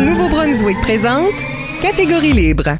Nouveau-Brunswick présente Catégorie libre.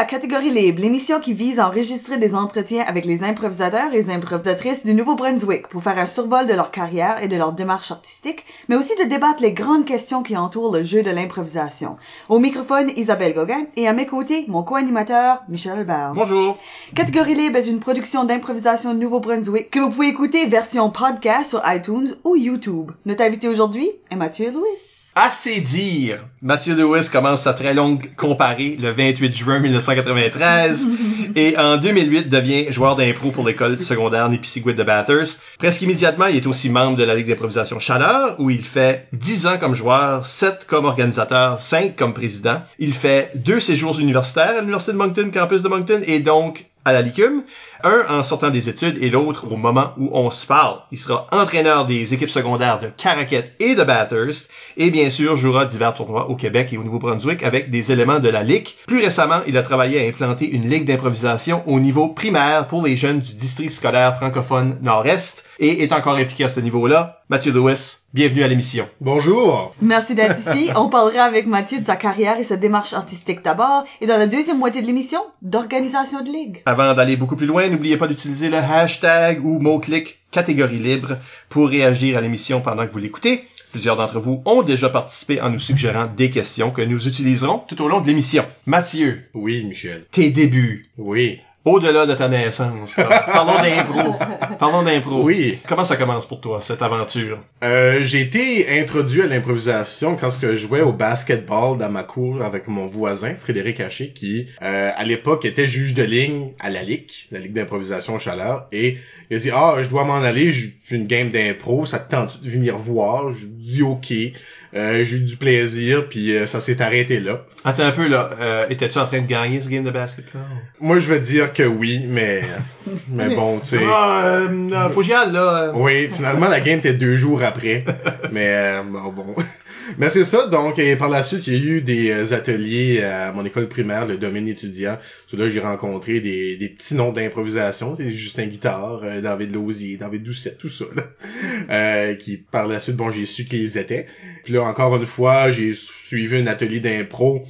À Catégorie Libre, l'émission qui vise à enregistrer des entretiens avec les improvisateurs et les improvisatrices du Nouveau-Brunswick pour faire un survol de leur carrière et de leur démarche artistique, mais aussi de débattre les grandes questions qui entourent le jeu de l'improvisation. Au microphone, Isabelle Gauguin et à mes côtés, mon co-animateur, Michel Albert. Bonjour. Catégorie Libre est une production d'improvisation du Nouveau-Brunswick que vous pouvez écouter version podcast sur iTunes ou YouTube. Notre invité aujourd'hui est Mathieu Louis. Assez dire. Mathieu Lewis commence sa très longue comparée le 28 juin 1993 et en 2008 devient joueur d'impro pour l'école secondaire Nipissiguit de Bathurst. Presque immédiatement, il est aussi membre de la Ligue d'improvisation Chaleur où il fait 10 ans comme joueur, 7 comme organisateur, 5 comme président. Il fait deux séjours universitaires à l'Université de Moncton, campus de Moncton et donc à la Licume, un en sortant des études et l'autre au moment où on se parle. Il sera entraîneur des équipes secondaires de Caraquette et de Bathurst et bien sûr jouera divers tournois au Québec et au Nouveau-Brunswick avec des éléments de la Ligue. Plus récemment, il a travaillé à implanter une ligue d'improvisation au niveau primaire pour les jeunes du district scolaire francophone Nord-Est et est encore impliqué à ce niveau-là. Mathieu Lewis, bienvenue à l'émission. Bonjour. Merci d'être ici. On parlera avec Mathieu de sa carrière et sa démarche artistique d'abord, et dans la deuxième moitié de l'émission, d'organisation de ligue. Avant d'aller beaucoup plus loin, n'oubliez pas d'utiliser le hashtag ou mot-clic catégorie libre pour réagir à l'émission pendant que vous l'écoutez. Plusieurs d'entre vous ont déjà participé en nous suggérant des questions que nous utiliserons tout au long de l'émission. Mathieu, Oui, Michel. tes débuts, Oui. Au-delà de ta naissance, parlons d'impro. Parlons d'impro. Oui. Comment ça commence pour toi, cette aventure? Euh, j'ai été introduit à l'improvisation quand je jouais au basketball dans ma cour avec mon voisin, Frédéric Haché, qui, euh, à l'époque, était juge de ligne à la LIC, la Ligue d'improvisation Chaleur, et il a dit, ah, je dois m'en aller, j'ai j'ai une game d'impro, ça te tente de venir voir? Je dis, ok. Euh, j'ai eu du plaisir, puis euh, ça s'est arrêté là. Attends un peu, là. Euh, Étais-tu en train de gagner ce game de basketball? Moi, je vais dire que oui, mais, mais bon, tu sais. Ah, euh, euh, faut que j'y aille, là. Oui, finalement, la game était deux jours après. Mais euh, bon, bon. Mais c'est ça, donc, et par la suite, il y a eu des euh, ateliers à mon école primaire, le domaine étudiant. Tout là, j'ai rencontré des, des petits noms d'improvisation, c'est Justin Guitare, euh, David Lausier, David Doucet, tout ça, là. Euh, qui, par la suite, bon, j'ai su qui ils étaient. Puis là, encore une fois, j'ai suivi un atelier d'impro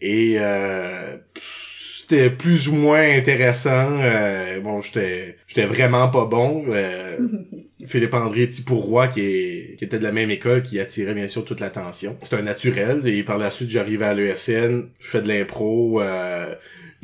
et euh, c'était plus ou moins intéressant. Euh, bon, j'étais j'étais vraiment pas bon. Euh, Philippe André Tipouroy, qui, est, qui était de la même école, qui attirait bien sûr toute l'attention. C'est un naturel. Et par la suite, j'arrive à l'ESN, je fais de l'impro. Euh,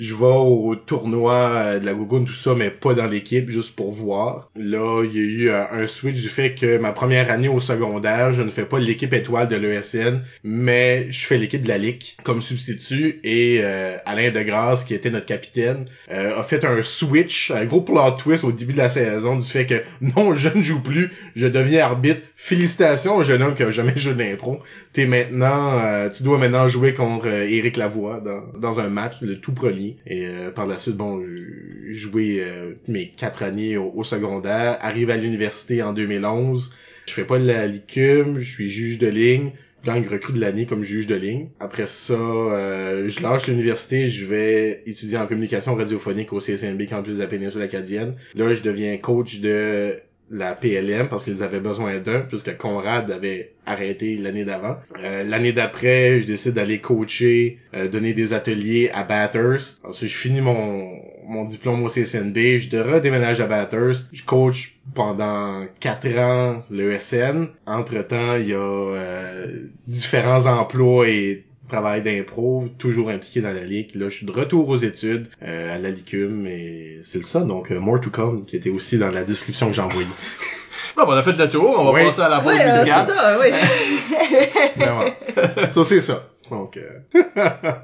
je vais au tournoi euh, de la Gougoune, tout ça, mais pas dans l'équipe, juste pour voir. Là, il y a eu euh, un switch du fait que ma première année au secondaire, je ne fais pas l'équipe étoile de l'ESN, mais je fais l'équipe de la LIC comme substitut. Et euh, Alain Degrasse, qui était notre capitaine, euh, a fait un switch, un gros plot twist au début de la saison du fait que non, je ne joue plus, je deviens arbitre. Félicitations jeune homme qui a jamais joué d'impro. T'es maintenant, euh, tu dois maintenant jouer contre euh, Éric Lavoie dans, dans un match, le tout premier. Et euh, par la suite, bon, j'ai joué euh, mes quatre années au, au secondaire, arrive à l'université en 2011. Je fais pas de la licume, je suis juge de ligne. Gang recrue de l'année comme juge de ligne. Après ça, euh, je lâche l'université, je vais étudier en communication radiophonique au CSNB Campus de la péninsule acadienne. Là, je deviens coach de la PLM parce qu'ils avaient besoin d'un puisque Conrad avait arrêté l'année d'avant. Euh, l'année d'après, je décide d'aller coacher, euh, donner des ateliers à Bathurst. Ensuite, je finis mon, mon diplôme au CSNB, je redéménage à Bathurst. Je coach pendant quatre ans l'ESN. Entre-temps, il y a euh, différents emplois et travail d'impro, toujours impliqué dans la ligue. Là, je suis de retour aux études euh, à la Licume et c'est ça. Donc, euh, More to Come, qui était aussi dans la description que j'ai envoyée. Bon, ben, on a fait le tour, on va Oui. passer à la pause euh, musicale. c'est ça, oui. Ben. Ça, c'est ça. Donc, euh,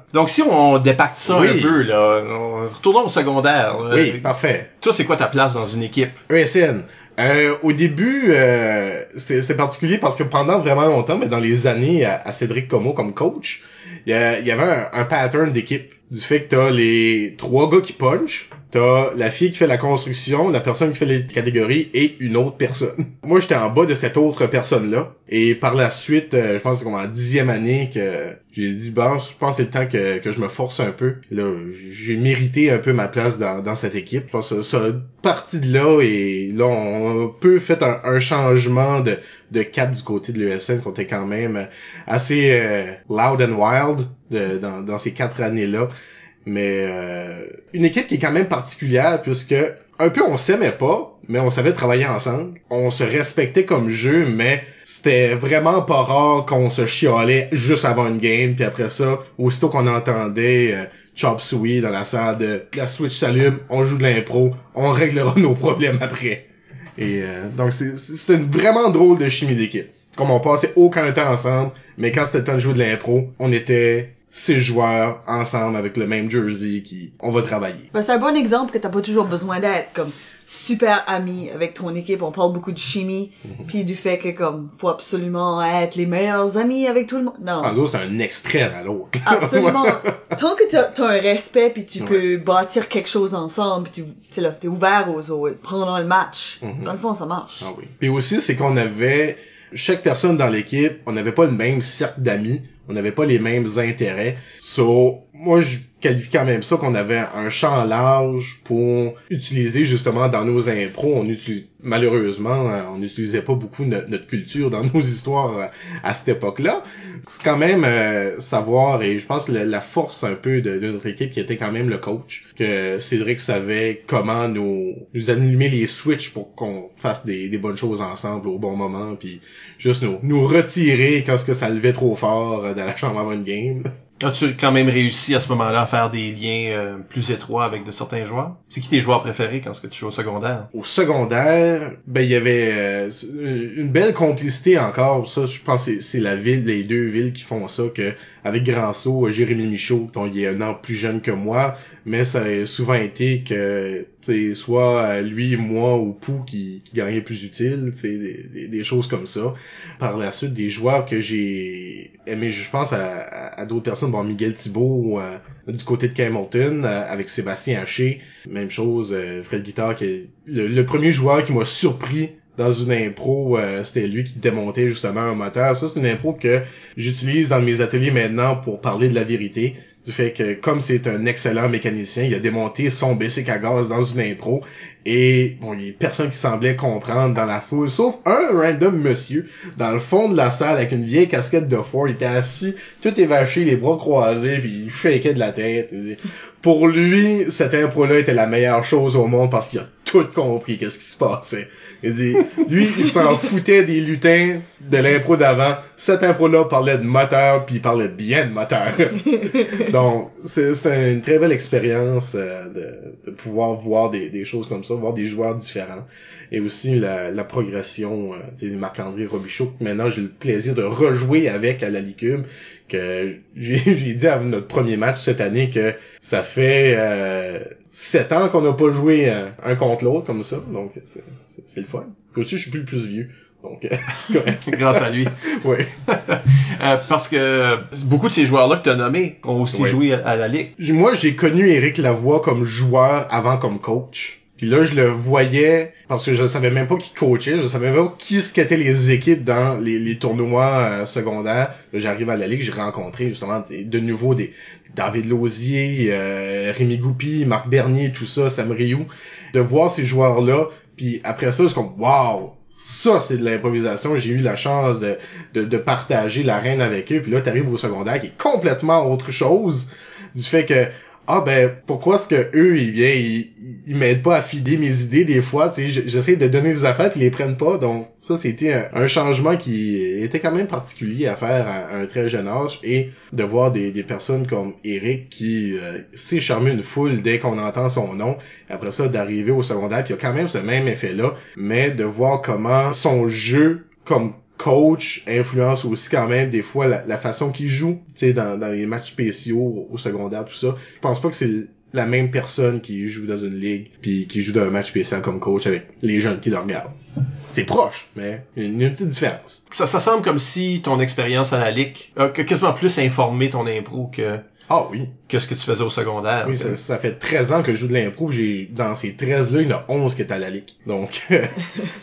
Donc, si on dépacte ça Oui. un peu, là, on- retournons au secondaire. là. oui, parfait. Toi, c'est quoi ta place dans une équipe? ESN. Euh, au début, euh, c'était c'était particulier parce que pendant vraiment longtemps, mais dans les années à, à Cédric Como comme coach, il y, avait un, un pattern d'équipe du fait que t'as les trois gars qui punch, la fille qui fait la construction, la personne qui fait les catégories et une autre personne. Moi, j'étais en bas de cette autre personne-là. Et par la suite, euh, je pense que c'est en dixième année que j'ai dit, bon, je pense que c'est le temps que, je me force un peu. Là, j'ai mérité un peu ma place dans, cette équipe. Je pense que ça parti de là et là, on a un peu fait un, changement de, cap du côté de l'ESN qu'on était quand même assez euh, loud and wild dans ces quatre années-là. Mais euh, une équipe qui est quand même particulière puisque un peu on s'aimait pas, mais on savait travailler ensemble. On se respectait comme jeu, mais c'était vraiment pas rare qu'on se chialait juste avant une game, puis après ça, aussitôt qu'on entendait euh, Chop Suey dans la salle de la Switch s'allume, on joue de l'impro, on réglera nos problèmes après. Et euh, donc c'est c'est une vraiment drôle de chimie d'équipe. Comme on passait aucun temps ensemble, mais quand c'était le temps de jouer de l'impro, on était six joueurs ensemble avec le même jersey qui on va travailler. Ben, c'est un bon exemple que t'as pas toujours besoin d'être comme super ami avec ton équipe. On parle beaucoup de chimie, Mhm. puis du fait que comme faut absolument être les meilleurs amis avec tout le monde. Non, En gros, c'est un extrême à l'autre. absolument. Tant que t'as as un respect, puis tu Ouais. peux bâtir quelque chose ensemble, puis tu sais là, t'es ouvert aux autres pendant le match. Mhm. Dans le fond, ça marche. Ah oui. Puis aussi, c'est qu'on avait chaque personne dans l'équipe, on n'avait pas le même cercle d'amis, on n'avait pas les mêmes intérêts. So, moi, je qualifie quand même ça qu'on avait un champ large pour utiliser justement dans nos impros. On utilise malheureusement, euh, on n'utilisait pas beaucoup no- notre culture dans nos histoires euh, à cette époque-là. C'est quand même euh, savoir et je pense la, la force un peu de, notre équipe qui était quand même le coach, que Cédric savait comment nous nous allumer les switches pour qu'on fasse des, des bonnes choses ensemble au bon moment, puis juste nous nous retirer quand ce que ça levait trop fort euh, dans la chambre avant une game. As-tu quand même réussi à ce moment-là à faire des liens euh, plus étroits avec de certains joueurs? C'est qui tes joueurs préférés quand ce que tu joues au secondaire? Au secondaire, ben il y avait euh, une belle complicité encore. Ça, je pense que c'est- la ville, les deux villes qui font ça. Que avec Granceau, Jérémy Michaud, dont il est un an plus jeune que moi, mais ça a souvent été que soit euh, lui, moi ou Pou qui, qui gagnait plus utile, des, des, des choses comme ça. Par la suite, des joueurs que j'ai aimé, je pense à, à d'autres personnes, Miguel Thibault euh, du côté de Hamilton, euh, avec Sébastien Haché, même chose, euh, Fred Guitard, qui est le, le premier joueur qui m'a surpris dans une impro, euh, c'était lui qui démontait justement un moteur. Ça, c'est une impro que j'utilise dans mes ateliers maintenant pour parler de la vérité. Du fait que, comme c'est un excellent mécanicien, il a démonté son basic à gaz dans une impro. Et, bon, il y a personne qui semblait comprendre dans la foule, sauf un random monsieur dans le fond de la salle avec une vieille casquette de Ford. Il était assis, tout évaché, les bras croisés, puis il shakeait de la tête. Pour lui, cette impro-là était la meilleure chose au monde parce qu'il a tout compris qu'est-ce qui se passait. Il dit, lui, il s'en foutait des lutins de l'impro d'avant. Cette impro-là parlait de moteur, puis il parlait bien de moteur. Donc, c'est une très belle expérience euh, de, de pouvoir voir des, des choses comme ça, voir des joueurs différents. Et aussi la, la progression, euh, sais, Marc-André Robichaud, que maintenant j'ai le plaisir de rejouer avec à la Licume, que j'ai j'ai dit à notre premier match cette année que ça fait euh, sept ans qu'on n'a pas joué euh, un contre l'autre comme ça, donc c'est le fun. Puis aussi, je suis plus le plus vieux, donc. Grâce à lui. ouais. Euh, parce que beaucoup de ces joueurs-là que tu as nommés ont aussi joué à, à la Ligue. Moi, j'ai connu Éric Lavoie comme joueur avant comme coach. Puis là, je le voyais parce que je savais même pas qui coachait, je savais même pas qui ce qu'étaient les équipes dans les, tournois euh, secondaires. J'arrive à la ligue, j'ai rencontré justement de nouveau des David Lausier, euh, Rémi Goupy, Marc Bernier, tout ça, Sam Rioux. De voir ces joueurs-là, puis après ça, je suis comme wow, ça c'est de l'improvisation. J'ai eu la chance de, de, de partager l'arène avec eux. Puis là, t'arrives au secondaire qui est complètement autre chose du fait que ah ben pourquoi est-ce que eux ils viennent ils, ils m'aident pas à fider mes idées des fois tu j'essaie de donner des affaires puis ils les prennent pas. Donc ça c'était un, changement qui était quand même particulier à faire à, un très jeune âge et de voir des, des personnes comme Eric qui euh, sait charmer une foule dès qu'on entend son nom. Après ça d'arriver au secondaire puis il y a quand même ce même effet là mais de voir comment son jeu comme coach influence aussi quand même des fois la, façon qu'il joue, tu sais, dans, les matchs spéciaux au, secondaire, tout ça. Je pense pas que c'est la même personne qui joue dans une ligue puis qui joue dans un match spécial comme coach avec les jeunes qui le regardent. C'est proche, mais une, une petite différence. Ça, ça semble comme si ton expérience à la Ligue a quasiment plus informé ton impro que Ah oui. que ce que tu faisais au secondaire. Oui, ça, ça fait 13 ans que je joue de l'impro. J'ai dans ces 13-là, il y en a 11 qui étaient à la Ligue. Donc, tu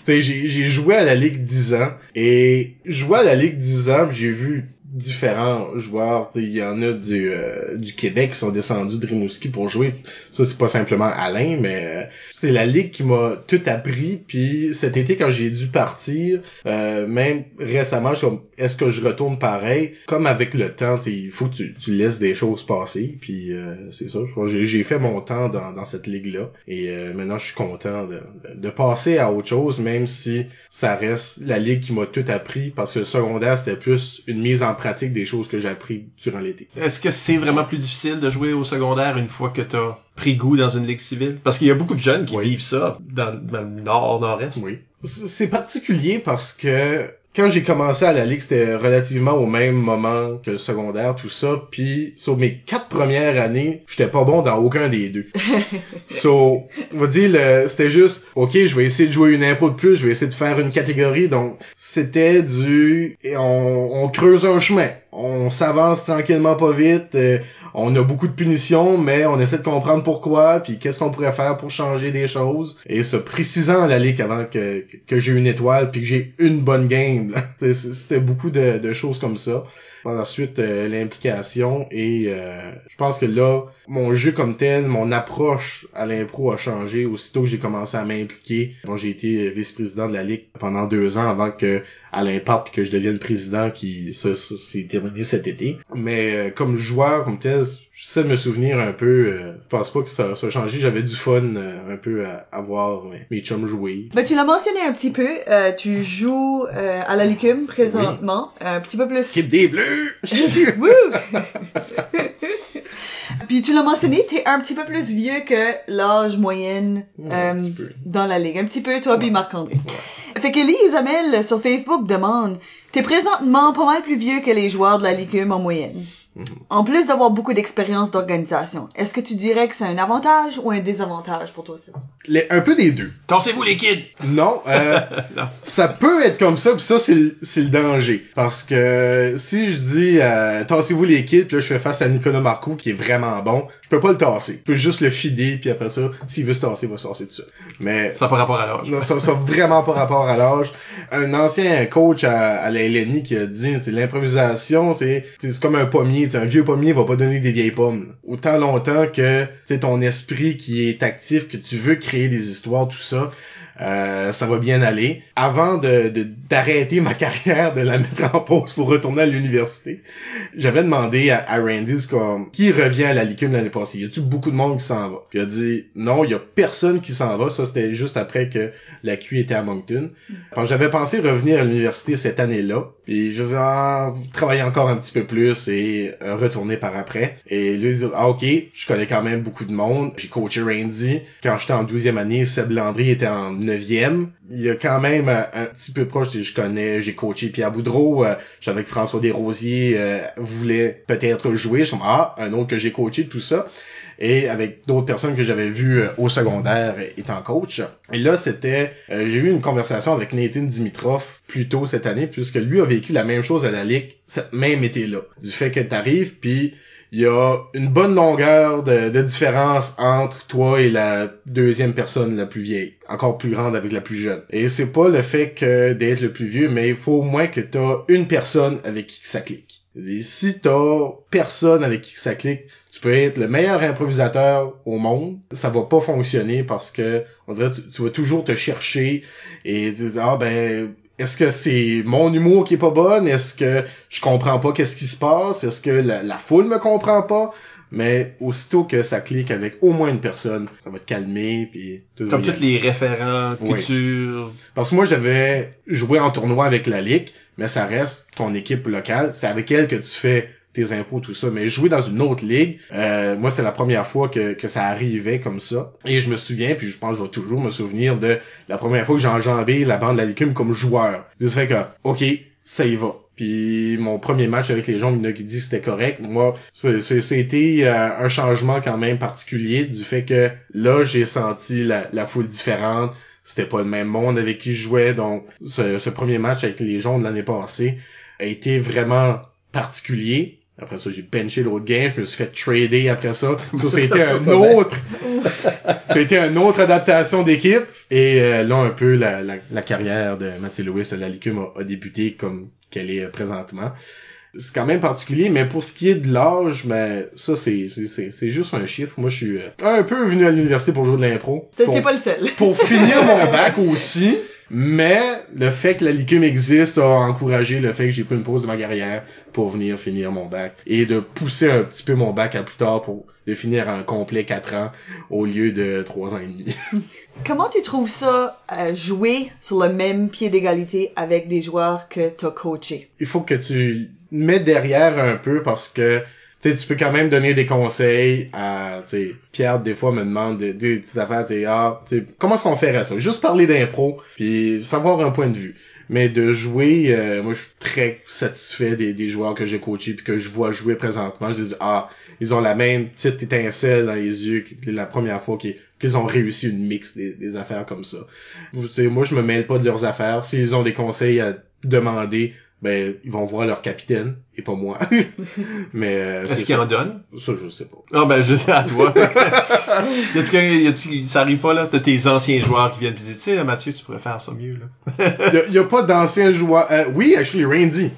sais, j'ai j'ai joué à la Ligue 10 ans. Et jouer à la Ligue 10 ans, j'ai vu différents joueurs. Il y en a du, euh, du Québec qui sont descendus de Rimouski pour jouer. Ça, c'est pas simplement Alain, mais euh, c'est la Ligue qui m'a tout appris. Puis cet été, quand j'ai dû partir, euh, même récemment, je suis comme, est-ce que je retourne pareil? Comme avec le temps, il faut que tu, tu laisses des choses passer. Puis euh, c'est ça. Je crois que J'ai fait mon temps dans, dans cette ligue-là. Et euh, maintenant, je suis content de, de passer à autre chose, même si ça reste la ligue qui m'a tout appris. Parce que le secondaire, c'était plus une mise en pratique des choses que j'ai appris durant l'été. Est-ce que c'est vraiment plus difficile de jouer au secondaire une fois que t'as pris goût dans une ligue civile? Parce qu'il y a beaucoup de jeunes qui Oui. vivent ça dans, dans le nord, nord-est. Oui. C'est particulier parce que quand j'ai commencé à la ligue, c'était relativement au même moment que le secondaire, tout ça. Puis sur mes quatre premières années, j'étais pas bon dans aucun des deux. so, on va dire, c'était juste, ok, je vais essayer de jouer une impro de plus, je vais essayer de faire une catégorie. Donc, c'était du, et on, on creuse un chemin, on s'avance tranquillement pas vite. euh, on a beaucoup de punitions, mais on essaie de comprendre pourquoi, puis qu'est-ce qu'on pourrait faire pour changer des choses. Et se précisant à la ligue avant que, que j'ai une étoile, puis que j'ai une bonne game. C'était beaucoup de, choses comme ça. Par la suite, euh, l'implication et euh, je pense que là, mon jeu comme tel, mon approche à l'impro a changé aussitôt que j'ai commencé à m'impliquer. Bon, j'ai été vice-président de la ligue pendant deux ans avant que Parte puis que je devienne président qui ça, ça s'est terminé cet été. Mais euh, comme joueur comme tel, je sais de me souvenir un peu. euh, je pense pas que ça, ça a changé. J'avais du fun euh, un peu à, à voir mes- mes chums jouer. Ben, tu l'as mentionné un petit peu, euh, tu joues euh, à la Licume présentement, un petit peu plus... Équipe des bleus! Wouh! Puis tu l'as mentionné, t'es un petit peu plus vieux que l'âge moyenne Ouais, euh, dans la ligue. Un petit peu, toi puis Marc-André. Fait que Lise Amel sur Facebook demande T'es présentement pas mal plus vieux que les joueurs de la Ligue 1 en moyenne. Mhm. En plus d'avoir beaucoup d'expérience d'organisation, est-ce que tu dirais que c'est un avantage ou un désavantage pour toi? Les- un peu des deux. Tassez-vous les kids! Non, euh, Non. ça peut être comme ça, puis ça c'est le, c'est le danger. Parce que si je dis euh, tassez-vous les kids, puis là je fais face à Nicolas Marcoux qui est vraiment bon, je peux pas le tasser. Je peux juste le fider, puis après ça, s'il veut se tasser, il va se tasser tout seul. Mais Ça n'a pas rapport à l'âge. non, ça, ça vraiment pas rapport à l'âge. Un ancien coach à, à la LNI qui a dit, c'est l'improvisation, c'est c'est comme un pommier. t'sais, un vieux pommier va pas donner des vieilles pommes. Autant longtemps que c'est ton esprit qui est actif, que tu veux créer des histoires, tout ça. Euh, ça va bien aller. Avant de de- d'arrêter ma carrière, de la mettre en pause pour retourner à l'université, j'avais demandé à, à Randy c'est comme qui revient à la Licume l'année passée? Y a-tu beaucoup de monde qui s'en va? Puis il a dit non, il y a personne qui s'en va. Ça c'était juste après que la QI était à Moncton. Alors, j'avais pensé revenir à l'université cette année-là. Puis je disais ah, vous travaillez encore un petit peu plus et euh, retourner par après. Et lui il dit ah ok, je connais quand même beaucoup de monde. J'ai coaché Randy quand j'étais en 12e année. Seb Landry était en 9e. Il y a quand même un, un petit peu proche. Je connais, j'ai coaché Pierre Boudreau. Euh, je savais que François Desrosiers euh, voulait peut-être jouer. Je comme, ah, un autre que j'ai coaché, tout ça. Et avec d'autres personnes que j'avais vues euh, au secondaire euh, étant coach. Et là, c'était... euh, j'ai eu une conversation avec Nathan Dimitrov plus tôt cette année, puisque lui a vécu la même chose à la Ligue cette même été-là. Du fait que t'arrives, puis il y a une bonne longueur de, différence entre toi et la deuxième personne la plus vieille, encore plus grande avec la plus jeune. Et c'est pas le fait que d'être le plus vieux, mais il faut au moins que t'as une personne avec qui ça clique. Si t'as personne avec qui ça clique, tu peux être le meilleur improvisateur au monde, ça va pas fonctionner parce que on dirait tu, tu vas toujours te chercher et dis ah ben est-ce que c'est mon humour qui est pas bonne? Est-ce que je comprends pas qu'est-ce qui se passe? Est-ce que la, la foule me comprend pas? Mais aussitôt que ça clique avec au moins une personne, ça va te calmer puis tout Comme tous les référents, Oui. culture. Parce que moi j'avais joué en tournoi avec la ligue, mais ça reste ton équipe locale, c'est avec elle que tu fais tes impôts, tout ça. Mais jouer dans une autre ligue, euh, moi, c'est la première fois que, que ça arrivait comme ça. Et je me souviens, puis je pense que je vais toujours me souvenir de la première fois que j'ai enjambé la bande de la Licume comme joueur. Ce fait que, OK, ça y va. Puis mon premier match avec les gens, il y en a qui disent que c'était correct. Moi, été euh, un changement quand même particulier du fait que là, j'ai senti la, la foule différente. C'était pas le même monde avec qui je jouais. Donc, ce, ce premier match avec les de l'année passée a été vraiment particulier. Après ça, j'ai benché l'autre game, je me suis fait trader après ça. Ça, c'était un autre, ça a été une autre adaptation d'équipe. Et euh, là, un peu, la, la, la carrière de Mathieu Lewis à la Licume a, a débuté comme qu'elle est euh, présentement. C'est quand même particulier, mais pour ce qui est de l'âge, mais ça, c'est, c'est, c'est juste un chiffre. Moi, je suis euh, un peu venu à l'université pour jouer de l'impro. T'es Pour- pas le seul. pour finir mon bac aussi. Mais le fait que la licume existe a encouragé le fait que j'ai pris une pause de ma carrière pour venir finir mon bac et de pousser un petit peu mon bac à plus tard pour le finir en complet 4 ans au lieu de 3 ans et demi. Comment tu trouves ça, euh, jouer sur le même pied d'égalité avec des joueurs que t'as coachés? Il faut que tu mets derrière un peu parce que sais, tu peux quand même donner des conseils à, tu Pierre, des fois, me demande des, des petites affaires, tu sais, ah, tu sais, comment est-ce qu'on ferait ça? Juste parler d'impro, puis savoir un point de vue. Mais de jouer, euh, moi, je suis très satisfait des, des joueurs que j'ai coachés puis que je vois jouer présentement. Je dis, ah, ils ont la même petite étincelle dans les yeux que la première fois qu'ils qu'ils ont réussi une mix des, des affaires comme ça. Tu sais, moi, je me mêle pas de leurs affaires. S'ils ont des conseils à demander, ben, ils vont voir leur capitaine et pas moi. Mais euh, Est-ce c'est qu'il ça. en donne? Ça, je sais pas. Ah ben je sais à toi. y a-tu, qu'un- y a-tu- ça arrive pas là, de tes anciens joueurs qui viennent tu sais, là, Mathieu, tu pourrais faire ça mieux là. Il y a, y a pas d'anciens joueurs. euh, oui, actually, Randy.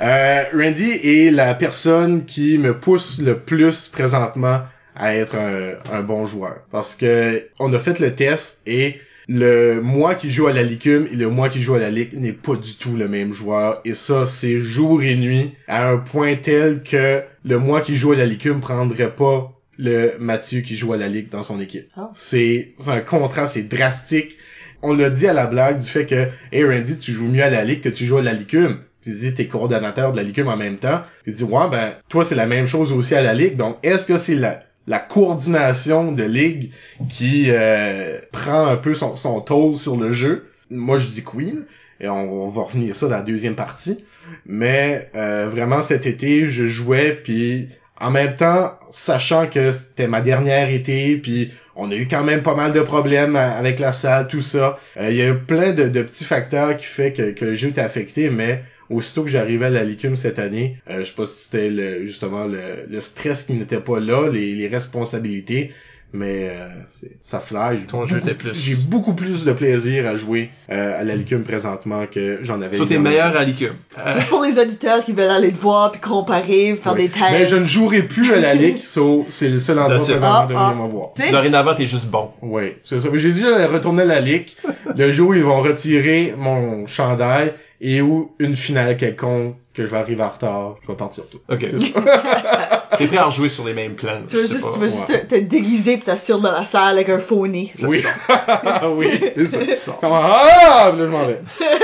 Euh, Randy est la personne qui me pousse le plus présentement à être un, un bon joueur. Parce que on a fait le test et le moi qui joue à la Licume et le moi qui joue à la Ligue n'est pas du tout le même joueur. Et ça, c'est jour et nuit à un point tel que le moi qui joue à la Licume prendrait pas le Mathieu qui joue à la Ligue dans son équipe. Oh. C'est un contraste, c'est drastique. On l'a dit à la blague du fait que Hey Randy, tu joues mieux à la Ligue que tu joues à la Licume. Tu dis t'es coordonnateur de la Licume en même temps. Tu dis ouais ben toi c'est la même chose aussi à la Ligue. Donc est-ce que c'est la la coordination de ligue qui euh, prend un peu son, son toll sur le jeu. Moi, je dis que oui. Et on, va revenir ça dans la deuxième partie. Mais euh, vraiment, cet été, je jouais, puis en même temps, sachant que c'était ma dernière été, puis on a eu quand même pas mal de problèmes avec la salle, tout ça. Euh, Il y a eu plein de, de petits facteurs qui fait que, que le jeu était affecté, mais aussitôt que j'arrivais à la Licume cette année, euh, je sais pas si c'était le, justement le, le stress qui n'était pas là, les, les responsabilités, mais euh, c'est- ça fly. J'ai Ton jeu beaucoup- était plus- J'ai beaucoup plus de plaisir à jouer euh, à la Licume présentement que j'en avais. Sur tes meilleurs à l'IQ. Euh, Juste pour les auditeurs qui veulent aller te voir puis comparer, faire Oui. des tests. Mais je ne jouerai plus à la Ligue, so c'est le seul endroit présentement Ah, de ah. venir me voir. Dorénavant, t'es juste bon. Oui, c'est ça. Mais J'ai dit j'allais retourner à la Ligue. le jour où ils vont retirer mon chandail et où une finale quelconque que je vais arriver en retard, je vais partir tout. Ok. T'es prêt à rejouer sur les mêmes plans. tu sais juste, tu veux juste ouais. te, te déguiser pis t'assurer dans la salle avec un faux nez. Oui. oui, c'est ça. Comment ah, là, je m'en vais.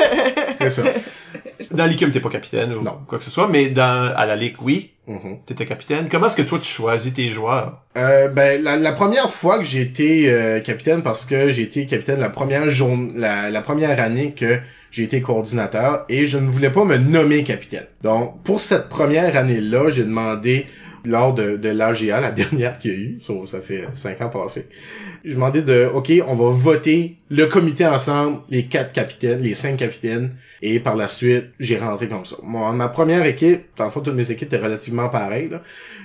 C'est ça. Dans l'ICUM, t'es pas capitaine ou Non. quoi que ce soit, mais dans, à la Ligue, oui, Mhm. t'étais capitaine. Comment est-ce que toi, tu choisis tes joueurs? Euh, ben la, la première fois que j'ai été euh, capitaine parce que j'ai été capitaine la première journée la, la première année que j'ai été coordinateur et je ne voulais pas me nommer capitaine. Donc pour cette première année-là, j'ai demandé lors de, l'AGA, la dernière qu'il y a eu, ça, ça fait cinq ans passés, j'ai demandé de OK, on va voter le comité ensemble, les quatre capitaines, les cinq capitaines, et par la suite, j'ai rentré comme ça. Moi, ma première équipe, dans le fond, toutes mes équipes étaient relativement pareilles. Là.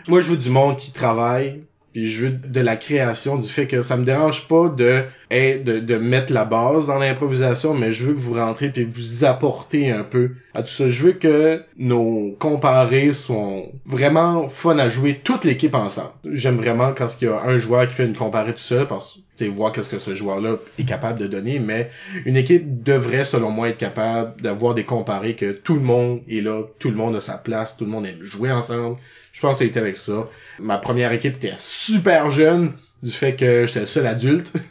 Moi, je veux du monde qui travaille, puis je veux de la création, du fait que ça me dérange pas de, hey, de, de mettre la base dans l'improvisation, mais je veux que vous rentrez puis vous apportez un peu à tout ça. Je veux que nos comparés soient vraiment fun à jouer, toute l'équipe ensemble. J'aime vraiment quand il y a un joueur qui fait une comparée tout seul, parce que voir qu'est-ce que ce joueur-là est capable de donner, mais une équipe devrait, selon moi, être capable d'avoir des comparés que tout le monde est là, tout le monde a sa place, tout le monde aime jouer ensemble. Je pense que ça a été avec ça. Ma première équipe était super jeune, du fait que j'étais le seul adulte.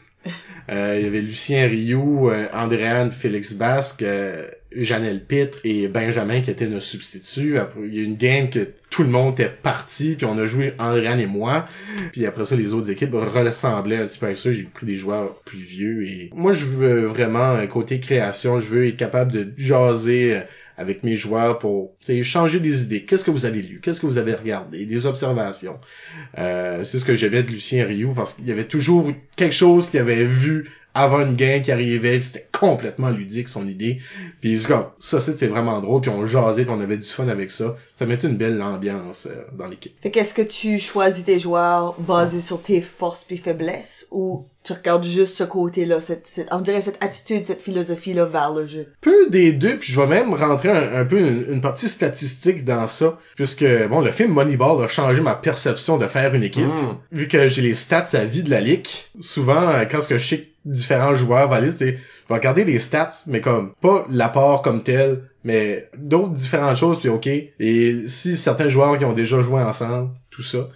Euh, il y avait Lucien Rioux, euh, Andréane Félix Basque, euh, Janelle Pitre et Benjamin qui étaient nos substituts. Après, il y a eu une game que tout le monde était parti, puis on a joué Andréane et moi. Puis après ça, les autres équipes ressemblaient un petit peu avec ça. J'ai pris des joueurs plus vieux et moi, je veux vraiment un côté création. Je veux être capable de jaser euh, avec mes joueurs pour changer des idées. Qu'est-ce que vous avez lu? Qu'est-ce que vous avez regardé? Des observations. Euh, c'est ce que j'aimais de Lucien Rioux parce qu'il y avait toujours quelque chose qu'il avait vu avant une game qui arrivait, c'était complètement ludique son idée. Puis comme ça c'est vraiment drôle, puis on jasait, puis on avait du fun avec ça. Ça mettait une belle ambiance euh, dans l'équipe. Fait qu'est-ce que tu choisis tes joueurs basés sur tes forces puis faiblesses ou tu regardes juste ce côté-là, cette, cette, on dirait cette attitude, cette philosophie-là vers le jeu? Peu des deux, puis je vais même rentrer un, un peu une, une partie statistique dans ça, puisque bon, le film Moneyball a changé ma perception de faire une équipe. Mm. Vu que j'ai les stats à vie de la ligue, souvent euh, quand ce que je sais que différents joueurs aller, c'est je vais regarder les stats, mais comme pas l'apport comme tel, mais d'autres différentes choses, puis ok. Et si certains joueurs qui ont déjà joué ensemble, tout ça.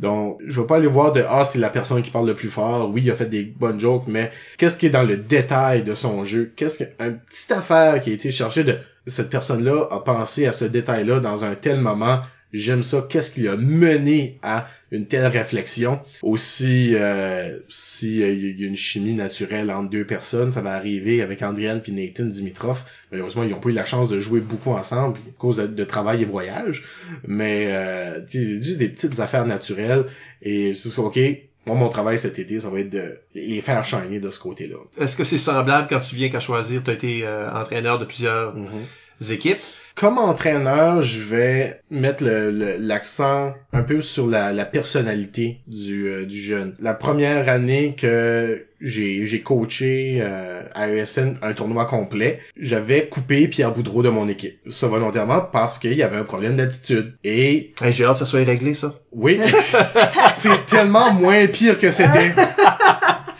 Donc, je vais pas aller voir de ah c'est la personne qui parle le plus fort. Oui, il a fait des bonnes jokes, mais qu'est-ce qui est dans le détail de son jeu? Qu'est-ce que un petite affaire qui a été cherchée de cette personne-là a pensé à ce détail-là dans un tel moment. J'aime ça. Qu'est-ce qui a mené à une telle réflexion? Aussi, euh, si euh, y a une chimie naturelle entre deux personnes, ça va arriver avec Andriane puis Nathan Dimitrov. Malheureusement, ils n'ont pas eu la chance de jouer beaucoup ensemble à cause de, de travail et voyage. Mais euh, tu sais, juste des petites affaires naturelles. Et c'est ok. Moi, mon travail cet été, ça va être de les faire shiner de ce côté-là. Est-ce que c'est semblable quand tu viens qu'à choisir, tu as été euh, entraîneur de plusieurs Mhm. Équipes? Comme entraîneur, je vais mettre le- le- l'accent un peu sur la, la personnalité du, euh, du jeune. La première année que j'ai j'ai coaché euh, à ESN un tournoi complet, j'avais coupé Pierre Boudreau de mon équipe. Ça volontairement parce qu'il y avait un problème d'attitude. Et J'ai hâte que ça soit réglé, ça. oui, c'est tellement moins pire que c'était.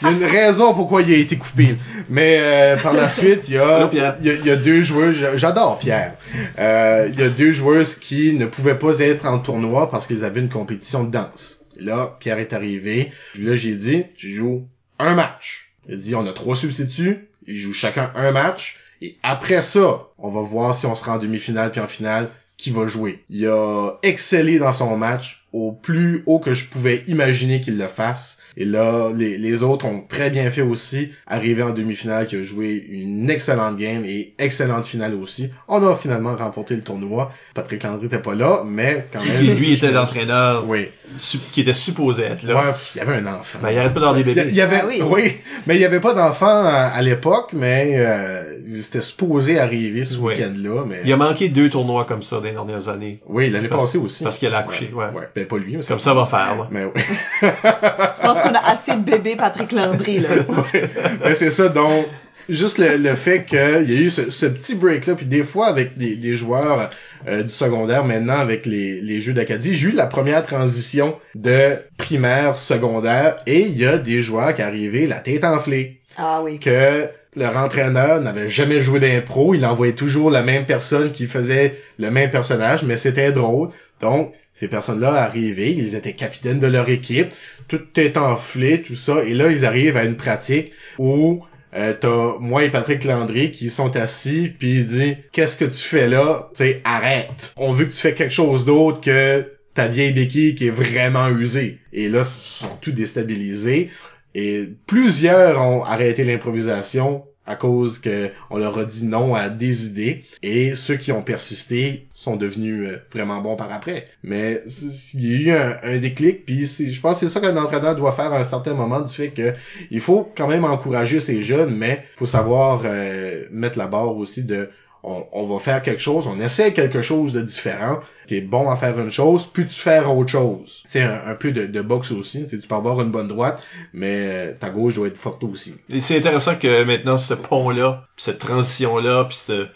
Il y a une raison pourquoi il a été coupé. Mais euh, par la suite, il y a, il y a, il y a deux joueuses, j'a- j'adore Pierre. Euh, il y a deux joueuses qui ne pouvaient pas être en tournoi parce qu'ils avaient une compétition de danse. Et là, Pierre est arrivé. Puis là, j'ai dit, tu joues un match. Il a dit, on a trois substituts. Ils jouent chacun un match. Et après ça, on va voir si on sera en demi-finale puis en finale qui va jouer. Il a excellé dans son match au plus haut que je pouvais imaginer qu'il le fasse. Et là, les, les autres ont très bien fait aussi. Arrivé en demi-finale, qui a joué une excellente game et excellente finale aussi. On a finalement remporté le tournoi. Patrick Landry était pas là, mais quand même. Qui, lui, était l'entraîneur Oui. qui était supposé être là. Ouais, il y avait un enfant. Ben, il arrête pas d'avoir des Il y- bébés. il y avait, Ah oui. oui. mais il y avait pas d'enfant à, à l'époque, mais euh, ils étaient supposés arriver ce Oui. week-end-là, mais Il a manqué deux tournois comme ça dans les dernières années. oui, l'année passée aussi. parce qu'elle a accouché, ouais. ouais. Ben pas lui, mais Comme ça va faire, là. Mais oui. Qu'on a assez de bébés Patrick Landry, là. mais c'est ça, donc juste le, le fait qu'il y a eu ce, ce petit break là, puis des fois avec des, des joueurs euh, du secondaire, maintenant avec les, les jeux d'Acadie, j'ai eu la première transition de primaire secondaire et il y a des joueurs qui arrivaient la tête enflée. Ah oui. que leur entraîneur n'avait jamais joué d'impro, il envoyait toujours la même personne qui faisait le même personnage, mais c'était drôle. Donc, ces personnes-là arrivaient, ils étaient capitaines de leur équipe, tout est enflé, tout ça, et là, ils arrivent à une pratique où euh, t'as moi et Patrick Landry qui sont assis, puis il dit « Qu'est-ce que tu fais là? Sais, arrête! On veut que tu fais quelque chose d'autre que ta vieille béquille qui est vraiment usée. » Et là, ils sont tous déstabilisés. Et plusieurs ont arrêté l'improvisation à cause que on leur a dit non à des idées. Et ceux qui ont persisté sont devenus euh, vraiment bons par après. Mais il y a eu un, déclic, puis je pense que c'est ça qu'un entraîneur doit faire à un certain moment du fait que il faut quand même encourager ces jeunes, mais faut savoir euh, mettre la barre aussi de on, on va faire quelque chose, on essaie quelque chose de différent. T'es bon à faire une chose, puis tu faire autre chose. C'est un, un peu de, de boxe aussi. Tu peux avoir une bonne droite, mais euh, ta gauche doit être forte aussi. Et c'est intéressant que maintenant ce pont-là, puis cette transition-là, puis ce,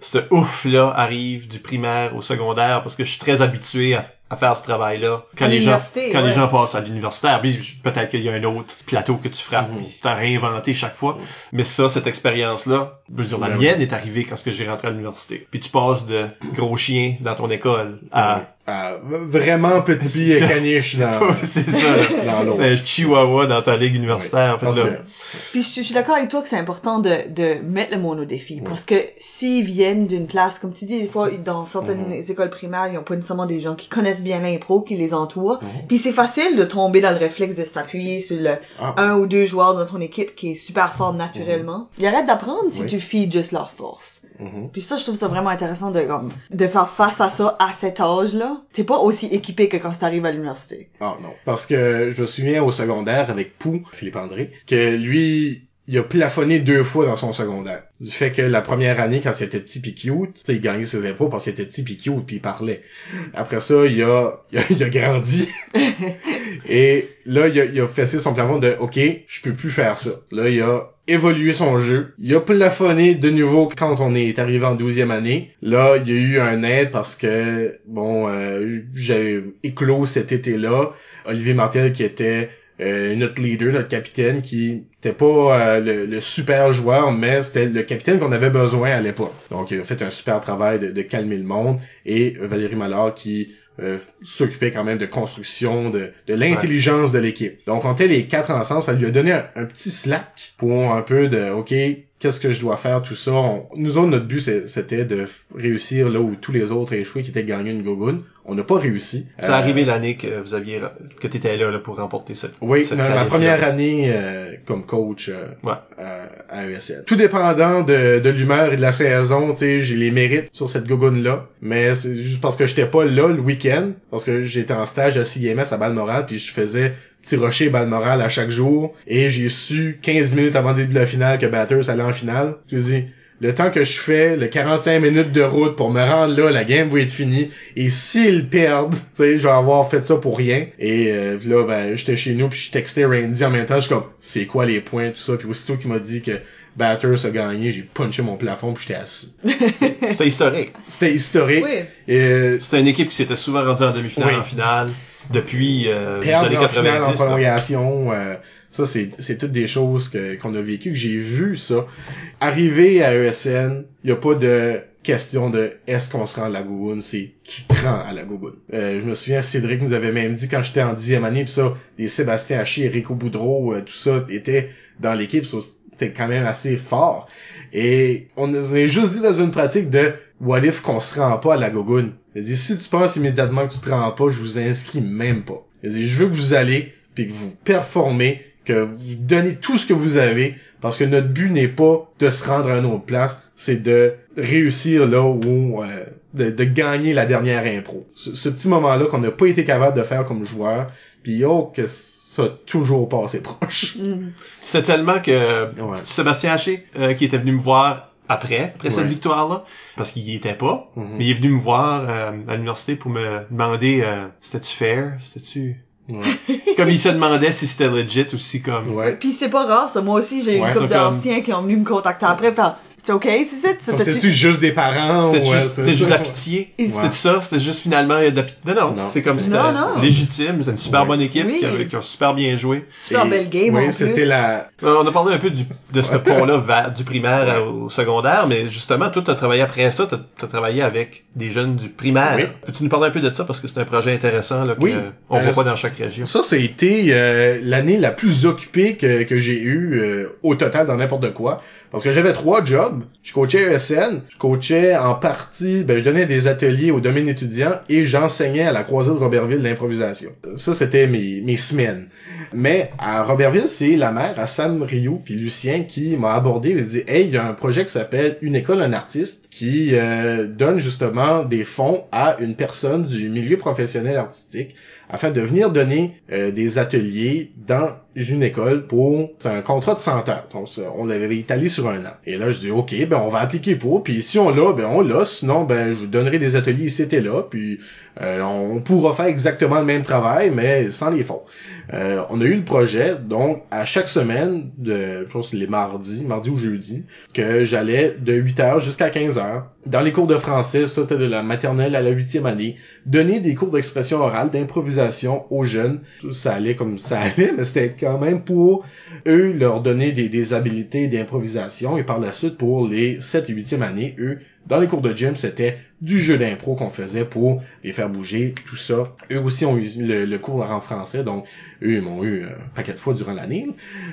ce ouf-là arrive du primaire au secondaire parce que je suis très habitué à, à faire ce travail-là. Quand les gens quand les gens passent à l'universitaire, puis peut-être qu'il y a un autre plateau que tu frappes, Mhm. puis t'as réinventé chaque fois. Mais ça, cette expérience-là, je veux dire, la Ben mienne est arrivée quand ce que j'ai rentré à l'université. Puis tu passes de gros chien dans ton école à Ah, vraiment petit euh, caniche dans, c'est ça, là. dans l'autre. un chihuahua dans ta ligue universitaire. Fait que Parce là, que- Puis je, je suis d'accord avec toi que c'est important de, de mettre le monde au défi. Oui. Parce que s'ils viennent d'une classe, comme tu dis, des fois, dans certaines Mhm. écoles primaires, ils ont pas nécessairement des gens qui connaissent bien l'impro, qui les entourent. Mhm. Puis c'est facile de tomber dans le réflexe de s'appuyer sur le Ah, un ou deux joueurs dans ton équipe qui est super fort naturellement. Ils arrêtent d'apprendre si Oui. tu fies juste leur force. mhm. Puis ça, je trouve ça vraiment intéressant de, comme, de faire face à ça à cet T'es pas aussi équipé que quand t'arrives à l'université. Ah non. Parce que je me souviens au secondaire avec Pou, Philippe André, que lui, il a plafonné deux fois dans son secondaire. Du fait que la première année, quand il était petit pis cute, tu sais, il gagnait ses impôts parce qu'il était petit pis cute puis il parlait. Après ça, il a, il a, il a grandi. Et là, il a, il a fessé son plafond de, OK, je peux plus faire ça. Là, il a évolué son jeu. Il a plafonné de nouveau quand on est arrivé en douzième année. Là, il y a eu un aide parce que, bon, euh, j'ai éclos cet été-là. Olivier Martel, qui était euh, notre leader, notre capitaine, qui était pas euh, le, super joueur, mais c'était le capitaine qu'on avait besoin à l'époque. Donc, il a fait un super travail de, calmer le monde. Et Valérie Mallard qui euh, s'occupait quand même de construction, de, l'intelligence de l'équipe. Donc on était les quatre ensemble, ça lui a donné un, petit slack pour un peu de OK, qu'est-ce que je dois faire, tout ça. Nous autres, notre but, c'était de réussir là où tous les autres échoués qui étaient gagnés une gogoune. On n'a pas réussi. C'est Euh, arrivé l'année que vous aviez, que t'étais là, là pour remporter cette. Oui, cette ma, première année euh, comme coach euh, Ouais. à ESL. Tout dépendant de, de l'humeur et de la saison, tu sais, j'ai les mérites sur cette gogoune-là, mais c'est juste parce que j'étais pas là le week-end, parce que j'étais en stage à CIMS à Balmoral, puis je faisais petit rocher Balmoral à chaque jour, et j'ai su 15 minutes avant le début de la finale que Batters allait en finale. Je dis, le temps que je fais, le 45 minutes de route pour me rendre là, la game va être finie. Et s'ils perdent, tu sais, je vais avoir fait ça pour rien. Et euh, là, ben, j'étais chez nous, puis je textais Randy en même temps. Je suis comme, c'est quoi les points, tout ça? Puis aussitôt qu'il m'a dit que Batters a gagné, j'ai punché mon plafond, puis j'étais assis. C'était historique. C'était historique. Oui. Euh, C'était une équipe qui s'était souvent rendue en demi-finale, Oui. en finale, depuis euh, les perdre années en finale 90. en prolongation, euh, ça c'est toutes des choses qu'on a vécues, que j'ai vu ça. Arriver à ESN, il y a pas de question de est-ce qu'on se rend à la Gougoune, c'est tu te rends à la Gougoune. Euh, je me souviens, Cédric nous avait même dit quand j'étais en dixième année, pis ça, des Sébastien Haché, Rico Boudreau, euh, tout ça était dans l'équipe, c'était quand même assez fort. Et on nous a juste dit dans une pratique de what if qu'on se rend pas à la Gougoune. Il dit si tu penses immédiatement que tu te rends pas, je vous inscris même pas. Il dit je veux que vous allez puis que vous performez, que vous donnez tout ce que vous avez parce que notre but n'est pas de se rendre à une autre place, c'est de réussir là où euh, de, de gagner la dernière impro. Ce, ce petit moment-là qu'on n'a pas été capable de faire comme joueur, puis oh que ça a toujours passé proche. Mhm. C'est tellement que Ouais. Sébastien Haché, euh, qui était venu me voir après, après cette victoire-là, parce qu'il y était pas, Mhm. mais il est venu me voir euh, à l'université pour me demander euh, c'était-tu fair, c'était-tu Ouais. comme il se demandait si c'était legit ou si comme Ouais. Puis c'est pas rare, ça. Moi aussi, j'ai eu Ouais, une couple comme- d'anciens qui ont venu me contacter après. Par... C'était OK, c'est ça? C'était-tu C'était-tu- juste des parents c'était ou, juste, c'est juste de la pitié? Ouais. C'était ça, c'était juste finalement il y a de la pitié. Non, non, Non. c'est comme Non, c'était non. légitime, c'est une super Ouais. bonne équipe Oui. qui, a, qui a super bien joué. Super Et- belle game, oui, en c'était plus. la, Euh, On a parlé un peu du, de ce pont-là vers- du primaire au secondaire, mais justement, toi, t'as travaillé après ça, t'as as travaillé avec des jeunes du primaire. Oui. Peux-tu nous parler un peu de ça? Parce que c'est un projet intéressant là, que Oui. on Euh, voit pas dans chaque région. Ça, ça a été euh, l'année la plus occupée que, que j'ai eue euh, au total dans n'importe quoi. Parce que j'avais trois jobs. Je coachais ESN, je coachais en partie, ben, je donnais des ateliers au domaine étudiant et j'enseignais à la croisée de Robertville l'improvisation. Ça, c'était mes, mes semaines. Mais à Robertville, c'est la mère, à Sam Rio puis Lucien qui m'a abordé et dit Hey, il y a un projet qui s'appelle Une école, un artiste qui euh, donne justement des fonds à une personne du milieu professionnel artistique afin de venir donner euh, des ateliers dans une école pour un contrat de 100 heures. Donc on l'avait étalé sur un an. Et là je dis OK, ben on va appliquer pour puis si on l'a, ben on l'a, sinon ben je vous donnerai des ateliers ici et là puis euh, on pourra faire exactement le même travail mais sans les fonds. Euh, on a eu le projet donc à chaque semaine de je pense les mardis, mardi ou jeudi que j'allais de 8h jusqu'à 15h dans les cours de français, ça c'était de la maternelle à la huitième année, donner des cours d'expression orale, d'improvisation aux jeunes. Ça allait comme ça allait, mais c'était quand même pour eux leur donner des, des habiletés d'improvisation et par la suite pour les 7 et 8e années, eux, dans les cours de gym, c'était du jeu d'impro qu'on faisait pour les faire bouger, tout ça. Eux aussi ont eu le, cours en français, donc eux, ils m'ont eu un paquet de fois durant l'année.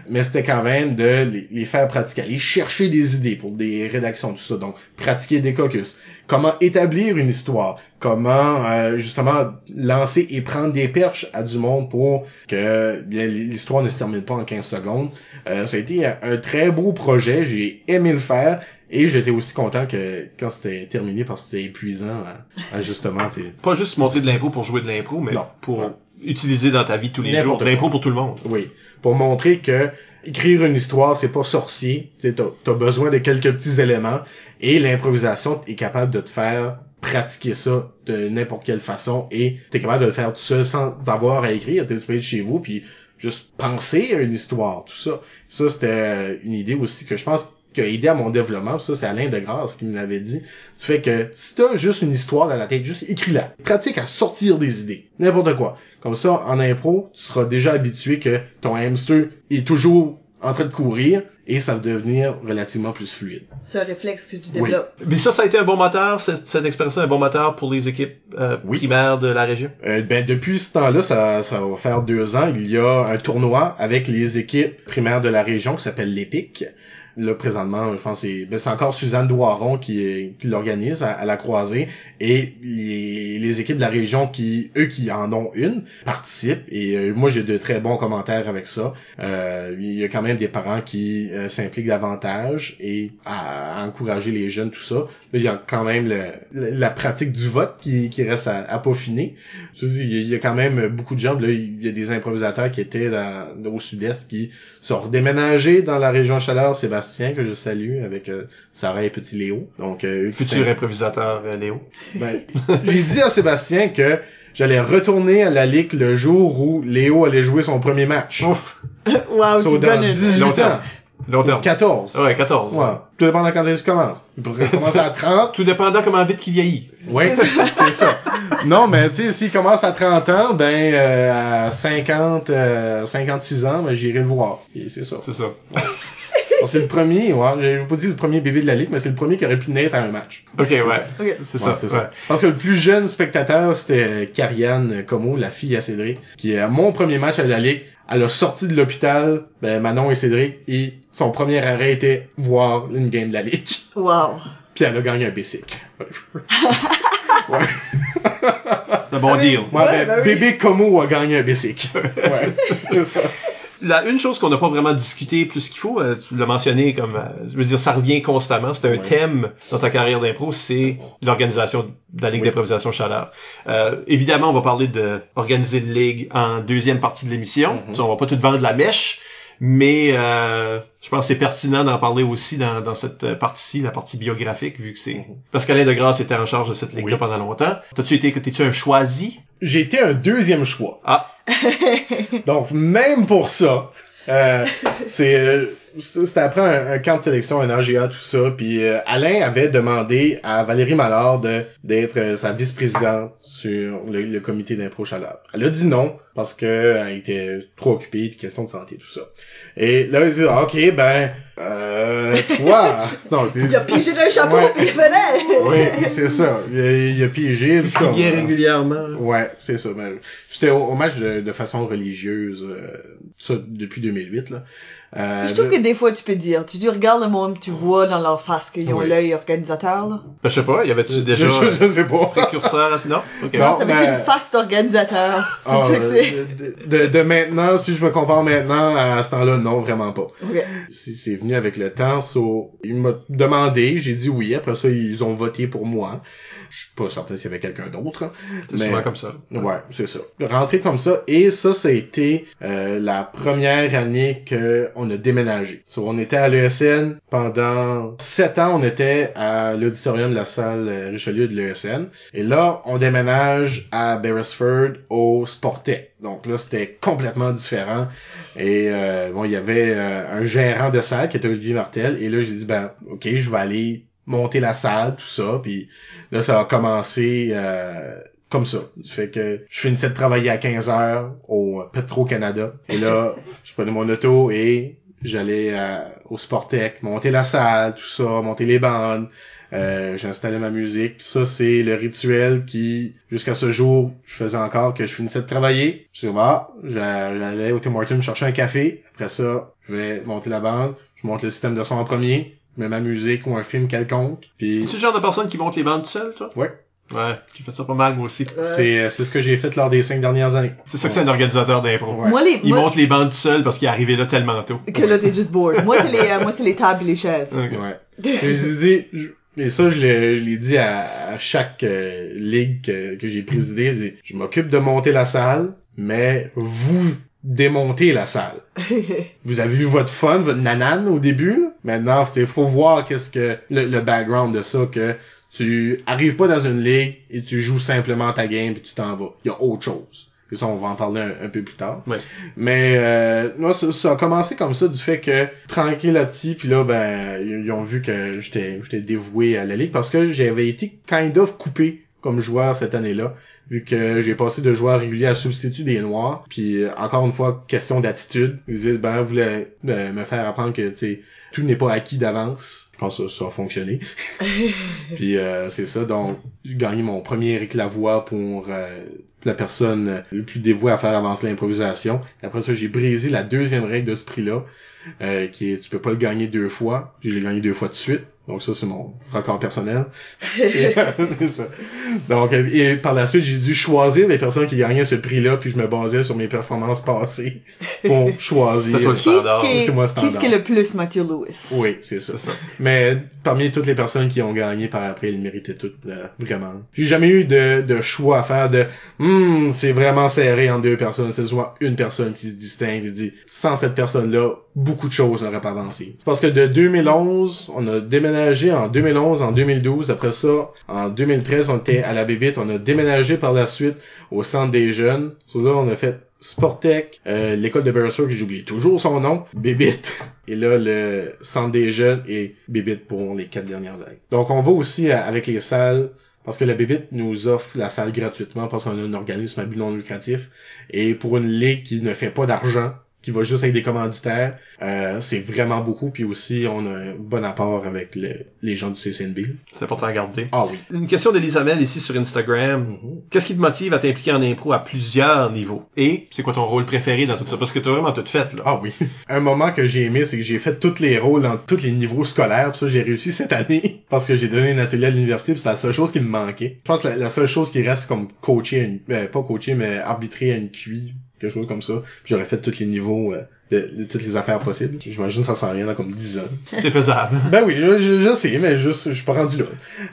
Mais c'était quand même de les, faire pratiquer, aller chercher des idées pour des rédactions, tout ça. Donc, pratiquer des caucus. Comment établir une histoire. Comment, euh, justement, lancer et prendre des perches à du monde pour que l'histoire ne se termine pas en 15 secondes. Euh, ça a été un très beau projet. J'ai aimé le faire. Et j'étais aussi content que quand c'était terminé parce que c'était épuisant, hein, hein, justement, Pas juste montrer de l'impro pour jouer de l'impro, mais Non. pour Ouais. utiliser dans ta vie de tous les jours. N'importe L'impro pour tout le monde. Oui. Pour montrer que écrire une histoire, c'est pas sorcier. T'as, t'as besoin de quelques petits éléments et l'improvisation est capable de te faire pratiquer ça de n'importe quelle façon et t'es capable de le faire tout seul sans avoir à écrire. T'es- être chez vous puis juste penser à une histoire, tout ça. Ça, c'était une idée aussi que je pense qui a aidé à mon développement. Ça, c'est Alain Degrasse qui me l'avait dit. Tu fais que si t'as juste une histoire dans la tête, juste écris-la. Pratique à sortir des idées. N'importe quoi. Comme ça, en impro, tu seras déjà habitué que ton hamster est toujours en train de courir et ça va devenir relativement plus fluide. C'est un réflexe que tu Oui. développes. Mais ça, ça a été un bon moteur, cette, cette expérience un bon moteur pour les équipes euh, Oui. primaires de la région? Euh, ben, depuis ce temps-là, ça, ça va faire deux ans, il y a un tournoi avec les équipes primaires de la région qui s'appelle l'EPIC. Là, présentement, je pense c'est, ben, c'est encore Suzanne Doiron qui, qui l'organise à, à la croisée. Et les, les équipes de la région qui, eux qui en ont une, participent. Et euh, moi, j'ai de très bons commentaires avec ça. Euh, il y a quand même des parents qui euh, s'impliquent davantage et à, à encourager les jeunes, tout ça. Là, il y a quand même le- la pratique du vote qui, qui reste à, à peaufiner. Il y, a, quand même beaucoup de gens. Là, il y a des improvisateurs qui étaient au sud-est qui sont redéménagés dans la région Chaleur. Sébastien, que je salue, avec euh, Sarah et Petit Léo. Donc, euh, Futur improvisateur, euh, Léo. ben, j'ai dit à Sébastien que j'allais retourner à la Ligue le jour où Léo allait jouer son premier match. Ouf, wow, So, tu dans donnes une... 18 Long terme. ans. Long terme. 14. Ouais, 14. Ouais. Tout dépend de quand est-ce tu commences. Il pourrait commencer à 30. Tout dépendant comment vite qu'il vieillit. Oui, c'est ça. Non, mais tu sais, s'il commence à 30 ans, ben euh, à 50, euh, 56 ans, ben j'irai le voir. Et c'est ça. C'est ça. Bon, c'est le premier, ouais, j'ai pas dit le premier bébé de la ligue, mais c'est le premier qui aurait pu naître à un match. Ok, ouais. Ok. C'est ça. c'est ouais. ça. Parce que le plus jeune spectateur, c'était Karianne Como, la fille à Cédric, qui à mon premier match à la ligue, elle a sorti de l'hôpital, ben Manon et Cédric, et son premier arrêt était voir une game de la ligue. Wow. Puis elle a gagné un basic. ouais. C'est un bon Ah oui. deal. Ouais, Ouais, ben, ben oui. bébé Como a gagné un basic. ouais. C'est ça. La, une chose qu'on n'a pas vraiment discuté plus qu'il faut, euh, tu l'as mentionné comme, euh, je veux dire, ça revient constamment. C'est un thème dans ta carrière d'impro, c'est l'organisation de la Ligue Oui. d'improvisation Chaleur. Euh, évidemment, on va parler de organiser une ligue en deuxième partie de l'émission. Tu sais, On va pas tout vendre la mèche, mais euh, je pense que c'est pertinent d'en parler aussi dans, dans cette partie-ci, la partie biographique, vu que c'est... Mhm. Parce qu'Alain de Grasse était en charge de cette ligue-là Oui. pendant longtemps. T'as-tu été, t'es-tu un choisi? J'ai été un deuxième choix. Ah, Donc, même pour ça, euh, c'est euh, c'était après un, un camp de sélection, un AGA, tout ça. Puis euh, Alain avait demandé à Valérie Mallard de d'être euh, sa vice-présidente sur le, le comité d'impro chaleur. Elle a dit non parce que euh, elle était trop occupée puis question de santé tout ça. Et là il dit ah, ok ben euh, toi non c'est Il a pigé d'un chapeau Ouais. puis il venait. oui c'est ça il a, il a piégé il tout ça. régulièrement. Ouais, c'est ça. Ben, j'étais au, au match de, de façon religieuse, euh, ça depuis 2008 là. Euh, Je trouve que des fois, tu peux dire, tu, tu regardes le monde, tu vois dans leur face qu'ils ont Oui. l'œil organisateur, là. Ben, je sais pas, y avait-tu déjà je, je, je sais pas. précurseur à... Non? Ok. Non. T'avais mais- une face d'organisateur? C'est Ah, ça que c'est. euh, de, de, de maintenant, si je me compare maintenant à ce temps-là, non, vraiment pas. Ok. Si c'est venu avec le temps, so, il m'a demandé, j'ai dit oui. Après ça, ils ont voté pour moi. Je suis pas certain s'il y avait quelqu'un d'autre. hein. C'est Mais- souvent comme ça. Ouais, c'est ça. Rentrer comme ça. Et ça, ça a été euh, la première année que on a déménagé. So, on était à l'ESN pendant sept ans. On était à l'auditorium de la salle euh, Richelieu de l'ESN. Et là, on déménage à Beresford au Sportec. Donc là, c'était complètement différent. Et euh, bon, il y avait euh, un gérant de salle qui était Olivier Martel. Et là, j'ai dit, ben, ok, je vais aller monter la salle, tout ça. Puis là, ça a commencé... euh, comme ça. Fait que je finissais de travailler à 15 heures au Petro-Canada. Et là, je prenais mon auto et j'allais euh, au Sportec, monter la salle, tout ça, monter les bandes. Euh, J'installais ma musique. Ça, c'est le rituel qui, jusqu'à ce jour, je faisais encore que je finissais de travailler. Je disais, bah, j'a- j'allais au Tim Hortons chercher un café. Après ça, je vais monter la bande. Je monte le système de son en premier. Je mets ma musique ou un film quelconque. Puis, Es-tu le genre de personne qui monte les bandes tout seul, toi? Ouais. Ouais, j'ai fait ça pas mal, moi aussi. c'est euh, c'est ce que j'ai fait lors des cinq dernières années. C'est ça que c'est un organisateur d'impro. Ouais. Moi, les, Il moi, monte les bandes tout seul parce qu'il est arrivé là tellement tôt. que là, t'es juste bored. Moi, c'est les, euh, moi, c'est les tables et les chaises. Ok. Ouais. Et j'ai dit, je- Et ça, je l'ai je l'ai dit à, à chaque euh, ligue que, que j'ai présidé. Je, je m'occupe de monter la salle, mais vous démontez la salle. Vous avez eu votre fun, votre nanane au début. Maintenant, il faut voir qu'est-ce que le, le background de ça, que tu arrives pas dans une ligue et tu joues simplement ta game et tu t'en vas. Il y a autre chose. Et ça, on va en parler un, un peu plus tard. Ouais. Mais euh, moi, ça, ça a commencé comme ça du fait que tranquille là petit, puis là, ben, ils ont vu que j'étais j'étais dévoué à la ligue parce que j'avais été kind of coupé comme joueur cette année-là vu que j'ai passé de joueur régulier à substitut des noirs puis euh, encore une fois question d'attitude. Ils disaient ben vous voulez euh, me faire apprendre que tu sais tout n'est pas acquis d'avance je pense que ça, a fonctionné. Puis euh, c'est ça. Donc j'ai gagné mon premier Eric Lavoie pour euh, la personne le plus dévouée à faire avancer l'improvisation. Après ça j'ai brisé la deuxième règle de ce prix-là euh, qui est tu peux pas le gagner deux fois. Puis je l'ai gagné deux fois de suite donc ça c'est mon record personnel. C'est ça. Donc euh, et par la suite j'ai dû choisir les personnes qui gagnaient ce prix-là puis je me basais sur mes performances passées pour choisir. C'est Qui C'est moi, est, standard. qui est-ce qui est le plus Mathieu Lewis? oui c'est ça. Mais parmi toutes les personnes qui ont gagné par après ils méritaient toutes euh, vraiment. J'ai jamais eu de, de choix à faire de hmm c'est vraiment serré en deux personnes c'est souvent une personne qui se distingue et dit sans cette personne là beaucoup de choses n'auraient pas avancé. Parce que de 2011 on a déménagé en 2011 en 2012 après ça en 2013 on était à la Bébite on a déménagé par la suite au centre des jeunes so là on a fait Sportec, euh, l'école de Berserk, j'oublie toujours son nom, Bébite. Et là, le centre des jeunes et Bébite pour les quatre dernières années. Donc, on va aussi avec les salles, parce que la Bébite nous offre la salle gratuitement parce qu'on a un organisme à but non lucratif. Et pour une ligue qui ne fait pas d'argent, qui va juste avec des commanditaires, euh, c'est vraiment beaucoup. Puis aussi, on a un bon apport avec le- les gens du CCNB. C'est important à garder. Ah oui. Une question d'Elisabeth ici sur Instagram. Mhm. Qu'est-ce qui te motive à t'impliquer en impro à plusieurs niveaux? Et c'est quoi ton rôle préféré dans tout ça? Parce que t'as vraiment tout fait, là. Ah oui. Un moment que j'ai aimé, c'est que j'ai fait tous les rôles dans tous les niveaux scolaires. Puis ça, j'ai réussi cette année parce que j'ai donné un atelier à l'université. Puis c'est la seule chose qui me manquait. Je pense que la, la seule chose qui reste comme coacher, à une, euh, pas coacher, mais arbitrer à une QI, quelque chose comme ça. Puis j'aurais fait tous les niveaux euh, de, de toutes les affaires possibles. J'imagine que ça s'en vient dans comme 10 ans. C'est faisable. Ben oui, je, je, je sais, mais juste, je suis pas rendu là.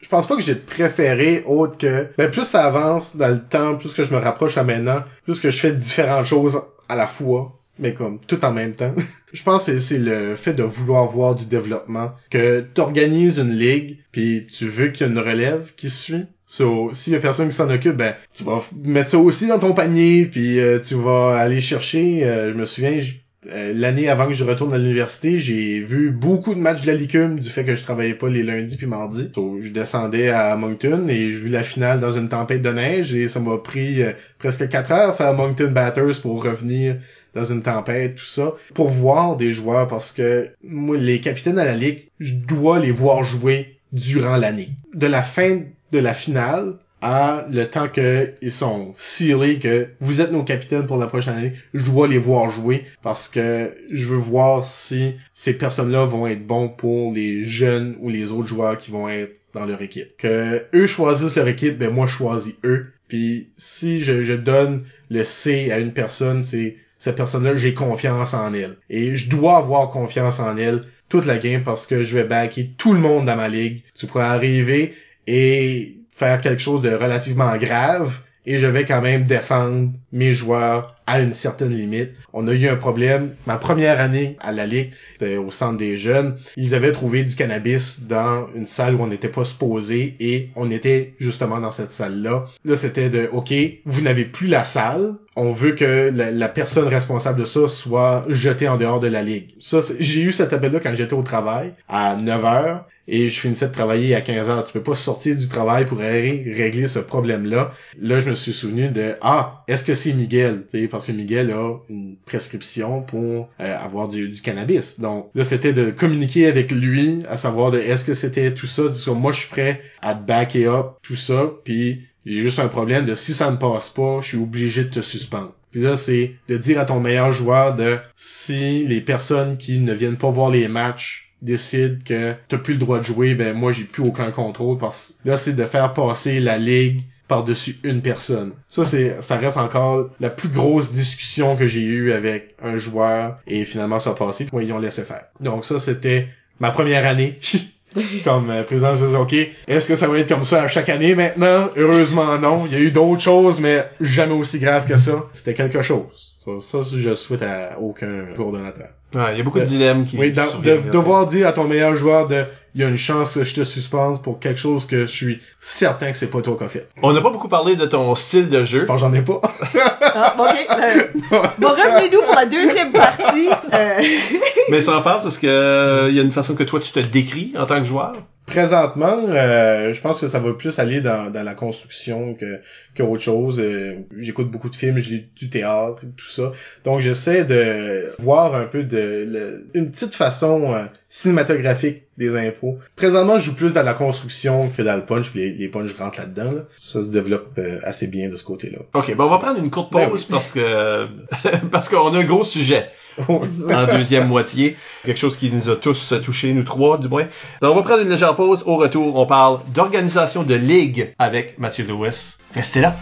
Je pense pas que j'ai de préféré autre que, ben plus ça avance dans le temps, plus que je me rapproche à maintenant, plus que je fais différentes choses à la fois, mais comme tout en même temps. je pense que c'est- c'est le fait de vouloir voir du développement, que t'organises une ligue, puis tu veux qu'il y ait une relève qui suit. So, s'il y a personne qui s'en occupe, ben, tu vas mettre ça aussi dans ton panier, puis euh, tu vas aller chercher, euh, je me souviens, je- euh, l'année avant que je retourne à l'université, j'ai vu beaucoup de matchs de la Licume du fait que je travaillais pas les lundis puis mardis. So, je descendais à Moncton et j'ai vu la finale dans une tempête de neige et ça m'a pris euh, presque quatre heures faire Moncton Batters pour revenir dans une tempête, tout ça, pour voir des joueurs parce que moi, les capitaines à la Ligue, je dois les voir jouer durant l'année. De la fin de la finale à le temps que ils sont scellés que vous êtes nos capitaines pour la prochaine année, je dois les voir jouer parce que je veux voir si ces personnes-là vont être bons pour les jeunes ou les autres joueurs qui vont être dans leur équipe. Que eux choisissent leur équipe, ben moi je choisis eux. Puis si je, je donne le C à une personne, c'est cette personne-là, j'ai confiance en elle. Et je dois avoir confiance en elle toute la game parce que je vais backer tout le monde dans ma ligue. Tu pourrais arriver et faire quelque chose de relativement grave et je vais quand même défendre mes joueurs à une certaine limite. On a eu un problème. Ma première année à la Ligue, c'était au centre des jeunes. Ils avaient trouvé du cannabis dans une salle où on n'était pas supposé et on était justement dans cette salle-là. Là, c'était de, OK, vous n'avez plus la salle. On veut que la, la personne responsable de ça soit jetée en dehors de la Ligue. Ça, j'ai eu cet appel-là quand j'étais au travail à 9 heures et je finissais de travailler à 15 heures. Tu peux pas sortir du travail pour aller régler ce problème-là. Là, je me suis souvenu de ah, est-ce que c'est Miguel? Tu sais, parce que Miguel a une prescription pour euh, avoir du, cannabis. Donc là, c'était de communiquer avec lui, à savoir de est-ce que c'était tout ça? Dis moi, je suis prêt à te backer up tout ça. Puis il y a juste un problème de si ça ne passe pas, je suis obligé de te suspendre. Puis là, c'est de dire à ton meilleur joueur de si les personnes qui ne viennent pas voir les matchs décident que t'as plus le droit de jouer, ben moi j'ai plus aucun contrôle parce que là c'est de faire passer la ligue par-dessus une personne. Ça c'est ça reste encore la plus grosse discussion que j'ai eue avec un joueur et finalement ça a passé puis ils ont laissé faire. Donc ça c'était ma première année comme euh, président, je disais, OK, est-ce que ça va être comme ça à chaque année? Maintenant? Heureusement non. Il y a eu d'autres choses, mais jamais aussi grave que ça. C'était quelque chose. Ça, ça, je souhaite à aucun coordonnateur. Ouais, il y a beaucoup de dilemmes qui Oui, de, surviennent. devoir dire à ton meilleur joueur de, il y a une chance que je te suspense pour quelque chose que je suis certain que c'est pas toi qui as fait. On n'a pas beaucoup parlé de ton style de jeu. Enfin, j'en ai pas. Ah, bon, ok. euh, bon, revenez-nous pour la deuxième partie. Euh, Mais sans faire, c'est ce que euh, il y a une façon que toi tu te décris en tant que joueur? Présentement, euh, je pense que ça va plus aller dans, dans la construction que, que autre chose. Euh, J'écoute beaucoup de films, je lis du théâtre, tout ça. Donc j'essaie de voir un peu de le- une petite façon euh, cinématographique des impôts. Présentement, je joue plus dans la construction que dans le punch, puis les, les punch rentrent là-dedans. là. Ça se développe euh, assez bien de ce côté-là. Ok, ben on va prendre une courte pause Ben oui. parce que parce qu'on a un gros sujet en deuxième moitié, quelque chose qui nous a tous touchés, nous trois du moins. Donc on va prendre une légère pause. Au retour, on parle d'organisation de ligue avec Mathieu Lewis. Restez là.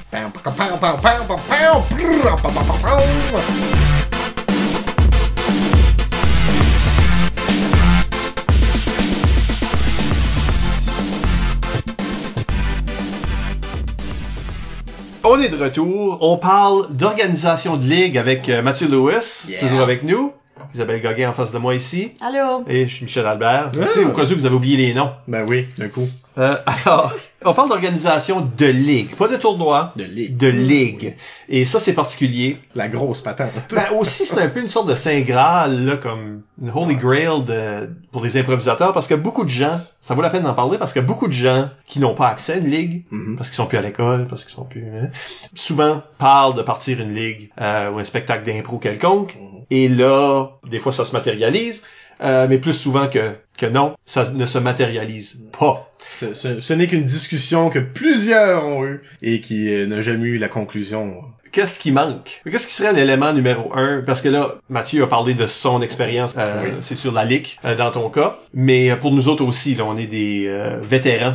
On est de retour. On parle d'organisation de ligue avec euh, Mathieu Lewis, Yeah. toujours avec nous. Isabelle Gauguin en face de moi ici. Allô? Et je suis Michel Albert. Ah. Tu sais, au cas où vous avez oublié les noms. Ben oui, d'un coup. Euh, alors, on parle d'organisation de ligue, pas de tournoi, De ligue. de ligue. Et ça, c'est particulier. La grosse patente. Ben aussi, c'est un peu une sorte de saint graal, là, comme une holy grail de, pour les improvisateurs, parce que beaucoup de gens, ça vaut la peine d'en parler, parce que beaucoup de gens qui n'ont pas accès à une ligue, Mhm. parce qu'ils sont plus à l'école, parce qu'ils sont plus, hein, souvent parlent de partir une ligue euh, ou un spectacle d'impro quelconque. Mhm. Et là, des fois, ça se matérialise, euh, mais plus souvent que que non, ça ne se matérialise pas. Ce, ce- ce n'est qu'une discussion que plusieurs ont eue et qui euh, n'a jamais eu la conclusion. Qu'est-ce qui manque? Qu'est-ce qui serait l'élément numéro un? Parce que là, Mathieu a parlé de son expérience, euh, Oui. c'est sur la ligue, euh, dans ton cas. Mais euh, pour nous autres aussi, là, on est des euh, vétérans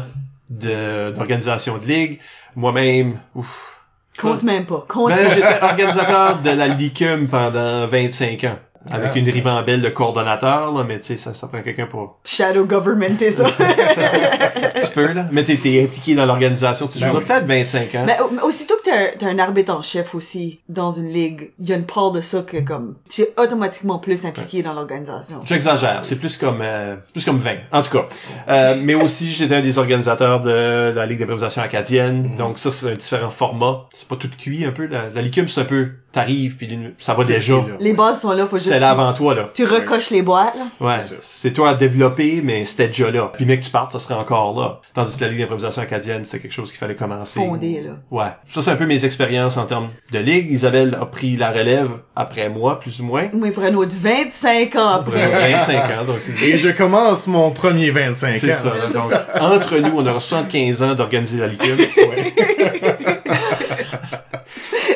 de- d'organisation de, ligue. Moi-même, ouf. Compte même pas. Compte Ben, j'étais organisateur de la LICUM pendant 25 ans. Avec une ribambelle de coordonnateurs, là, mais tu sais, ça, ça prend quelqu'un pour Shadow government, c'est ça. un petit peu, là. Mais t'es t'es impliqué dans l'organisation, tu Ben joueras oui. peut-être 25 ans. Mais au- mais aussitôt que t'as un, un arbitre en chef aussi dans une ligue, il y a une part de ça que comme tu es automatiquement plus impliqué dans l'organisation. J'exagère, c'est plus comme euh, plus comme 20, en tout cas. Euh, mais aussi, j'étais un des organisateurs de la Ligue d'improvisation acadienne, donc ça, c'est un différent format. C'est pas tout cuit un peu. La, la LICUM, c'est un peu, t'arrives, puis ça va C'est- déjà. c'est là. Les bases sont là, faut juste C'était là avant toi, là. tu recoches les boîtes là. Ouais, C'est c'est toi à développer, mais c'était déjà là. Puis mec, tu partes, ça serait encore là. Tandis que la Ligue d'improvisation acadienne, c'était quelque chose qu'il fallait commencer. Fondé là. Ouais. Ça, c'est un peu mes expériences en termes de ligue. Isabelle a pris la relève après moi, plus ou moins. Oui, pour un autre 25 ans Après après. 25 ans, donc c'est- Et je commence mon premier 25 ans. C'est ça. Donc, entre nous, on aura 75 ans d'organiser la LICUM. Ouais.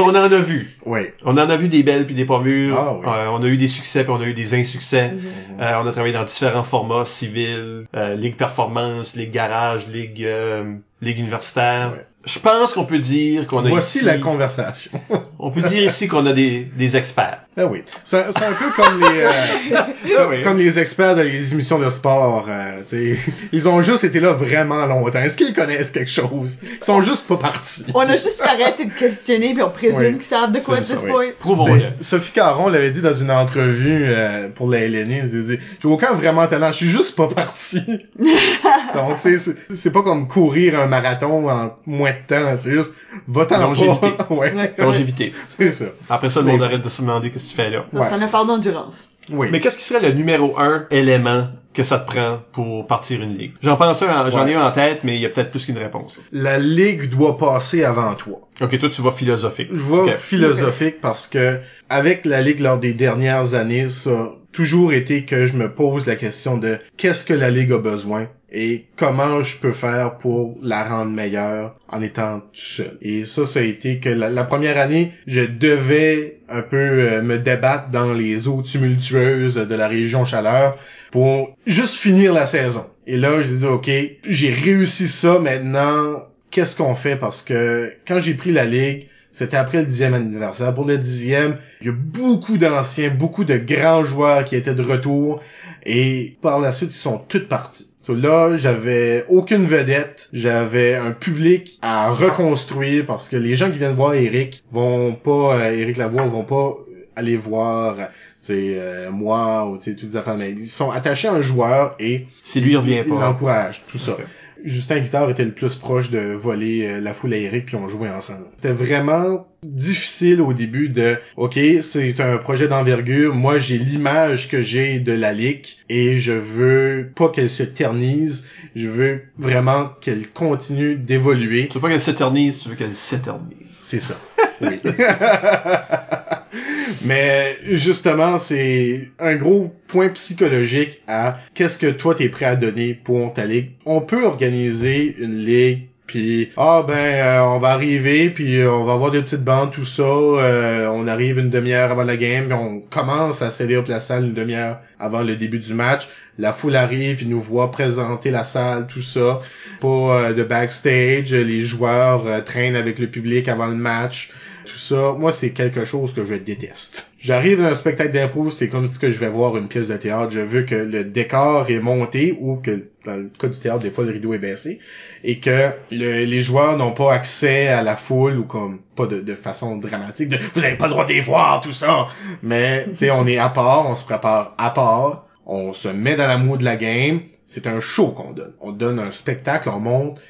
Ça, on en a vu. ouais. On en a vu des belles puis des pas mûres. Ah oui. Euh, on a eu des succès puis on a eu des insuccès. Mhm. Euh, on a travaillé dans différents formats, civils, euh, ligue performance, ligue garage, ligue euh, ligue universitaire. Ouais. Je pense qu'on peut dire qu'on a Voici ici, la conversation. on peut dire ici qu'on a des, des experts. Ah oui. C'est c'est un peu comme les euh, Ah oui. comme les experts de les émissions de sport. euh, tu sais. ils ont juste été là vraiment longtemps. Est-ce qu'ils connaissent quelque chose? Ils sont juste pas partis. On a juste arrêté de questionner puis on présume Oui. qu'ils savent de quoi à ce oui. point. Prouvons-le. Sophie Caron l'avait dit dans une entrevue euh, pour la LNI, elle dit j'ai aucun vraiment talent, je suis juste pas parti. Donc c'est pas comme courir un marathon en moins de temps, c'est juste va-t'en Longévité. ouais, Longévité. c'est ça. Après ça, le Oui. monde arrête de se demander qu'est-ce que tu fais là. Ça en a parlé d'endurance. Oui. Mais qu'est-ce qui serait le numéro un élément que ça te prend pour partir une ligue? J'en pense un, en- j'en ai un en tête, mais il y a peut-être plus qu'une réponse. La ligue doit passer avant toi. Ok, toi, tu vas philosophique. Je vois Ok. philosophique parce que avec la ligue lors des dernières années, ça a toujours été que je me pose la question de qu'est-ce que la ligue a besoin et comment je peux faire pour la rendre meilleure en étant tout seul. Et ça, ça a été que la, première année, je devais un peu euh, me débattre dans les eaux tumultueuses de la région Chaleur pour juste finir la saison. Et là, je disais, OK, j'ai réussi ça maintenant. Qu'est-ce qu'on fait? Parce que quand j'ai pris la ligue, C'était après le dixième anniversaire. Pour le dixième, il y a beaucoup d'anciens, beaucoup de grands joueurs qui étaient de retour. Et par la suite, ils sont tous partis. So là, j'avais aucune vedette, j'avais un public à reconstruire parce que les gens qui viennent voir Eric vont pas, euh, Eric Lavoie vont pas aller voir c'est euh, moi ou tu sais toutes les affaires mais ils sont attachés à un joueur et Si lui il revient pas. l'encouragent tout ça. Justin Guitard était le plus proche de voler euh, la foule à Eric puis on jouait ensemble. C'était vraiment difficile au début de OK, c'est un projet d'envergure, moi j'ai l'image que j'ai de la ligue et je veux pas qu'elle se ternise, je veux vraiment qu'elle continue d'évoluer. Tu veux pas qu'elle s'éternise, tu veux qu'elle s'éternise. C'est ça. Oui. Mais justement, c'est un gros point psychologique à qu'est-ce que toi t'es prêt à donner pour ta ligue. On peut organiser une ligue puis ah ben euh, on va arriver puis euh, on va avoir des petites bandes tout ça euh, on arrive une demi-heure avant la game puis on commence à céder up la salle une demi-heure avant le début du match la foule arrive ils nous voient présenter la salle tout ça pas euh, de backstage les joueurs euh, traînent avec le public avant le match tout ça, moi, c'est quelque chose que je déteste. J'arrive dans un spectacle d'impro, c'est comme si je vais voir une pièce de théâtre. Je veux que le décor est monté ou que, dans le cas du théâtre, des fois, le rideau est baissé et que le- les joueurs n'ont pas accès à la foule ou comme, pas de, façon dramatique, de « vous avez pas le droit de voir, tout ça ». Mais, tu sais, on est à part, on se prépare à part, on se met dans la mood de la game. C'est un show qu'on donne. On donne un spectacle, on montre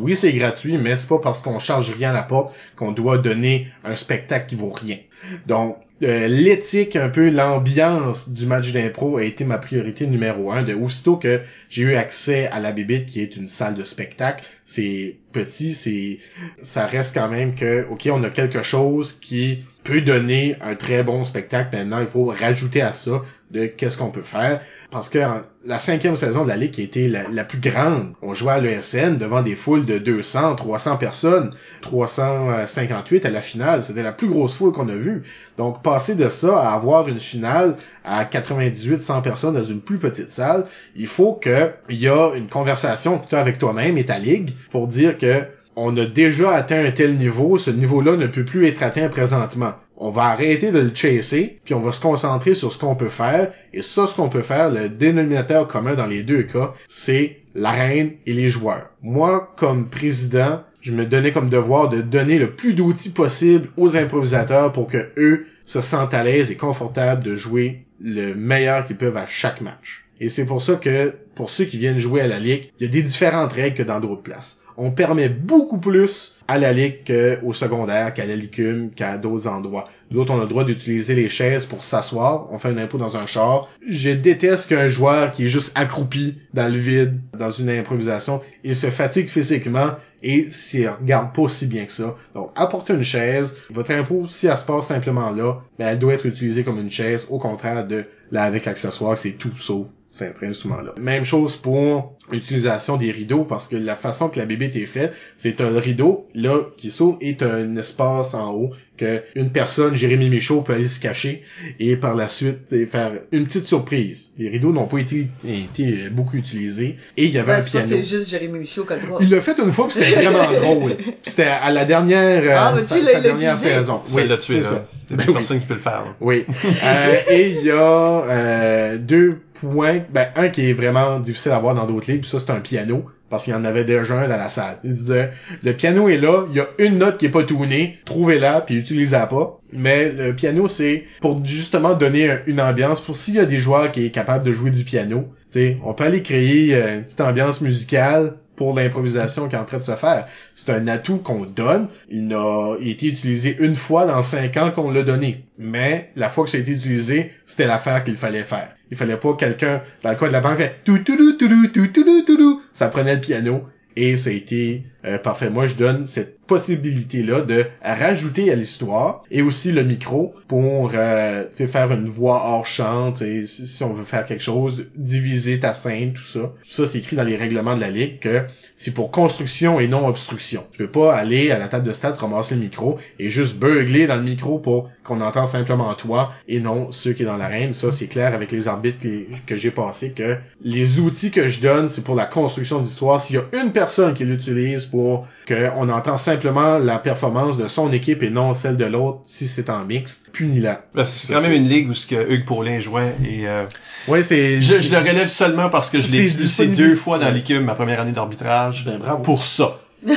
Oui, c'est gratuit, mais c'est pas parce qu'on charge rien à la porte qu'on doit donner un spectacle qui vaut rien. Donc, euh, l'éthique, un peu l'ambiance du match d'impro a été ma priorité numéro un. De aussitôt que j'ai eu accès à la Bébite, qui est une salle de spectacle, c'est petit, c'est, ça reste quand même que, ok, on a quelque chose qui peut donner un très bon spectacle. Maintenant, il faut rajouter à ça de qu'est-ce qu'on peut faire. Parce que la cinquième saison de la Ligue qui a été la, plus grande, on jouait à l'ESN devant des foules de 200, 300 personnes, 358 à la finale. C'était la plus grosse foule qu'on a vue. Donc, passer de ça à avoir une finale à 98, 100 personnes dans une plus petite salle, il faut que il y a une conversation que tu as avec toi-même et ta ligue pour dire que on a déjà atteint un tel niveau, ce niveau-là ne peut plus être atteint présentement. On va arrêter de le chasser, puis on va se concentrer sur ce qu'on peut faire. Et ça, ce qu'on peut faire, le dénominateur commun dans les deux cas, c'est l'arène et les joueurs. Moi, comme président, je me donnais comme devoir de donner le plus d'outils possible aux improvisateurs pour que eux se sentent à l'aise et confortables de jouer le meilleur qu'ils peuvent à chaque match. Et c'est pour ça que, pour ceux qui viennent jouer à la Ligue, il y a des différentes règles que dans d'autres places. On permet beaucoup plus à la Ligue qu'au secondaire, qu'à la licume, qu'à d'autres endroits. D'autres, on a le droit d'utiliser les chaises pour s'asseoir. On fait un impôt dans un char. Je déteste qu'un joueur qui est juste accroupi dans le vide, dans une improvisation, il se fatigue physiquement et s'il regarde pas si bien que ça. Donc, apportez une chaise. Votre impôt, si elle se passe simplement là, ben, elle doit être utilisée comme une chaise. Au contraire de là avec accessoire, c'est tout sauf cet instrument-là. Même chose pour l'utilisation des rideaux, parce que la façon que la bébête est faite, c'est un rideau, là, qui s'ouvre, et t'as un espace en haut que une personne, Jérémy Michaud, peut aller se cacher, et par la suite, faire une petite surprise. Les rideaux n'ont pas été, été beaucoup utilisés, et il y avait un c'est piano. c'est juste Jérémy Michaud qui a le droit. Il l'a fait une fois, puis c'était vraiment drôle. Puis C'était à la dernière, euh, Ah, mais sa, sa il l'a dernière saison. Ça l'a tué, c'est là. ça. C'est Ben oui. personne qui peut le faire. là. Oui. Euh, et il y a euh, deux points. Ben, un qui est vraiment difficile à voir dans d'autres livres, ça c'est un piano. Parce qu'il y en avait déjà un dans la salle. Le, piano est là, il y a une note qui est pas tournée, trouvez-la, puis utilisez-la pas. Mais le piano, c'est pour justement donner un- une ambiance, pour s'il y a des joueurs qui est capable de jouer du piano, tu on peut aller créer euh, une petite ambiance musicale pour l'improvisation qui est en train de se faire. C'est un atout qu'on donne. Il n'a été utilisé une fois dans cinq ans qu'on l'a donné. Mais la fois que ça a été utilisé, c'était l'affaire qu'il fallait faire. Il fallait pas quelqu'un dans le coin de la banque fait tout tout tout tout tout tout tout tout. Ça prenait le piano et ça a été euh, parfait. Moi, je donne cette possibilité-là de rajouter à l'histoire et aussi le micro pour euh, faire une voix hors sais, si, si on veut faire quelque chose, diviser ta scène, tout ça. Tout ça, c'est écrit dans les règlements de la Ligue que c'est pour construction et non obstruction. Tu peux pas aller à la table de stats, ramasser le micro et juste beugler dans le micro pour qu'on entende simplement toi et non ceux qui est dans l'arène. Ça, c'est clair avec les arbitres que, j'ai passés que les outils que je donne, c'est pour la construction d'histoire. S'il y a une personne qui l'utilise pour qu'on entend simplement la performance de son équipe et non celle de l'autre, si c'est en mixte, punis-la. Ben, c'est quand même une ligue où ce que Hugues Paulin jouait et euh, Ouais, c'est... je, je le relève seulement parce que je l'ai utilisé deux fois dans l'équipe ma première année d'arbitrage Ben, bravo. pour ça.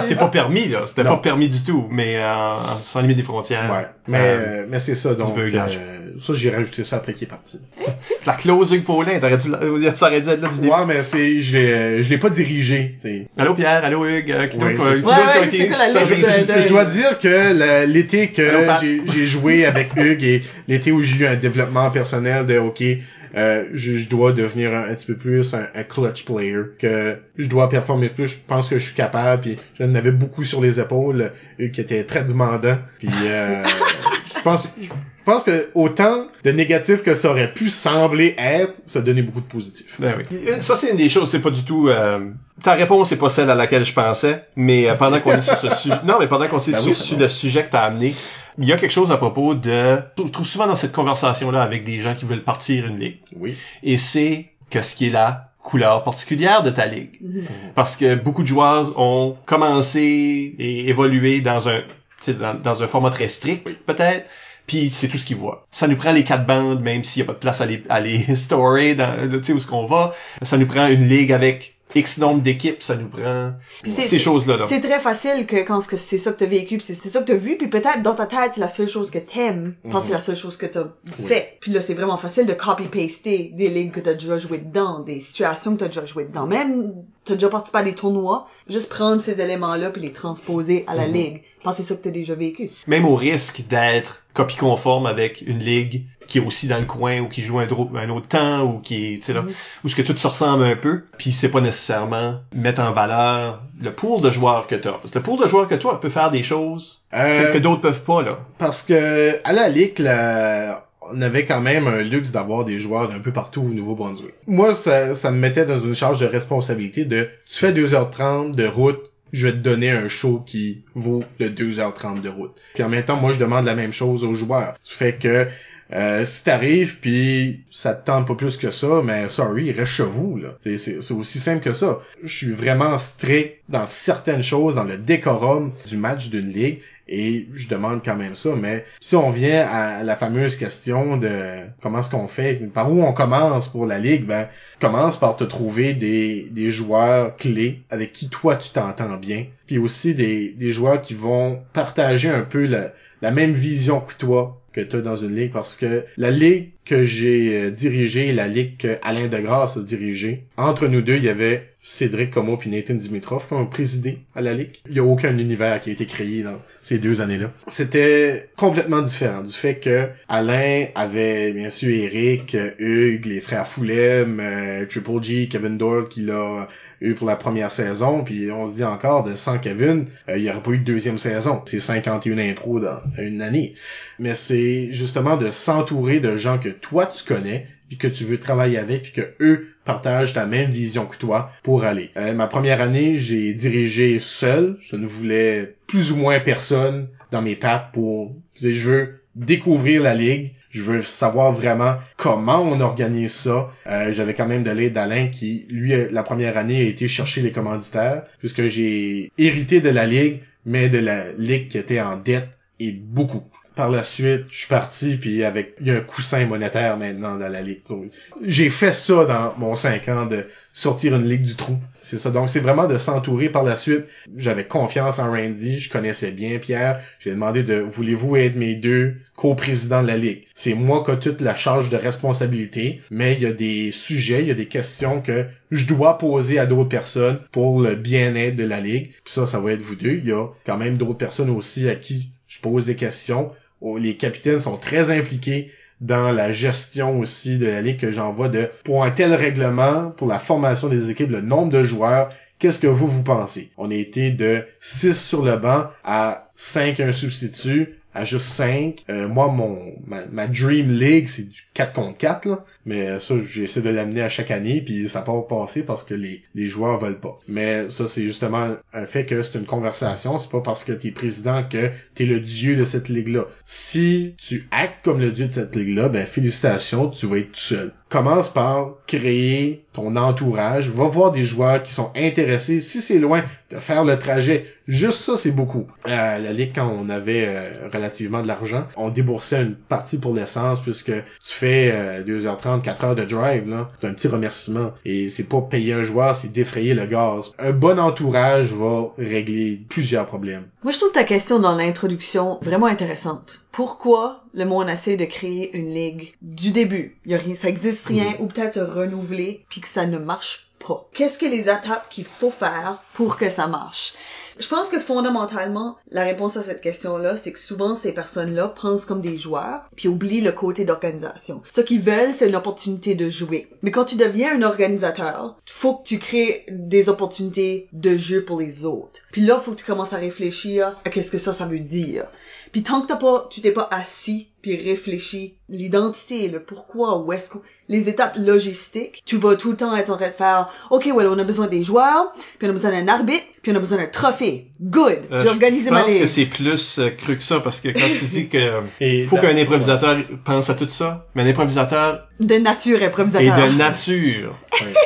C'est pas permis là, c'était pas permis du tout, mais euh, sans limite des frontières. Ouais, mais, Euh, euh, mais c'est ça, donc, beuglage. Ça, j'ai rajouté ça après qu'il est parti. La Hugues Paulin, t'aurais dû, ça aurait dû être là du début. Ouais, mais c'est, je l'ai, je l'ai pas dirigé, c'est. Allô Pierre, allô Hugues, euh, qui c'est euh, Ouais, ouais, je- Je dois dire que l'été que j'ai j'ai joué avec Hugues et l'été où j'ai eu un développement personnel de hockey, euh, je, je dois devenir un, un petit peu plus un, un clutch player, que je dois performer plus, je pense que je suis capable, puis j'en avais beaucoup sur les épaules, Hugues qui était très demandant, puis euh, je pense je pense que autant de négatif que ça aurait pu sembler être, ça donnait beaucoup de positif. Ben oui. Ça, c'est une des choses, c'est pas du tout... euh, ta réponse, c'est pas celle à laquelle je pensais, mais euh, pendant qu'on est sur ce sujet... Non, mais pendant qu'on est Ben sur oui, sur le sujet que t'as amené, il y a quelque chose à propos de... Je trouve souvent dans cette conversation-là avec des gens qui veulent partir une ligue, Oui. et c'est qu'est-ce qui est la couleur particulière de ta ligue. Mhm. Parce que beaucoup de joueurs ont commencé et évolué dans un, dans, dans un format très strict, peut-être. Puis c'est tout ce qu'ils voient. Ça nous prend les quatre bandes, même s'il n'y a pas de place à les, à les storer dans, tu sais, où est-ce qu'on va. Ça nous prend une ligue avec X nombre d'équipes. Ça nous prend ces choses-là. Là. C'est très facile que quand ce que c'est ça que t'as vécu, puis c'est ça que t'as vu, puis peut-être dans ta tête c'est la seule chose que t'aimes, parce que c'est la seule chose que t'as Oui. fait. Puis là c'est vraiment facile de copy-paster des ligues que t'as déjà joué dedans, des situations que t'as déjà joué dedans. Même t'as déjà participé à des tournois, juste prendre ces éléments-là puis les transposer à la Mhm. ligue. Je pense que c'est ça que t'as déjà vécu. Même au risque d'être copie conforme avec une ligue qui est aussi dans le coin ou qui joue un, autre temps ou qui est, tu sais là, Mhm. où ce que tout se ressemble un peu, puis c'est pas nécessairement mettre en valeur le pool de joueurs que t'as. Parce que le pool de joueurs que toi peut faire des choses Euh, que, que d'autres peuvent pas, là. Parce que à la Ligue, la- on avait quand même un luxe d'avoir des joueurs d'un peu partout au Nouveau-Brunswick. Moi, ça, ça me mettait dans une charge de responsabilité de tu fais 2h30 de route, je vais te donner un show qui vaut le 2h30 de route. Puis en même temps, moi, je demande la même chose aux joueurs. Tu fais que euh, si t'arrives puis ça te tente pas plus que ça, mais sorry, reste chez vous là. C'est, aussi simple que ça. Je suis vraiment strict dans certaines choses, dans le décorum du match d'une ligue et je demande quand même ça. Mais si on vient à la fameuse question de comment est-ce qu'on fait, par où on commence pour la ligue, ben commence par te trouver des, des joueurs clés avec qui toi tu t'entends bien, puis aussi des, des joueurs qui vont partager un peu la même vision que toi que tu as dans une ligue parce que la ligue que j'ai euh, dirigée la ligue que Alain Degrasse a dirigée, entre nous deux, il y avait Cédric Como puis Nathan Dimitrov qui ont présidé à la ligue. Il y a aucun univers qui a été créé dans ces deux années-là. C'était complètement différent du fait que Alain avait bien sûr Eric, Hugues, les frères Foulem, euh, Triple G, Kevin Doyle qui l'a eu pour la première saison, puis on se dit encore de sans Kevin, euh, il n'y aurait pas eu de deuxième saison. C'est 51 impros dans une année. Mais c'est justement de s'entourer de gens que toi tu connais, puis que tu veux travailler avec, puis que eux partagent ta même vision que toi pour aller. Euh, ma première année, j'ai dirigé seul. Je ne voulais plus ou moins personne dans mes pattes pour... Je veux découvrir la ligue. Je veux savoir vraiment comment on organise ça. Euh, J'avais quand même de l'aide d'Alain qui, lui, la première année, a été chercher les commanditaires, puisque j'ai hérité de la ligue, mais de la ligue qui était en dette et beaucoup. Par la suite, je suis parti, puis avec il y a un coussin monétaire maintenant dans la ligue. J'ai fait ça dans mon 5 ans de sortir une ligue du trou. C'est ça. Donc c'est vraiment de s'entourer par la suite. J'avais confiance en Randy, je connaissais bien Pierre. J'ai demandé de voulez-vous être mes deux co-présidents de la ligue? C'est moi qui ai toute la charge de responsabilité, mais il y a des sujets, il y a des questions que je dois poser à d'autres personnes pour le bien-être de la ligue. Puis ça, ça va être vous deux. Il y a quand même d'autres personnes aussi à qui je pose des questions. Les capitaines sont très impliqués dans la gestion aussi de la ligue que j'envoie de pour un tel règlement, pour la formation des équipes, le nombre de joueurs, qu'est-ce que vous vous pensez? On a été de 6 sur le banc à 5 un substitut à juste 5. Euh, moi, mon ma, Dream League, c'est du 4 contre 4, là. Mais euh, ça, j'essaie de l'amener à chaque année, puis ça pas passer parce que les, les joueurs veulent pas. Mais ça, c'est justement un fait que c'est une conversation. C'est pas parce que t'es président que t'es le dieu de cette ligue-là. Si tu actes comme le dieu de cette ligue-là, ben félicitations, tu vas être tout seul. Commence par créer ton entourage, va voir des joueurs qui sont intéressés. Si c'est loin, de faire le trajet. Juste ça, c'est beaucoup. À la Ligue, quand on avait euh, relativement de l'argent, on déboursait une partie pour l'essence puisque tu fais euh, 2h30, 4 heures de drive, là. C'est un petit remerciement. Et c'est pas payer un joueur, c'est défrayer le gaz. Un bon entourage va régler plusieurs problèmes. Moi, je trouve ta question dans l'introduction vraiment intéressante. Pourquoi le monde essaie de créer une ligue du début? Il y a rien, ça existe rien, ou peut-être renouveler, puis que ça ne marche pas. Qu'est-ce que les étapes qu'il faut faire pour que ça marche? Je pense que fondamentalement, la réponse à cette question-là, c'est que souvent ces personnes-là pensent comme des joueurs, puis oublient le côté d'organisation. Ce qu'ils veulent, c'est une opportunité de jouer. Mais quand tu deviens un organisateur, faut que tu crées des opportunités de jeu pour les autres. Puis là, faut que tu commences à réfléchir à qu'est-ce que ça, ça veut dire. Puis tant que t'as pas, tu t'es pas assis puis réfléchi l'identité, le pourquoi, où est-ce qu'on, les étapes logistiques, tu vas tout le temps être en train de faire, ok, well, on a besoin des joueurs, puis on a besoin d'un arbitre, puis on a besoin d'un trophée. Good! Euh, J'ai organisé je ma pense que c'est plus euh, cru que ça parce que quand tu dis que euh, Et faut qu'un improvisateur pense à tout ça, mais un improvisateur De nature improvisateur. de nature,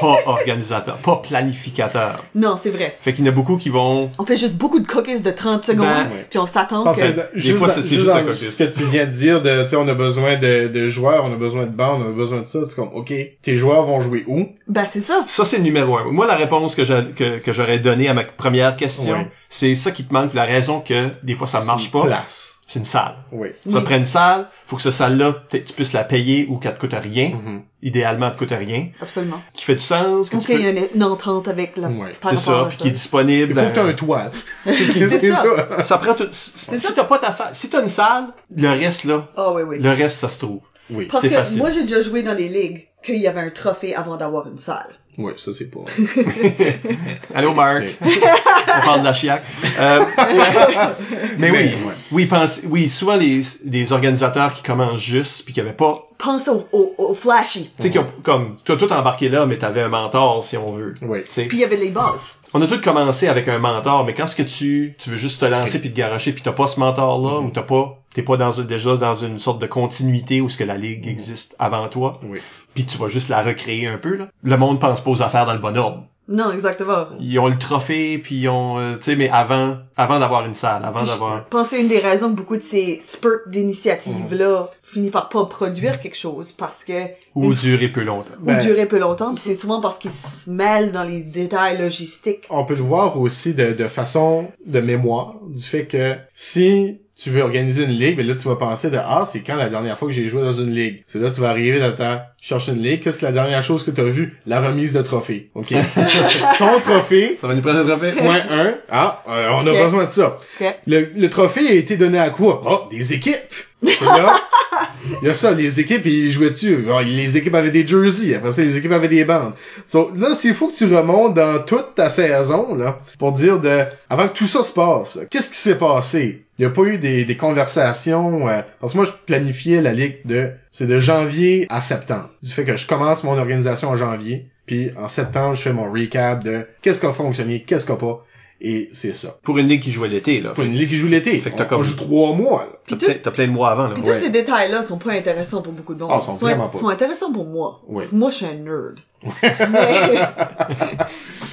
pas organisateur, pas planificateur. Non, c'est vrai. Fait qu'il y en a beaucoup qui vont On fait juste beaucoup de cookies de 30 secondes, Ben, puis on s'attend que... que juste fois, c'est- c'est juste à côté. ce que tu viens de dire de, tu sais, on a besoin de, de joueurs, on a besoin de bandes, on a besoin de ça. C'est comme, ok, tes joueurs vont jouer où? Ben, c'est ça. Ça, c'est le numéro un. Moi, la réponse que je- que, que j'aurais donnée à ma première question, Ouais. c'est ça qui te manque. La raison que des fois ça marche pas, Place. C'est une salle. Oui. Ça Oui. prend une salle, faut que cette salle-là, tu puisses la payer ou qu'elle te coûte rien. Mhm. Idéalement, elle te coûte rien. Absolument. Qui fait du sens, que tu peux... y a une, entente avec la... Ouais, C'est ça, puis qui est disponible. Il faut que t'aies euh, un toit. C'est ça. Ça prend tout. Si t'as pas ta salle, si t'as une salle, le reste là, Ah oui, oui. le reste ça se trouve. Oui. Parce que facile. moi, j'ai déjà joué dans des ligues qu'il y avait un trophée avant d'avoir une salle. Oui, ça c'est pas. Allô Marc, on parle de la chiac. Euh, mais oui, ouais. oui, pense, oui, souvent les, les organisateurs qui commencent juste puis qui avaient pas, Pense au, au, au flashy. tu sais, qui ont comme, toi tout embarqué là, mais t'avais un mentor si on veut. Oui. Tu sais. Puis il y avait les boss. On a tous commencé avec un mentor, mais quand ce que tu, tu veux juste te lancer puis te garocher puis t'as pas ce mentor-là, ou t'as pas, t'es pas dans, déjà dans une sorte de continuité où ce que la ligue existe avant toi, Oui. Puis tu vas juste la recréer un peu, là. Le monde pense pas aux affaires dans le bon ordre. Non, exactement. Ils ont le trophée, puis ils ont, euh, tu sais, mais avant, avant d'avoir une salle, avant d'avoir... Je pense que c'est une des raisons que beaucoup de ces spurts d'initiatives-là finissent par pas produire quelque chose parce que Ou durer peu longtemps. ou Ben- durer peu longtemps. Puis c'est souvent parce qu'ils se mêlent dans les détails logistiques. On peut le voir aussi de, de façon de mémoire, du fait que si tu veux organiser une ligue, ben là tu vas penser de ah c'est quand la dernière fois que j'ai joué dans une ligue. C'est là tu vas arriver dans ta chercher une ligue. Qu'est-ce que la dernière chose que tu as vue La remise de trophée. Ok? Ton trophée. Ça va nous prendre un trophée? Point 1. Ah, euh, on a besoin de ça. Ok. Le, le trophée a été donné à quoi? Oh, des équipes! C'est là. Il y a ça, les équipes, ils jouaient dessus. Bon, les équipes avaient des jerseys, après ça, les équipes avaient des bandes. So, là, s'il faut que tu remontes dans toute ta saison, là, pour dire de, avant que tout ça se passe, qu'est-ce qui s'est passé? Il n'y a pas eu des, des conversations, euh, parce que moi, je planifiais la ligue de, c'est de janvier à septembre. Du fait que je commence mon organisation en janvier, puis en septembre, je fais mon recap de qu'est-ce qui a fonctionné, qu'est-ce qui a pas. Et c'est ça. Pour une ligue qui jouait l'été, là. Pour une ligue qui joue l'été. Fait que t'as comme- on joue trois mois, là. T'as plein, t'as plein de mois avant, là. Puis Ouais. tous ces détails-là sont pas intéressants pour beaucoup de monde. Ah, sont vraiment pas. sont intéressants pour moi. Ouais. Parce que moi, je suis un nerd. mais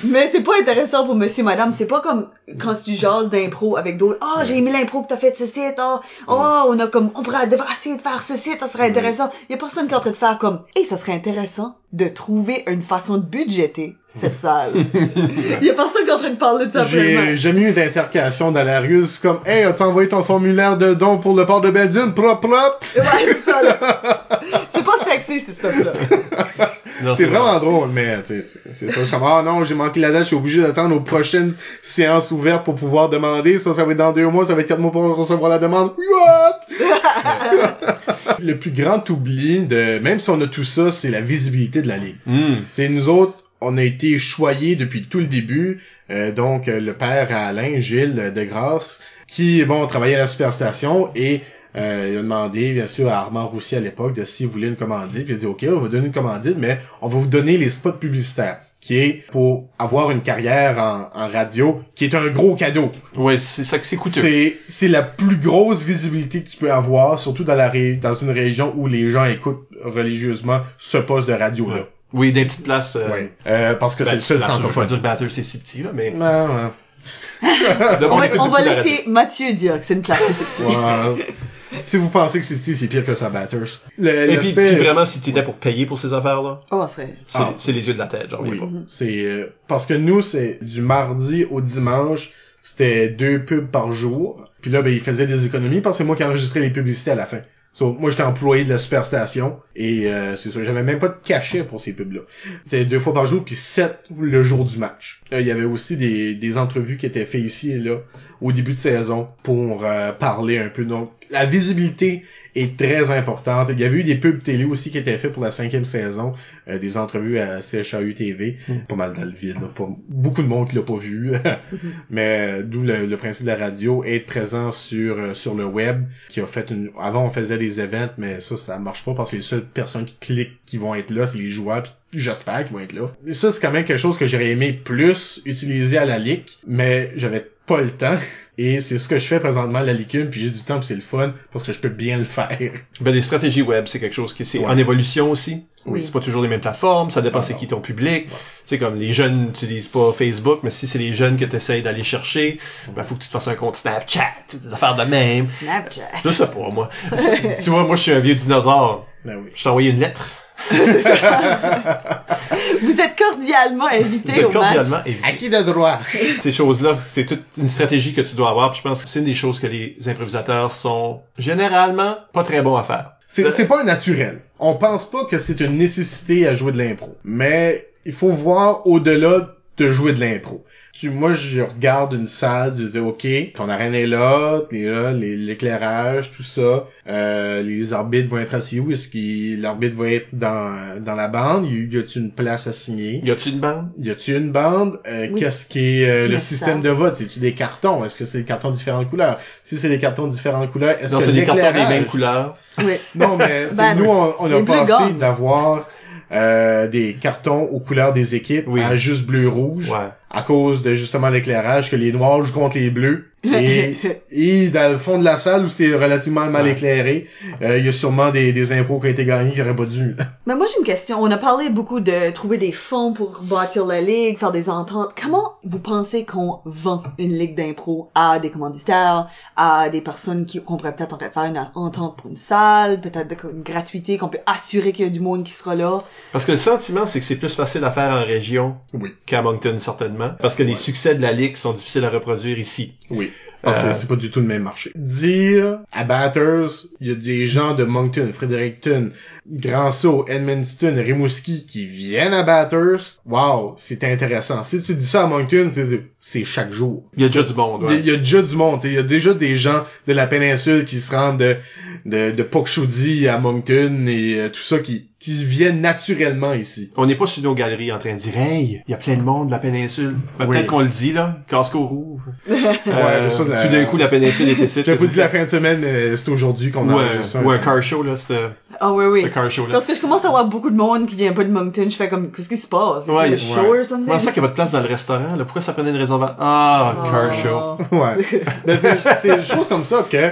mais c'est pas intéressant pour monsieur, madame. C'est pas comme quand tu jases d'impro avec d'autres. Ah, j'ai aimé l'impro que t'as fait ce site. Ah, oh, on a comme, on pourrait essayer de faire ce site, ça serait intéressant. Il y a personne qui est en train de faire comme, et ça serait intéressant de trouver une façon de budgéter cette salle. Il y a personne qui est en train de parler de ça J'ai jamais eu d'intercation dans la rue. C'est comme, hey, as-tu envoyé ton formulaire de don pour le port de Belle-Dune? Prop, prop! Ouais, c'est pas sexy, ce stuff-là. C'est vraiment drôle, mais, tu sais, c'est- ça. Je suis comme, ah non, j'ai manqué la date, je suis obligé d'attendre aux prochaines séances ouvertes pour pouvoir demander. Ça, ça va être dans deux mois, ça va être quatre mois pour recevoir la demande. What? le plus grand oubli de, même si on a tout ça, c'est la visibilité de la ligue. Hmm. C'est nous autres, on a été choyé depuis tout le début. Euh, donc, euh, le père à Alain, Gilles de Grasse, qui, bon, travaillait à la superstation et euh, il a demandé, bien sûr, à Armand Roussy à l'époque de s'il voulait une commandite. Puis il a dit, OK, on va donner une commandite, mais on va vous donner les spots publicitaires qui est pour avoir une carrière en, en radio, qui est un gros cadeau. Ouais, c'est ça que c'est coûteux. C'est c'est la plus grosse visibilité que tu peux avoir, surtout dans la ré- dans une région où les gens écoutent religieusement ce poste de radio là. Ouais. Oui, des petites places. Euh, Ouais. Euh, parce que ben, c'est le seul places, Je francophone. dire c'est si petit, là, mais... Ouais, ouais. Le On on va laisser Mathieu dire que c'est une place réceptive. Si vous pensez que c'est petit, c'est pire que ça Batters. Le- Et puis, vraiment, si t'étais pour payer pour ces affaires-là, Oh, c'est... c'est Ah. c'est les yeux de la tête, genre, Oui, oui. pas. c'est euh, parce que nous c'est du mardi au dimanche, c'était deux pubs par jour. Puis là ben ils faisaient des économies parce que c'est moi qui enregistrais les publicités à la fin. So, moi j'étais employé de la superstation et euh, c'est ça, j'avais même pas de cachet pour ces pubs là. C'était deux fois par jour puis sept le jour du match. Là, il y avait aussi des, des entrevues qui étaient faites ici et là au début de saison pour euh, parler un peu. Donc la visibilité est très importante. Il y avait eu des pubs télé aussi qui étaient faits pour la cinquième saison, euh, des entrevues à CHAU TV, pas mal dans le vide, là. beaucoup de monde qui l'a pas vu, mais euh, d'où le, le principe de la radio, être présent sur euh, sur le web, qui a fait une. Avant on faisait des events, mais ça ça marche pas parce que les seules personnes qui cliquent qui vont être là, c'est les joueurs. puis J'espère qu'ils vont être là. Et ça, c'est quand même quelque chose que j'aurais aimé plus utiliser à la ligue, mais j'avais pas le temps. Et c'est ce que je fais présentement à la licume, puis j'ai du temps, puis c'est le fun, parce que je peux bien le faire. Ben, des stratégies web, c'est quelque chose qui c'est Ouais. en évolution aussi. Oui. C'est pas toujours les mêmes plateformes, ça dépend Ah, c'est qui ton public. Tu sais, comme les jeunes n'utilisent pas Facebook, mais si c'est les jeunes que t'essayes d'aller chercher, ben, faut que tu te fasses un compte Snapchat, des affaires de même. Snapchat. Je sais pas, moi. tu vois, moi, je suis un vieux dinosaure. Ben oui. Je t'ai envoyé une lettre. Vous êtes cordialement invité Vous êtes au match. cordialement invité. À qui de droit? Ces choses-là, c'est toute une stratégie que tu dois avoir. Puis je pense que c'est une des choses que les improvisateurs sont généralement pas très bons à faire. C'est, c'est pas un naturel. On pense pas que c'est une nécessité à jouer de l'impro. Mais il faut voir au-delà de jouer de l'impro. Tu, moi, je regarde une salle, je dis, OK, ton arène est là, t'es là, les- l'éclairage, tout ça. Euh, les arbitres vont être assis où? Est-ce que l'arbitre va être dans, dans la bande? Y, a-tu une place à signer? Y a-tu une bande? Y a-tu une bande? Euh, Oui. Qu'est-ce qui est euh, le système ça? de vote? C'est-tu des cartons? Est-ce que c'est des cartons différentes couleurs? Si c'est des cartons différentes couleurs, est-ce Non, que c'est des cartons des mêmes couleurs. Oui. non, mais c'est Ben, nous, on, on a gagnent. d'avoir euh, des cartons aux couleurs des équipes Oui. à juste bleu-rouge Ouais. À cause de justement l'éclairage, que les noirs jouent contre les bleus. Et, et dans le fond de la salle où c'est relativement mal Ouais. éclairé, euh, il y a sûrement des, des impôts qui ont été gagnés qui auraient pas dû. Mais moi, j'ai une question. On a parlé beaucoup de trouver des fonds pour bâtir la ligue, faire des ententes. Comment vous pensez qu'on vend une ligue d'impro à des commanditaires, à des personnes qui, qu'on pourrait peut-être en fait faire une entente pour une salle, peut-être une gratuité, qu'on peut assurer qu'il y a du monde qui sera là? Parce que le sentiment, c'est que c'est plus facile à faire en région Oui. qu'à Moncton, certainement. Parce que les succès de la Ligue sont difficiles à reproduire ici. Oui. Parce que Euh, c'est pas du tout le même marché. Dire à Batters, il y a des gens de Moncton, Fredericton, Grand Sault, Edmundston, Rimouski qui viennent à Batters. Wow, c'est intéressant. Si tu dis ça à Moncton, c'est c'est chaque jour. Il y a déjà du monde, Il y a- ouais. il y a déjà du monde. Il y a déjà des gens de la péninsule qui se rendent de, de, de à Moncton et euh, tout ça qui, qui viennent naturellement ici. On n'est pas sur nos galeries en train de dire Hey, il y a plein de monde de la péninsule. Ben, Oui. Peut-être qu'on le dit là, Casco Rouge. Euh, ça, la- Tout d'un coup, la péninsule était ici. Je vous dis la fin de semaine, euh, c'est aujourd'hui qu'on Ou un, enregistre ça. ou un car show, là, c'était Ah oui, oui. Car show là. Parce que je commence à avoir beaucoup de monde qui vient pas de Moncton, je fais comme, qu'est-ce qui se passe? Ouais, ouais. show or something? Comment ça qu'il y a de place dans le restaurant, là? Pourquoi ça prenait une réservation? Ah, car show. Ouais. Ben, c'est des choses comme ça que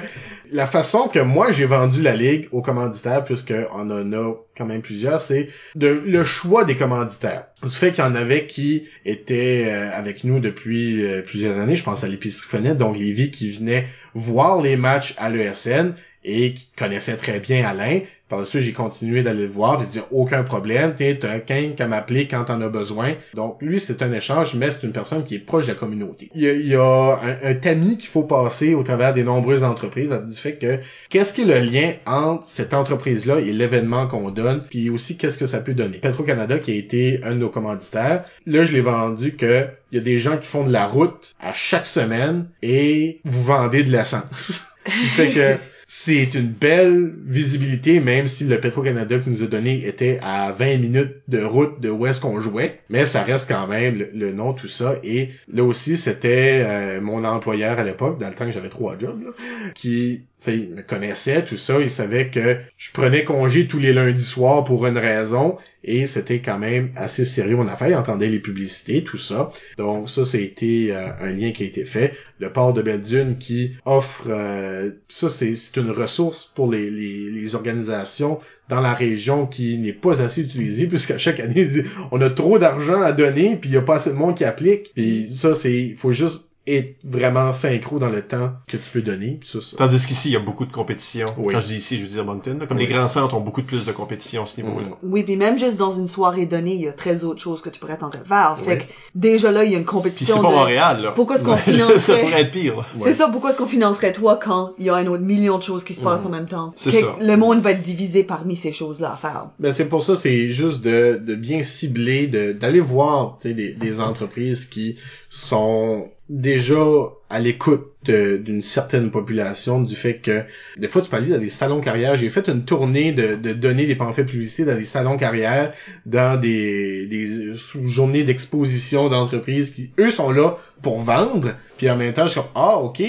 la façon que moi j'ai vendu la ligue aux commanditaires, puisque on en a quand même plusieurs, c'est de le choix des commanditaires. Du fait qu'il y en avait qui étaient euh, avec nous depuis euh, plusieurs années, je pense à l'épicerie Fenêtre, donc Lévi qui venait voir les matchs à l'ESN et qui connaissait très bien Alain. Par la suite, j'ai continué d'aller le voir de dire aucun problème, t'es t'as qu'un qu'à m'appeler quand t'en as besoin. Donc lui, c'est un échange, mais c'est une personne qui est proche de la communauté. Il y a, il y a un, un tamis qu'il faut passer au travers des nombreuses entreprises, du fait que qu'est-ce qui est le lien entre cette entreprise-là et l'événement qu'on donne, puis aussi qu'est-ce que ça peut donner? Petro-Canada, qui a été un de nos commanditaires, là, je l'ai vendu que il y a des gens qui font de la route à chaque semaine et vous vendez de l'essence. fait que c'est une belle visibilité, même si le Petro-Canada qui nous a donné était à 20 minutes de route de où est-ce qu'on jouait. Mais ça reste quand même le, nom, tout ça. Et là aussi, c'était euh, mon employeur à l'époque, dans le temps que j'avais trois jobs, là, qui sais, il me connaissait, tout ça. Il savait que je prenais congé tous les lundis soirs pour une raison. Et c'était quand même assez sérieux mon affaire. Il entendait les publicités, tout ça. Donc ça, c'était euh, un lien qui a été fait. Le port de Belle-Dune qui offre... euh, ça, c'est une ressource pour les, les, les organisations dans la région qui n'est pas assez utilisée, puisqu'à chaque année, on a trop d'argent à donner, puis il y a pas assez de monde qui applique. Puis ça, c'est... il faut juste être vraiment synchro dans le temps que tu peux donner. Puis ça, ça- Tandis qu'ici, il y a beaucoup de compétition. Oui. Quand je dis ici, je veux dire Moncton. là. Comme Oui. les grands centres ont beaucoup de plus de compétition à ce niveau-là. Mhm. Oui, puis même juste dans une soirée donnée, il y a très autres choses que tu pourrais t'en faire. Fait Oui. que déjà là, il y a une Puis compétition c'est pas de... Montréal, là. Pourquoi est-ce qu'on Ouais. ça financerait- pourrait être pire, là. C'est ça, pourquoi est-ce qu'on financerait toi quand il y a un autre million de choses qui se passent Mhm. en même temps? C'est Que- ça. Le monde va être divisé parmi ces choses-là à faire. Ben c'est pour ça, c'est juste de, de bien cibler, de d'aller voir tu sais, des, des entreprises qui sont déjà à l'écoute d'une certaine population du fait que des fois tu peux dans des salons carrières. J'ai fait une tournée de, de donner des pamphlets publicités dans des salons carrières, dans des, des journées d'exposition d'entreprises qui eux sont là pour vendre. Puis en même temps, je suis comme ah ok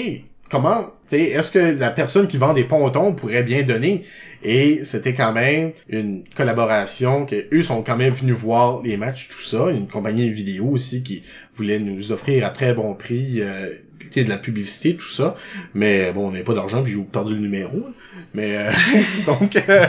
comment est-ce que la personne qui vend des pontons pourrait bien donner? Et c'était quand même une collaboration que eux sont quand même venus voir les matchs, tout ça. Une compagnie vidéo aussi qui voulait nous offrir à très bon prix euh, de la publicité, tout ça. Mais bon, on n'avait pas d'argent, puis j'ai perdu le numéro. là. Mais euh, donc euh,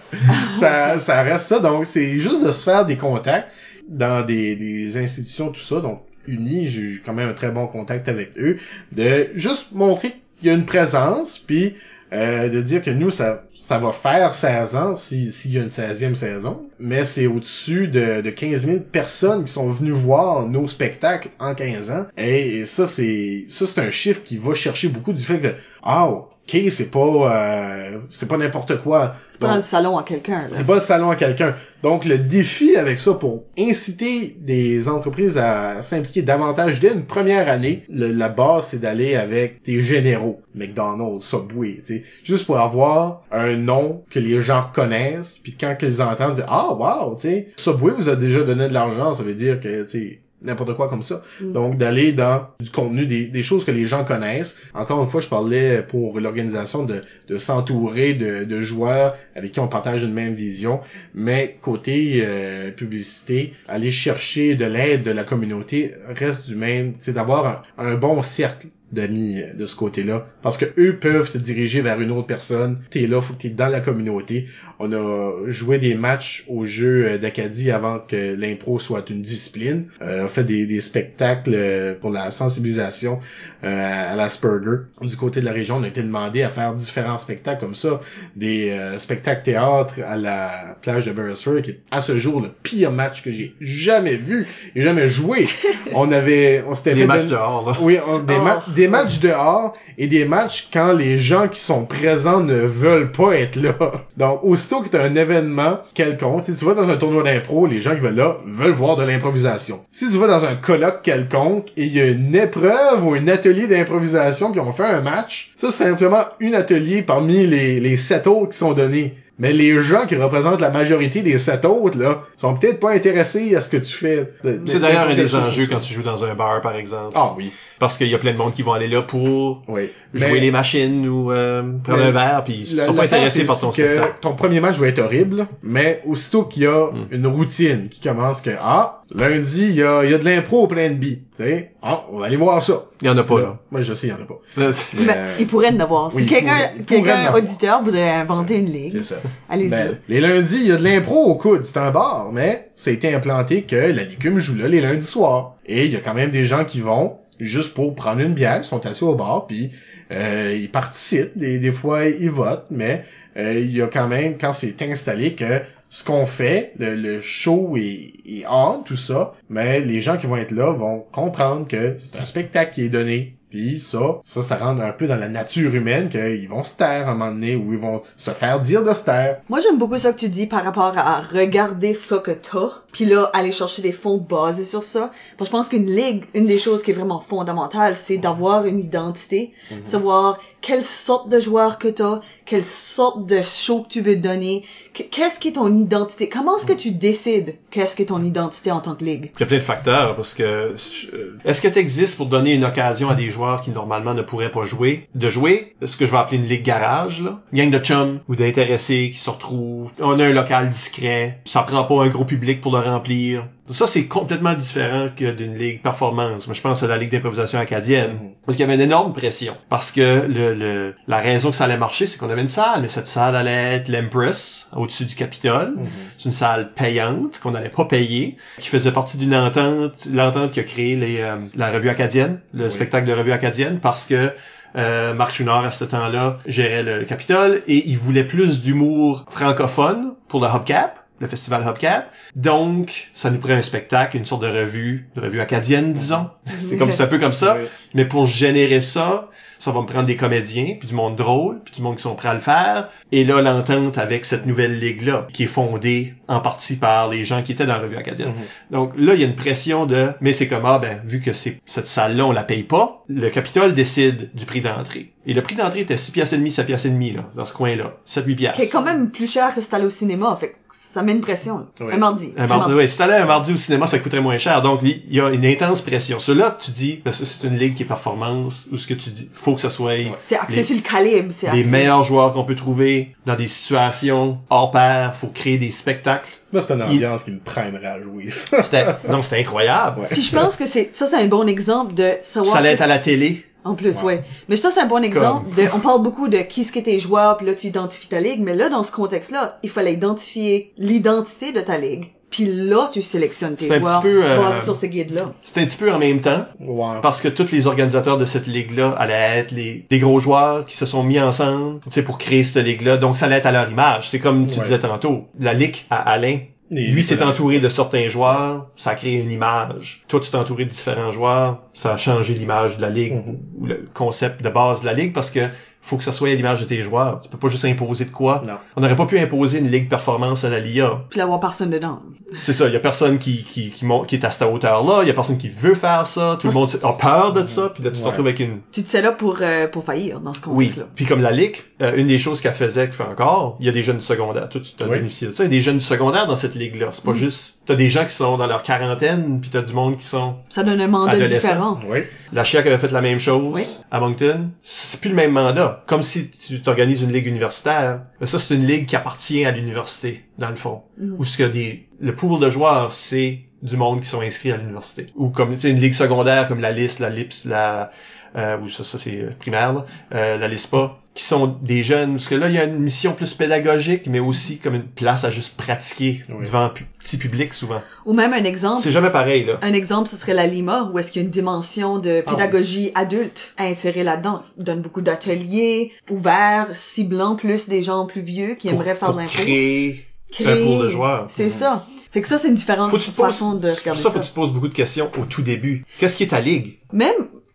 ça, ça reste ça. Donc c'est juste de se faire des contacts dans des, des institutions, tout ça. Donc unis, j'ai eu quand même un très bon contact avec eux. De juste montrer qu'il y a une présence, puis euh, de dire que nous, ça, ça va faire 16 ans si- s'il y a une 16e saison, mais c'est au-dessus de, de 15 000 personnes qui sont venues voir nos spectacles en 15 ans. Et, et ça, c'est ça c'est un chiffre qui va chercher beaucoup du fait que ah ok c'est pas euh, c'est pas n'importe quoi. C'est pas le salon à quelqu'un, c'est pas le salon à quelqu'un. Donc, le défi avec ça pour inciter des entreprises à s'impliquer davantage dès une première année, le- la base, c'est d'aller avec des généraux. McDonald's, Subway, tu sais. Juste pour avoir un nom que les gens reconnaissent, puis quand ils entendent, ah, wow, tu sais, Subway vous a déjà donné de l'argent, ça veut dire que, tu sais, n'importe quoi comme ça. Mm. Donc, d'aller dans du contenu, des, des choses que les gens connaissent. Encore une fois, je parlais pour l'organisation de, de s'entourer de, de joueurs avec qui on partage une même vision. Mais côté euh, publicité, aller chercher de l'aide de la communauté reste du même, c'est d'avoir un, un bon cercle d'amis euh, de ce côté-là. Parce que eux peuvent te diriger vers une autre personne. T'es là, faut que t'es dans la communauté. On a joué des matchs au jeu euh, d'Acadie avant que l'impro soit une discipline. Euh, on fait des, des spectacles euh, pour la sensibilisation euh, à l'Asperger. Du côté de la région, on a été demandé à faire différents spectacles comme ça. Des euh, spectacles théâtre à la plage de Beresford, qui est à ce jour le pire match que j'ai jamais vu et jamais joué. On avait, on s'était Des fait matchs dehors, là. oui, on- des, Oh. ma- des matchs dehors et des matchs quand les gens qui sont présents ne veulent pas être là. Donc, aussitôt que tu as un événement quelconque, si tu vas dans un tournoi d'impro, les gens qui veulent là veulent voir de l'improvisation. Si tu vas dans un colloque quelconque et il y a une épreuve ou un atelier d'improvisation puis on fait un match, ça c'est simplement un atelier parmi les sept autres qui sont donnés. Mais les gens qui représentent la majorité des sept autres, là, sont peut-être pas intéressés à ce que tu fais. C'est d'ailleurs un des enjeux quand tu joues dans un bar, par exemple. Ah oui. Parce qu'il y a plein de monde qui vont aller là pour Oui. jouer Mais- les machines ou euh, prendre un verre, puis ils sont pas intéressés par ton que spectacle. ton premier match va être horrible, mais aussitôt qu'il y a Mm. une routine qui commence que, ah, lundi, il y a, il y a de l'impro au plein de billes. Tu sais, ah, on va aller voir ça. Il y en a pas, Là, là. Moi, je sais, il y en a pas. Mais Euh, il pourrait en avoir. oui, si quelqu'un, quelqu'un auditeur voudrait inventer une ligue, C'est ça. allez-y. Ben, les lundis, il y a de l'impro au coude. C'est un bar, mais ça a été implanté que la licume joue là les lundis soirs. Et il y a quand même des gens qui vont juste pour prendre une bière, ils sont assis au bar, puis euh, ils participent. Des, des fois, ils votent, mais euh, il y a quand même, quand c'est installé, que ce qu'on fait, le, le show est, est on, tout ça, mais les gens qui vont être là vont comprendre que c'est un spectacle qui est donné. Puis ça, ça, ça rentre un peu dans la nature humaine qu'ils vont se taire à un moment donné ou ils vont se faire dire de se taire. Moi, j'aime beaucoup ça que tu dis par rapport à regarder ça que t'as puis là, aller chercher des fonds basés sur ça. Parce que je pense qu'une ligue, une des choses qui est vraiment fondamentale, c'est d'avoir une identité, savoir quelle sorte de joueur que t'as, quelle sorte de show que tu veux donner, qu'est-ce qui est ton identité, comment est-ce que tu décides qu'est-ce qui est ton identité en tant que ligue. Il y a plein de facteurs parce que euh, est-ce que tu existes pour donner une occasion à des joueurs qui normalement ne pourraient pas jouer de jouer? Ce que je vais appeler une ligue garage là, gang de chums ou d'intéressés qui se retrouvent, on a un local discret, ça prend pas un gros public pour le remplir. Ça c'est complètement différent que d'une ligue performance. Moi je pense à la ligue d'improvisation acadienne Mhm. parce qu'il y avait une énorme pression parce que le, le- la raison que ça allait marcher c'est qu'on avait une salle mais cette salle allait être l'Empress au-dessus du Capitole. Mhm. C'est une salle payante qu'on n'allait pas payer, qui faisait partie d'une entente, l'entente qui a créé les, euh, la revue acadienne, le Oui. spectacle de revue acadienne, parce que euh, Marc Chouinard, à ce temps-là, gérait le Capitole et il voulait plus d'humour francophone pour le Hubcap, le festival Hubcap. Donc, ça nous prenait un spectacle, une sorte de revue, de revue acadienne, disons. C'est comme c'est un peu comme ça. Oui. Mais pour générer ça, ça va me prendre des comédiens, puis du monde drôle, puis du monde qui sont prêts à le faire. Et là, l'entente avec cette nouvelle ligue-là, qui est fondée en partie par les gens qui étaient dans la revue acadienne. Mhm. Donc là, il y a une pression de, mais c'est comme, ah ben, vu que c'est cette salle-là, on la paye pas, le Capitole décide du prix d'entrée. Et le prix d'entrée était 6 piastres et demi, 7 piastres et demi, là, dans ce coin-là. 7-8 piastres. Qui est quand même plus cher que si t'allais au cinéma, fait que ça met une pression. Oui. Un mardi. Un mardi, ouais, si t'allais un mardi au cinéma, ça coûterait moins cher. Donc, il y a une intense pression. Cela, tu dis, ça, c'est une ligue qui est performance, ou ce que tu dis, faut que ça soit C'est axé Les- sur le calibre, c'est les axé. meilleurs joueurs qu'on peut trouver dans des situations hors pair. Faut créer des spectacles. Là, c'est une Il- ambiance qui me primerait à jouer, ça. Non, c'était incroyable. Ouais. Puis je pense que c'est ça c'est un bon exemple de savoir Ça allait être à la télé. en plus Ouais. ouais. Mais ça c'est un bon exemple de on parle beaucoup de qui ce qui est tes joueurs puis là tu identifies ta ligue mais là dans ce contexte-là, il fallait identifier l'identité de ta ligue. Puis là tu sélectionnes tes C'est un joueurs petit peu, euh, sur ces guides-là. C'était un petit peu en même temps. Parce que tous les organisateurs de cette ligue-là allaient être les, des gros joueurs qui se sont mis ensemble, tu sais, pour créer cette ligue-là. Donc, ça allait être à leur image. C'est comme tu Ouais. disais tantôt. La ligue à Alain, Et- lui s'est entouré de certains joueurs, ça a créé une image. Toi, tu t'es entouré de différents joueurs, ça a changé l'image de la ligue, Mhm. ou le concept de base de la ligue, parce que faut que ça soit à l'image de tes joueurs. Tu peux pas juste imposer de quoi. Non. On n'aurait pas pu imposer une ligue performance à la LIA. Puis l'avoir personne dedans. C'est ça, il y a personne qui qui qui, monte, qui est à cette hauteur-là, il y a personne qui veut faire ça, tout le monde a peur de ça, puis là tu te Ouais. retrouves avec une Tu te sais là pour euh, pour faillir dans ce oui. contexte-là. Puis comme la ligue, euh, une des choses qu'elle faisait, qu'elle fait encore, il y a des jeunes du secondaire. Toi, tu as Oui. bénéficié de ça. Il y a des jeunes du secondaire dans cette ligue-là. C'est pas juste. T'as des gens qui sont dans leur quarantaine, puis t'as du monde qui sont. Ça donne un mandat différent. Oui. La Chiac avait fait la même chose Oui. à Moncton. C'est plus le même mandat. Comme si tu t'organises une ligue universitaire. Mais ça, c'est une ligue qui appartient à l'université, dans le fond. Mhm. Où ce que des, le pool de joueurs, c'est du monde qui sont inscrits à l'université. Ou comme, tu sais, une ligue secondaire comme la LIS, la LIPS, la, euh, ou ça, ça c'est euh, primaire, là, euh, la LISPA, qui sont des jeunes, parce que là, il y a une mission plus pédagogique, mais aussi comme une place à juste pratiquer Oui. devant un petit public, souvent. Ou même un exemple. C'est jamais pareil, là. Un exemple, ce serait la Lima, où est-ce qu'il y a une dimension de Ah oui. pédagogie adulte à insérer là-dedans. Il donne beaucoup d'ateliers ouverts, ciblant plus des gens plus vieux qui Pour- aimeraient faire de l'info. créer Créer. un pool de joueurs. C'est ça. Fait que ça, c'est une différente Faut te poses, façon de regarder ça, ça. faut que tu te poses beaucoup de questions au tout début. Qu'est-ce qui est ta ligue? Même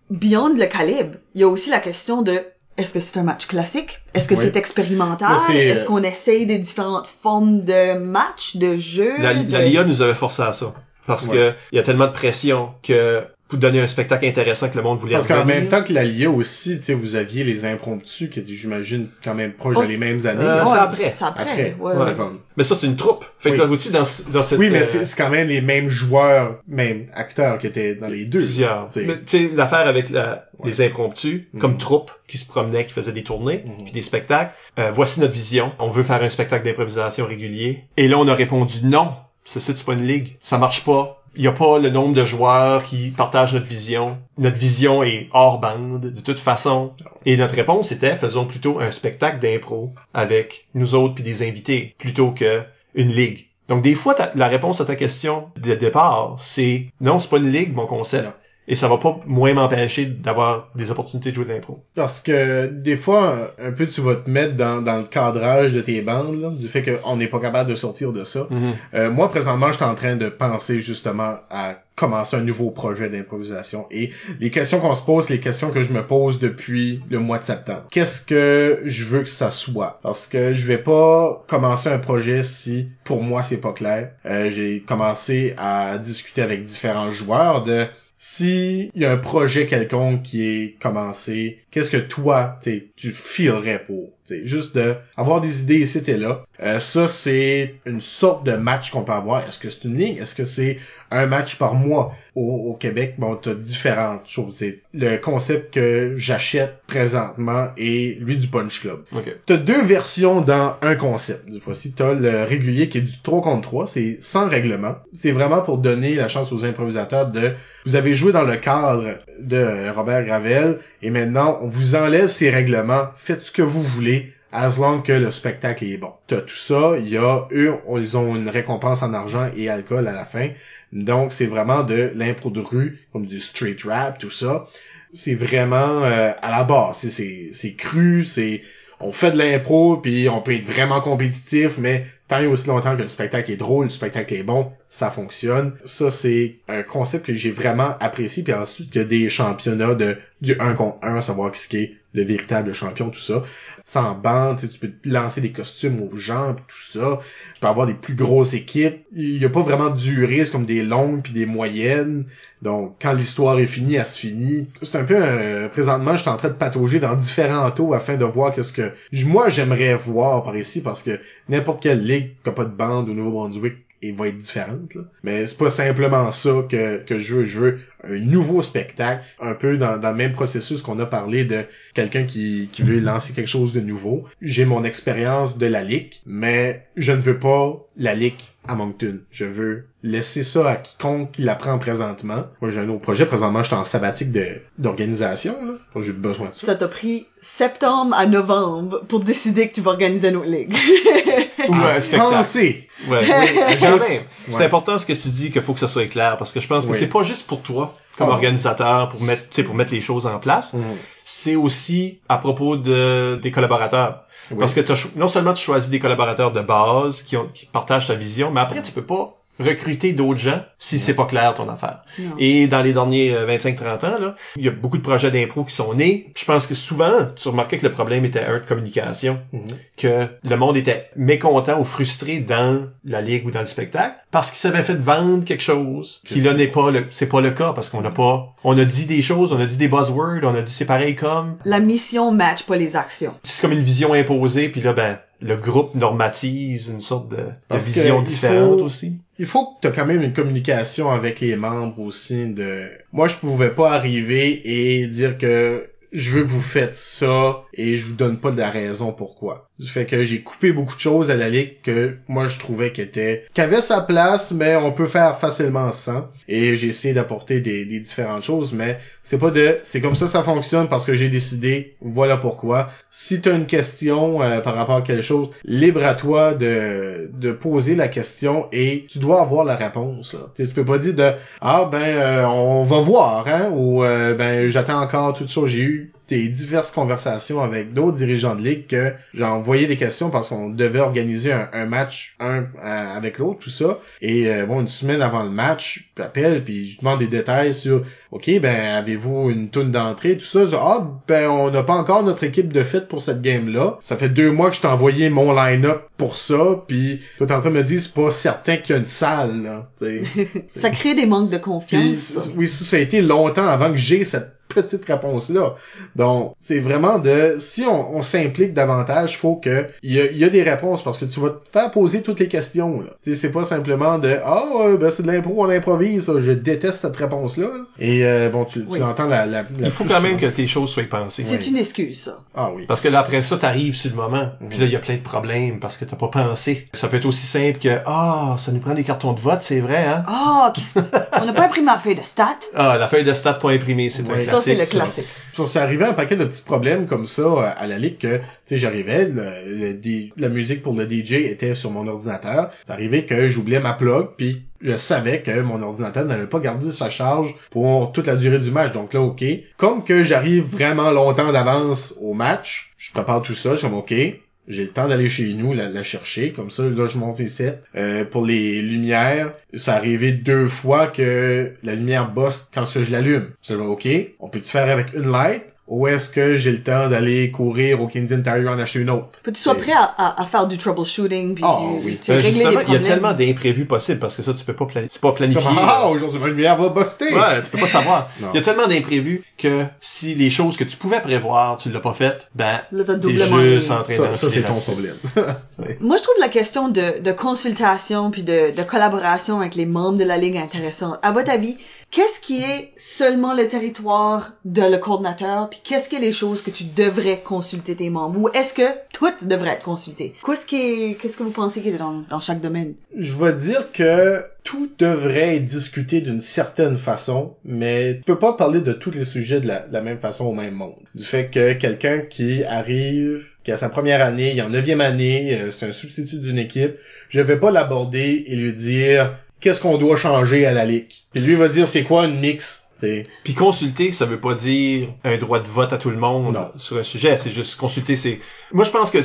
beyond le calibre, il y a aussi la question de est-ce que c'est un match classique? Est-ce que Oui. c'est expérimental? Est-ce qu'on essaye des différentes formes de matchs, de jeux? La, de... la LIA nous avait forcé à ça. Parce Ouais. que il y a tellement de pression que pour donner un spectacle intéressant que le monde voulait Parce qu'en même temps que la LIA aussi, tu sais, vous aviez les impromptus qui étaient, j'imagine, quand même proches Oh, de les mêmes années. Euh, là. c'est après. C'est après. Après. ouais, Ouais. ouais. D'accord. Mais ça, c'est une troupe. Fait que Oui. là, vois-tu, dans, ce- dans cette... Oui, mais euh, c'est c'est quand même les mêmes joueurs, même acteurs qui étaient dans les deux. plusieurs. tu sais. L'affaire avec la, Ouais. les impromptus, Mhm. comme troupe, qui se promenaient, qui faisaient des tournées, Mhm. puis des spectacles. Euh, voici notre vision. On veut faire un spectacle d'improvisation régulier. Et là, on a répondu non. Ça, c'est pas une ligue. Ça marche pas. Il y a pas le nombre de joueurs qui partagent notre vision. Notre vision est hors bande, de toute façon. Et notre réponse était, faisons plutôt un spectacle d'impro avec nous autres puis des invités, plutôt que une ligue. Donc, des fois, la réponse à ta question de départ, c'est non, c'est pas une ligue, mon concept. Et ça va pas moins m'empêcher d'avoir des opportunités de jouer de l'impro. Parce que des fois, un peu tu vas te mettre dans, dans le cadrage de tes bandes, là, du fait qu'on n'est pas capable de sortir de ça. Euh, moi, présentement, je suis en train de penser justement à commencer un nouveau projet d'improvisation. Et les questions qu'on se pose, les questions que je me pose depuis le mois de septembre. Qu'est-ce que je veux que ça soit? Parce que je vais pas commencer un projet si pour moi c'est pas clair. Euh, J'ai commencé à discuter avec différents joueurs de si il y a un projet quelconque qui est commencé, qu'est-ce que toi, tu filerais pour? T'sais, juste de avoir des idées ici et là. Euh, ça, c'est une sorte de match qu'on peut avoir. Est-ce que c'est une ligne? Est-ce que c'est un match par mois? Au, Québec, bon, t'as différentes choses. C'est le concept que j'achète présentement est lui du Punch Club. Okay. T'as deux versions dans un concept. Du fois-ci, t'as le régulier qui est du 3 contre 3. C'est sans règlement. C'est vraiment pour donner la chance aux improvisateurs de... Vous avez joué dans le cadre de Robert Gravel et maintenant, on vous enlève ces règlements. Faites ce que vous voulez as long que le spectacle est bon. T'as tout ça, il y a eux, ils ont une récompense en argent et alcool à la fin. Donc c'est vraiment de l'impro de rue, comme du street rap, tout ça. C'est vraiment euh, à la base, c'est c'est cru, c'est on fait de l'impro puis on peut être vraiment compétitif, mais tant et aussi longtemps que le spectacle est drôle, le spectacle est bon, ça fonctionne. Ça c'est un concept que j'ai vraiment apprécié puis ensuite il y a des championnats de du 1 contre 1, savoir qui est le véritable champion, tout ça sans bande, tu peux lancer des costumes aux gens, tout ça. Avoir des plus grosses équipes. Il y a pas vraiment de durée, c'est comme des longues puis des moyennes. Donc, quand l'histoire est finie, elle se finit. C'est un peu, euh, présentement, je suis en train de patauger dans différents taux afin de voir qu'est-ce que, moi, j'aimerais voir par ici parce que n'importe quelle ligue qui a pas de bande au Nouveau-Brunswick et va être différente. Là. Mais c'est pas simplement ça que, que je veux. Je veux un nouveau spectacle, un peu dans, dans le même processus qu'on a parlé de quelqu'un qui, qui veut lancer quelque chose de nouveau. J'ai mon expérience de la ligue, mais je ne veux pas la ligue à Moncton. Je veux laisser ça à quiconque qui la prend présentement. Moi, j'ai un autre projet. Présentement, je suis en sabbatique de, d'organisation. Là. J'ai besoin de ça. Ça t'a pris septembre à novembre pour décider que tu vas organiser une autre ligue. Ou un spectacle. Penser. Ouais, oui. C'est Ouais. important ce que tu dis qu'il faut que ça soit clair parce que je pense que Oui. c'est pas juste pour toi comme Ah. organisateur pour mettre tu sais pour mettre les choses en place, Mhm. c'est aussi à propos de des collaborateurs. Oui. Parce que cho- non seulement tu choisis des collaborateurs de base qui ont qui partagent ta vision, mais après tu peux pas recruter d'autres gens si c'est pas clair ton affaire. Non. Et dans les derniers euh, 25-30 ans, là, il y a beaucoup de projets d'impro qui sont nés. Je pense que souvent, tu remarquais que le problème était un de communication, Mhm. que le monde était mécontent ou frustré dans la ligue ou dans le spectacle parce qu'il s'avait fait vendre quelque chose qui là n'est pas le c'est pas le cas parce qu'on n'a pas on a dit des choses, on a dit des buzzwords, on a dit c'est pareil comme La mission match pas les actions. c'est comme une vision imposée puis là ben le groupe normatise une sorte de, de vision différente faut- aussi. il faut que tu as quand même une communication avec les membres aussi de moi je pouvais pas arriver et dire que je veux que vous faites ça et je vous donne pas de la raison pourquoi. Du fait que j'ai coupé beaucoup de choses à la ligue que moi je trouvais qu'elle était qu'avait sa place mais on peut faire facilement sans. Et j'ai essayé d'apporter des, différentes choses mais c'est pas de c'est comme ça ça fonctionne parce que j'ai décidé voilà pourquoi. Si tu as une question euh, par rapport à quelque chose libre à toi de de poser la question et tu dois avoir la réponse là. Tu peux pas dire de ah ben euh, on va voir hein ou euh, ben j'attends encore tout ça j'ai eu des diverses conversations avec d'autres dirigeants de ligue que j'ai envoyé des questions parce qu'on devait organiser un, un match un avec l'autre tout ça et euh, bon une semaine avant le match j'appelle puis je demande des détails sur OK, ben avez-vous une toune d'entrée, tout ça? Ah, ben on n'a pas encore notre équipe de fête pour cette game-là. Ça fait deux mois que je t'ai envoyé mon line-up pour ça, puis toi t'es en train de me dire c'est pas certain qu'il y a une salle, là. Ça crée des manques de confiance. oui, ça, ça a été longtemps avant que j'ai cette petite réponse-là. Donc, c'est vraiment de, si on, on s'implique davantage, faut que, il y a, il y a des réponses parce que tu vas te faire poser toutes les questions, là. Tu sais, c'est pas simplement de, ah, ouais, ben c'est de l'impro, on improvise, ça. je déteste cette réponse-là. Et, euh, bon, tu, tu Oui. entends la, la, la Il faut quand même que tes choses soient pensées. C'est Oui. une excuse, ça. Ah oui. Parce que là, après ça, t'arrives sur le moment. Mhm. Puis là, il y a plein de problèmes parce que t'as pas pensé. Ça peut être aussi simple que, ah, ça nous prend des cartons de vote, c'est vrai, hein? Ah, qu'est-ce- on n'a pas imprimé ma feuille de stats. Ah, la feuille de stats pas imprimée, c'est un Ouais. Ça, c'est le classique. Ça, c'est arrivé un paquet de petits problèmes comme ça euh, à la ligue que, tu sais, j'arrivais, la musique pour le DJ était sur mon ordinateur. Ça arrivait que j'oubliais ma plug, puis je savais que mon ordinateur n'allait pas garder sa charge pour toute la durée du match. Donc là, OK. Comme que j'arrive vraiment longtemps d'avance au match, je prépare tout ça, je suis comme OK. J'ai le temps d'aller chez nous, la, chercher, comme ça, là, je monte ici. Euh, pour les lumières, ça arrivé deux fois que la lumière bosse quand je l'allume. Je dis, OK, on peut-tu faire avec une light? Ou est-ce que j'ai le temps d'aller courir au Canadian Tire en acheter une autre? Faut que tu sois prêt à, à, à faire du troubleshooting puis Ah, du- oui. tu Ben, régler il y a tellement d'imprévus possibles parce que ça, tu peux pas, plani- c'est pas comme, ah, aujourd'hui, ma lumière va buster! Ouais, tu peux pas savoir. Il y a tellement d'imprévus que si les choses que tu pouvais prévoir, tu l'as pas faites, ben, t'es juste en train Ça, ça c'est ton problème. Moi, je trouve la question de, de consultation puis de, de collaboration avec les membres de la ligue intéressante. À votre avis, qu'est-ce qui est seulement le territoire de le coordinateur puis qu'est-ce qui est les choses que tu devrais consulter tes membres? Ou est-ce que tout devrait être consulté? Qu'est-ce qui est, qu'est-ce que vous pensez qu'il est dans, dans chaque domaine? Je vais dire que tout devrait être discuté d'une certaine façon, mais tu peux pas parler de tous les sujets de la, de la même façon au même monde. Du fait que quelqu'un qui arrive, qui a sa première année, il est en neuvième année, euh, c'est un substitut d'une équipe, je vais pas l'aborder et lui dire qu'est-ce qu'on doit changer à la ligue? Puis lui va dire c'est quoi une mix, Puis consulter, ça veut pas dire un droit de vote à tout le monde Non. sur un sujet. C'est juste consulter, c'est... Moi, je pense que le,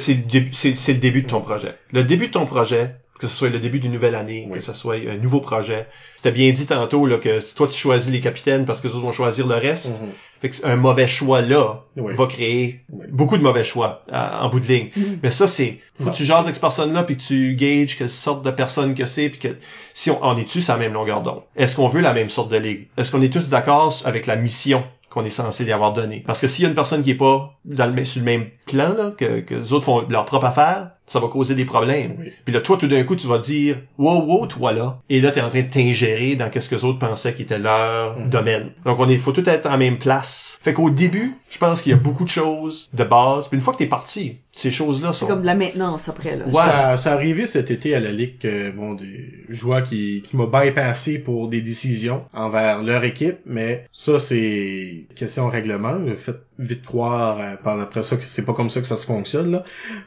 c'est le début de ton projet. Le début de ton projet, que ce soit le début d'une nouvelle année, Oui. que ce soit un nouveau projet. C'était bien dit tantôt là, que si toi, tu choisis les capitaines parce que les autres vont choisir le reste. Fait que un mauvais choix là Oui. va créer Oui. beaucoup de mauvais choix à- en bout de ligne. Mhm. Mais ça, c'est... Faut que tu jases avec cette personne-là puis que tu gages quelle sorte de personne que c'est puis que si on, on est-tu sur la même longueur d'onde? Est-ce qu'on veut la même sorte de ligue? Est-ce qu'on est tous d'accord avec la mission qu'on est censé lui avoir donnée? Parce que s'il y a une personne qui est pas dans le, même- sur le même plan, là, que, que les autres font leur propre affaire, ça va causer des problèmes. Oui. Puis là, toi, tout d'un coup, tu vas dire, wow, wow, toi là. Et là, t'es en train de t'ingérer dans qu'est-ce que les autres pensaient qui était leur Mhm. domaine. Donc, on est, faut tout être en même place. Fait qu'au début, je pense qu'il y a beaucoup de choses de base. Puis une fois que t'es parti, ces choses-là C'est comme de la maintenance après, là. Ouais. Ça, ça arrivé cet été à la Ligue que, bon, des joueurs qui, qui m'ont bypassé pour des décisions envers leur équipe, mais ça, c'est question règlement. Le fait vite croire euh, par après ça que c'est pas comme ça que ça se fonctionne, là.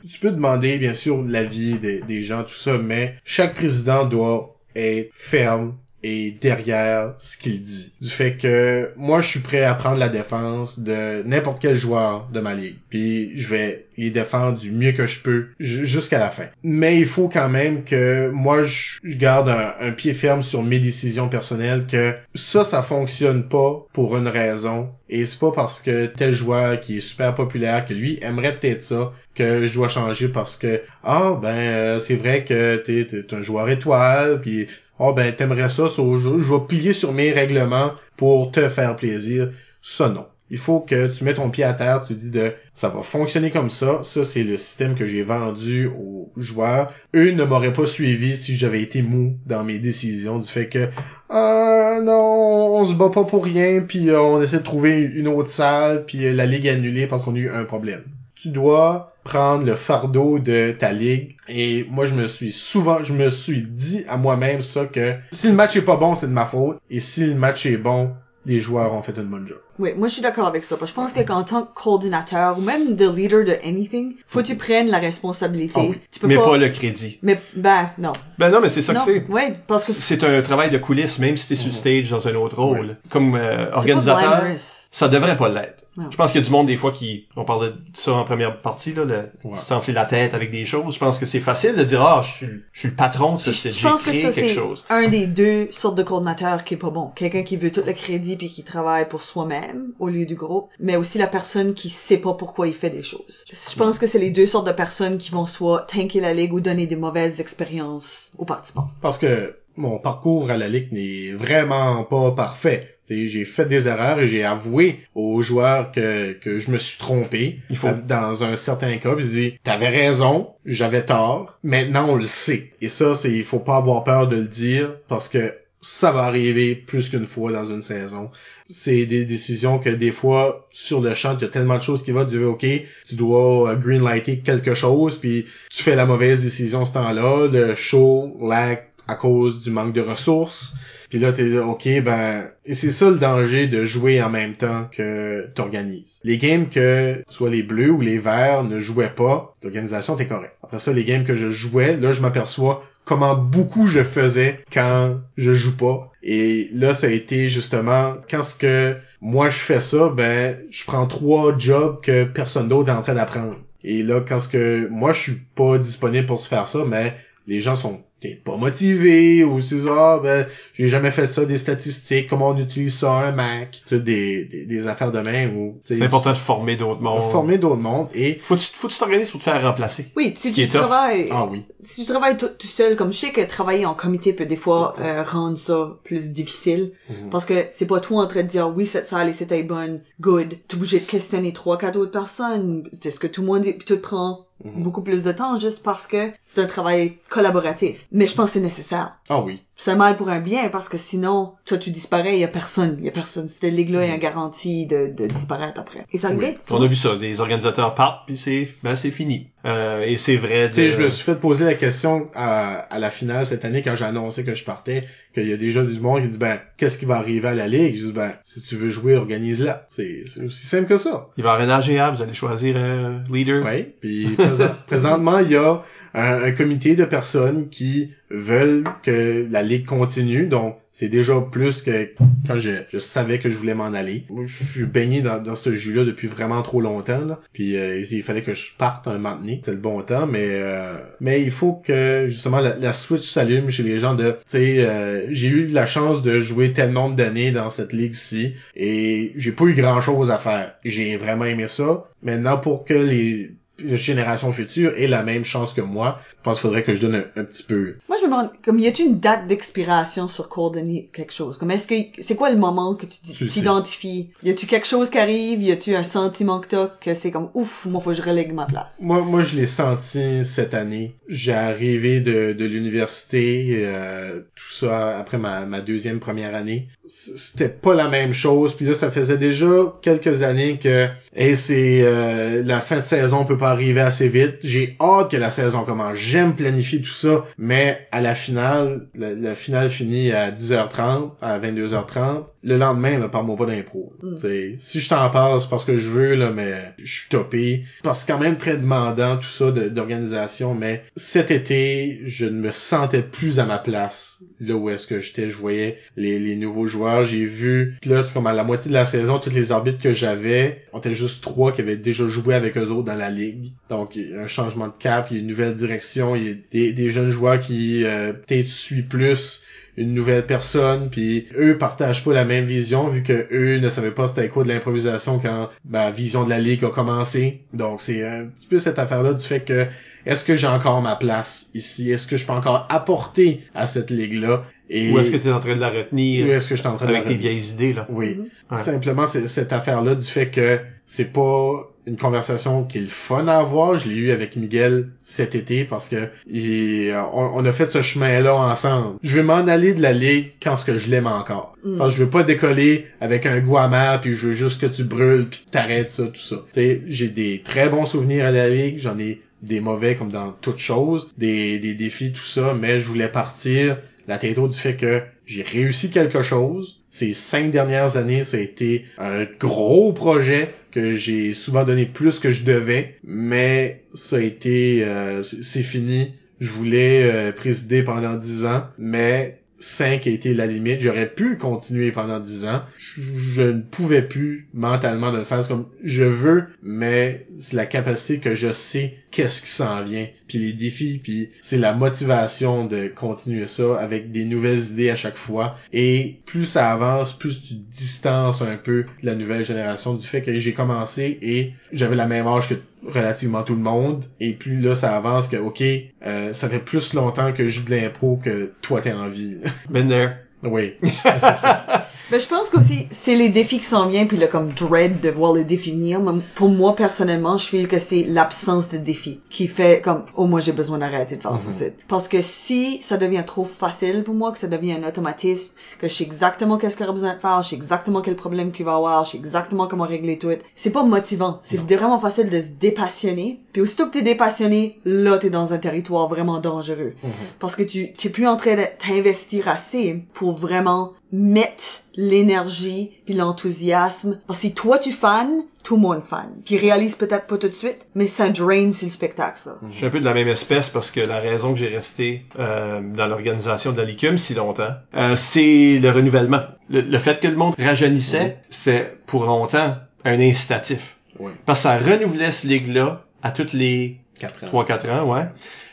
Tu peux demander, bien sûr, l'avis des, des gens, tout ça, mais chaque président doit être ferme et derrière ce qu'il dit. Du fait que moi je suis prêt à prendre la défense de n'importe quel joueur de ma ligue. Puis je vais les défendre du mieux que je peux ju- jusqu'à la fin. Mais il faut quand même que moi je garde un, un pied ferme sur mes décisions personnelles que ça ça fonctionne pas pour une raison et c'est pas parce que tel joueur qui est super populaire que lui aimerait peut-être ça que je dois changer parce que ah ben euh, c'est vrai que t'es t'es un joueur étoile puis oh ben t'aimerais ça, ça je, vais plier sur mes règlements pour te faire plaisir. Ça non. Il faut que tu mets ton pied à terre, tu dis de ça va fonctionner comme ça, ça c'est le système que j'ai vendu aux joueurs. Eux ne m'auraient pas suivi si j'avais été mou dans mes décisions du fait que ah non, on se bat pas pour rien puis euh, on essaie de trouver une autre salle puis euh, la ligue est annulée parce qu'on a eu un problème. Tu dois prendre le fardeau de ta ligue et moi je me suis souvent je me suis dit à moi-même ça que si le match est pas bon c'est de ma faute et si le match est bon les joueurs ont fait une bonne job. Oui, moi je suis d'accord avec ça. Parce que je pense que qu'en tant que coordinateur ou même de leader de anything, faut que tu prennes la responsabilité. Ah oui. Tu peux mais pas... pas le crédit. Mais ben non. Ben non, mais c'est ça non. que c'est. Ouais, parce que C'est un travail de coulisses, même si t'es sur le stage dans un autre rôle. Comme euh, organisateur, ça devrait pas l'être. Non. Je pense qu'il y a du monde des fois qui, on parlait de ça en première partie, là, le, Ouais. tu t'enfles la tête avec des choses. Je pense que c'est facile de dire, ah, je suis, je suis le patron de ce site, je j'ai pense que créé ça quelque c'est chose. un des deux sortes de coordinateurs qui est pas bon. Quelqu'un qui veut tout le crédit puis qui travaille pour soi-même au lieu du groupe, mais aussi la personne qui sait pas pourquoi il fait des choses. Je pense que c'est les deux sortes de personnes qui vont soit tanker la ligue ou donner des mauvaises expériences aux participants. Parce que mon parcours à la ligue n'est vraiment pas parfait. J'ai fait des erreurs et j'ai avoué aux joueurs que, que je me suis trompé Il faut- dans un certain cas. J'ai dit, t'avais raison, j'avais tort. Maintenant, on le sait. Et ça, c'est il faut pas avoir peur de le dire parce que ça va arriver plus qu'une fois dans une saison. C'est des décisions que des fois, sur le champ, il y a tellement de choses qui vont, tu dis, OK, tu dois euh, greenlighter quelque chose, puis tu fais la mauvaise décision ce temps-là, le show lag à cause du manque de ressources. Puis là, t'es ok, ben, et c'est ça le danger de jouer en même temps que t'organises. Les games que soit les bleus ou les verts ne jouaient pas, l'organisation était correcte. Après ça, les games que je jouais, là, je m'aperçois comment beaucoup je faisais quand je joue pas. Et là, ça a été justement quand ce que moi je fais ça, ben je prends trois jobs que personne d'autre est en train d'apprendre. Et là, quand ce que moi je suis pas disponible pour se faire ça, mais les gens sont peut-être pas motivés ou c'est ça, ben j'ai jamais fait ça, des statistiques, comment on utilise ça un Mac, tu sais, des, des, des affaires de même ou C'est important de former d'autres mondes. former d'autres mondes et Faut tu faut que tu t'organises pour te faire remplacer. Oui, si tu travailles, ah oui, si tu travailles tout, seul, comme je sais que travailler en comité peut des fois euh, rendre ça plus difficile, Mhm. parce que c'est pas toi en train de dire oui cette salle et c'était bonne, good. Tu obligé de questionner trois, quatre autres personnes, c'est ce que tout le monde dit, puis tout prend. Beaucoup plus de temps juste parce que c'est un travail collaboratif. Mais je pense que c'est nécessaire. ah oui, C'est mal pour un bien parce que sinon, toi tu disparais, il y a personne, il y a personne. Cette ligue-là est un garantie de, de disparaître après. Et ça Oui. arrive. On a vu ça, des organisateurs partent puis c'est ben c'est fini. Euh, et c'est vrai. Tu sais, je me suis fait poser la question à, à la finale cette année quand j'ai annoncé que je partais, qu'il y a déjà du monde qui dit ben qu'est-ce qui va arriver à la ligue? Je dis ben si tu veux jouer, organise-la. C'est c'est aussi simple que ça. Il va y avoir un AGA, vous allez choisir un leader. Oui. Puis présent- présentement, il y a un, un comité de personnes qui veulent que la ligue continue. Donc c'est déjà plus que quand je, je savais que je voulais m'en aller. Je suis baigné dans, ce jus-là depuis vraiment trop longtemps. Puis euh, il fallait que je parte un donné. C'était le bon temps, mais euh, mais il faut que justement la, la switch s'allume chez les gens de tu sais euh, j'ai eu la chance de jouer tel nombre d'années dans cette ligue-ci et j'ai pas eu grand-chose à faire. J'ai vraiment aimé ça. Maintenant pour que les les générations futures aient la même chance que moi, je pense qu'il faudrait que je donne un, un petit peu. Moi, je me demande, comme, y a-tu une date d'expiration sur coordonner quelque chose? Comme, est-ce que, c'est quoi le moment que tu t'identifies? Y a-tu quelque chose qui arrive? Y a-tu un sentiment que t'as que c'est comme, ouf, moi, faut que je relègue ma place? Moi, moi, je l'ai senti cette année. J'ai arrivé de, de l'université, euh, tout ça après ma, ma deuxième première année. C'était pas la même chose. Puis là, ça faisait déjà quelques années que, et c'est euh, la fin de saison peut pas arriver assez vite. J'ai hâte que la saison commence. J'aime planifier tout ça, mais à la finale, la, la finale finit à 10h30, à 22h30. Le lendemain, là, parle-moi pas d'impro. Mm. T'sais, Si je t'en parle, c'est parce que je veux, là, mais je suis topé. Parce que c'est quand même très demandant, tout ça, d'organisation, mais cet été, je ne me sentais plus à ma place. Là où est-ce que j'étais, je voyais les, les nouveaux joueurs, j'ai vu, là, c'est comme à la moitié de la saison, tous les arbitres que j'avais, on était juste trois qui avaient déjà joué avec eux autres dans la ligue. Donc, il y a un changement de cap, il y a une nouvelle direction, il y a des, des jeunes joueurs qui, euh, peut-être suivent plus une nouvelle personne, puis eux partagent pas la même vision vu que eux ne savaient pas c'était quoi de l'improvisation quand ma vision de la ligue a commencé. Donc c'est un petit peu cette affaire-là du fait que est-ce que j'ai encore ma place ici? Est-ce que je peux encore apporter à cette ligue-là? Et Ou est-ce que tu es en train de la Ou retenir est-ce que je suis en train de avec la tes vieilles idées là? Oui. Ouais. Simplement, c'est cette affaire-là du fait que c'est pas une conversation qui est le fun à avoir. Je l'ai eu avec Miguel cet été parce que il- on, on a fait ce chemin-là ensemble. Je vais m'en aller de la ligue quand ce que je l'aime encore. Mm. Parce que je veux pas décoller avec un goût amer puis je veux juste que tu brûles puis que t'arrêtes ça, tout ça. Tu sais, j'ai des très bons souvenirs à la ligue. J'en ai des mauvais comme dans toute chose, des, des défis, tout ça, mais je voulais partir la tête haute du fait que j'ai réussi quelque chose. Ces cinq dernières années, ça a été un gros projet que j'ai souvent donné plus que je devais, mais ça a été, euh, c'est fini. Je voulais euh, présider pendant dix ans, mais 5 a été la limite. J'aurais pu continuer pendant 10 ans. Je, ne pouvais plus mentalement de le faire. Comme je veux, mais c'est la capacité que je sais qu'est-ce qui s'en vient. Puis les défis, puis c'est la motivation de continuer ça avec des nouvelles idées à chaque fois. Et plus ça avance, plus tu distances un peu la nouvelle génération du fait que j'ai commencé et j'avais la même âge que relativement tout le monde et plus là ça avance que ok euh, ça fait plus longtemps que je joue de l'impro que toi t'es en vie Been there. oui, c'est ça. Ben, je pense qu'aussi, c'est les défis qui s'en viennent, puis le comme dread de voir venir. Même Pour moi, personnellement, je feel que c'est l'absence de défis qui fait comme, oh, moi, j'ai besoin d'arrêter de faire ça. c'est- Parce que si ça devient trop facile pour moi, que ça devient un automatisme, que je sais exactement qu'est-ce qu'il y aurait besoin de faire, je sais exactement quel problème qu'il va avoir, je sais exactement comment régler tout, c'est pas motivant. C'est vraiment facile de se dépassionner. Puis aussitôt que t'es dépassionné, là, t'es dans un territoire vraiment dangereux. Parce que tu, tu es plus en train de t'investir assez pour vraiment mettre l'énergie puis l'enthousiasme. Parce que si toi tu fans, tout le monde fan. Puis réalise peut-être pas tout de suite, mais ça draine sur le spectacle, ça. Je suis un peu de la même espèce parce que la raison que j'ai resté euh, dans l'organisation de la LICUM si longtemps, euh, c'est le renouvellement. Le, le fait que le monde rajeunissait, c'est pour longtemps un incitatif. Oui. Parce que ça renouvelait ce ligue-là à toutes les 4 ans. 3-4 ans, ouais.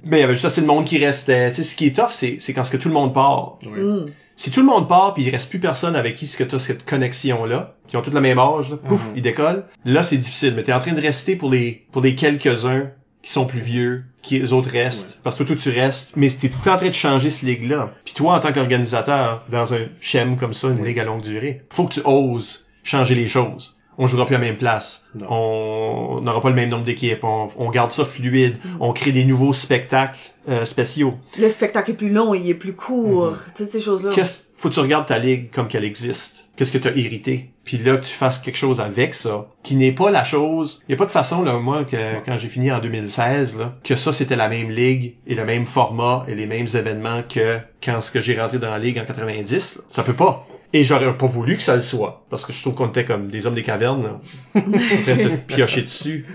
Mais il y avait juste assez de monde qui restait. Tu sais, ce qui est tough, c'est, c'est quand ce que tout le monde part. Oui. Mm. Si tout le monde part puis il reste plus personne avec qui ce que t'as cette connexion-là, qui ont tous le même âge, là, pouf, Mhm. ils décollent, là c'est difficile. Mais t'es en train de rester pour les pour les quelques-uns qui sont plus vieux, qui les autres restent. Parce que toi, tu restes, mais t'es tout le temps en train de changer ce ligue-là. Puis toi, en tant qu'organisateur, dans un schéma comme ça, une ligue à longue durée, faut que tu oses changer les choses. On jouera plus à la même place. Non. On n'aura pas le même nombre d'équipes. On, on garde ça fluide. On crée des nouveaux spectacles euh, spéciaux. Le spectacle est plus long, il est plus court, toutes ces choses-là. Qu'est-ce faut que tu regardes ta ligue comme qu'elle existe. Qu'est-ce que tu as irrité? Puis là, que tu fasses quelque chose avec ça, qui n'est pas la chose. Il y a pas de façon, là, moi, que quand j'ai fini en 2016, là, que ça, c'était la même ligue et le même format et les mêmes événements que quand ce que j'ai rentré dans la ligue en 90. là. Ça peut pas. Et j'aurais pas voulu que ça le soit. Parce que je trouve qu'on était comme des hommes des cavernes, là. en train de se piocher dessus.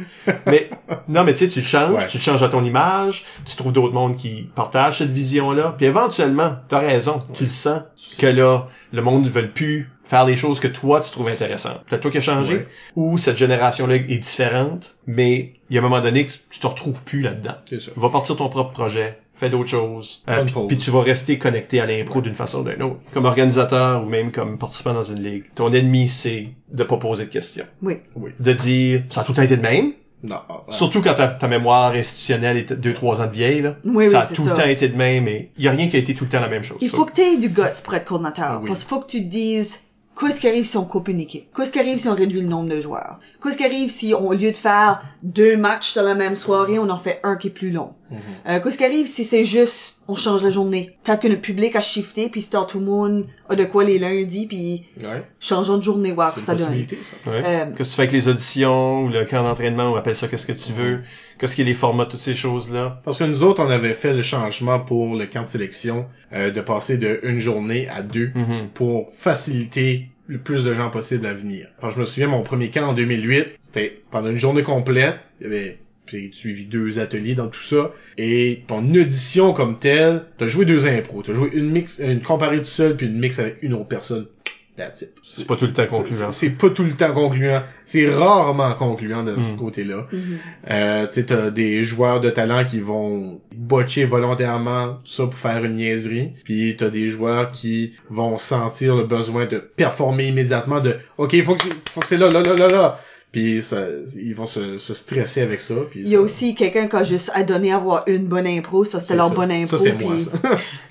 Mais, non, mais tu sais, tu le changes, Ouais. tu changes à ton image, tu trouves d'autres mondes qui partagent cette vision-là, puis éventuellement, t'as raison, tu le sens, que là, le monde ne veut plus faire les choses que toi, tu trouves intéressantes. Peut-être toi qui as changé, Ouais. ou cette génération-là est différente, mais il y a un moment donné que tu te retrouves plus là-dedans. C'est ça. Va partir ton propre projet, fais d'autres choses, euh, puis- tu vas rester connecté à l'impro d'une façon ou d'une autre. Comme organisateur ou même comme participant dans une ligue, ton ennemi, c'est de pas poser de questions. Oui. Oui. De dire, ça a tout le temps été de même, Non. ah, ah. Surtout quand ta, ta mémoire institutionnelle est 2-3 ans de vieille, là. Oui, ça oui, a tout ça. le temps été de même, et il y a rien qui a été tout le temps la même chose. Il ça. faut que tu aies du guts pour être coordinateur. Oui. Parce qu'il faut que tu te dises, qu'est-ce qui arrive si on coupe une équipe? Qu'est-ce qui arrive si on réduit le nombre de joueurs? Qu'est-ce qui arrive si, on, au lieu de faire deux matchs dans la même soirée, on en fait un qui est plus long? Mhm. Euh, qu'est-ce qui arrive si c'est juste, on change la journée? Peut-être que notre public a shifté, puis c'est tout le monde a de quoi les lundis, puis Ouais. changeons de journée, voir une ça donne. possibilité, ça. Ouais. Euh, Qu'est-ce que tu fais avec les auditions, ou le camp d'entraînement, ou appelle ça qu'est-ce que tu veux, qu'est-ce qui est les formats, toutes ces choses-là? Parce que nous autres, on avait fait le changement pour le camp de sélection euh, de passer de une journée à deux Mhm. pour faciliter le plus de gens possible à venir. Quand je me souviens, mon premier camp en 2008, c'était pendant une journée complète. Il y avait j'ai suivi deux ateliers dans tout ça. Et ton audition comme telle, t'as joué deux impros. T'as joué une mix, une comparée tout seul, puis une mix avec une autre personne. That's it. C'est pas tout le temps concluant. C'est pas tout le temps concluant. C'est rarement concluant de ce Mm. côté-là. mhm. Euh, tu sais, t'as des joueurs de talent qui vont botcher volontairement tout ça pour faire une niaiserie. Puis t'as des joueurs qui vont sentir le besoin de performer immédiatement de OK, faut que, faut que c'est là, là, là, là, là. Puis ça, ils vont se, se stresser avec ça. Puis Il y a ça- aussi quelqu'un qui a juste adonné à avoir une bonne impro, ça c'était leur ça. bonne impro. Ça, c'était moi, puis- ça.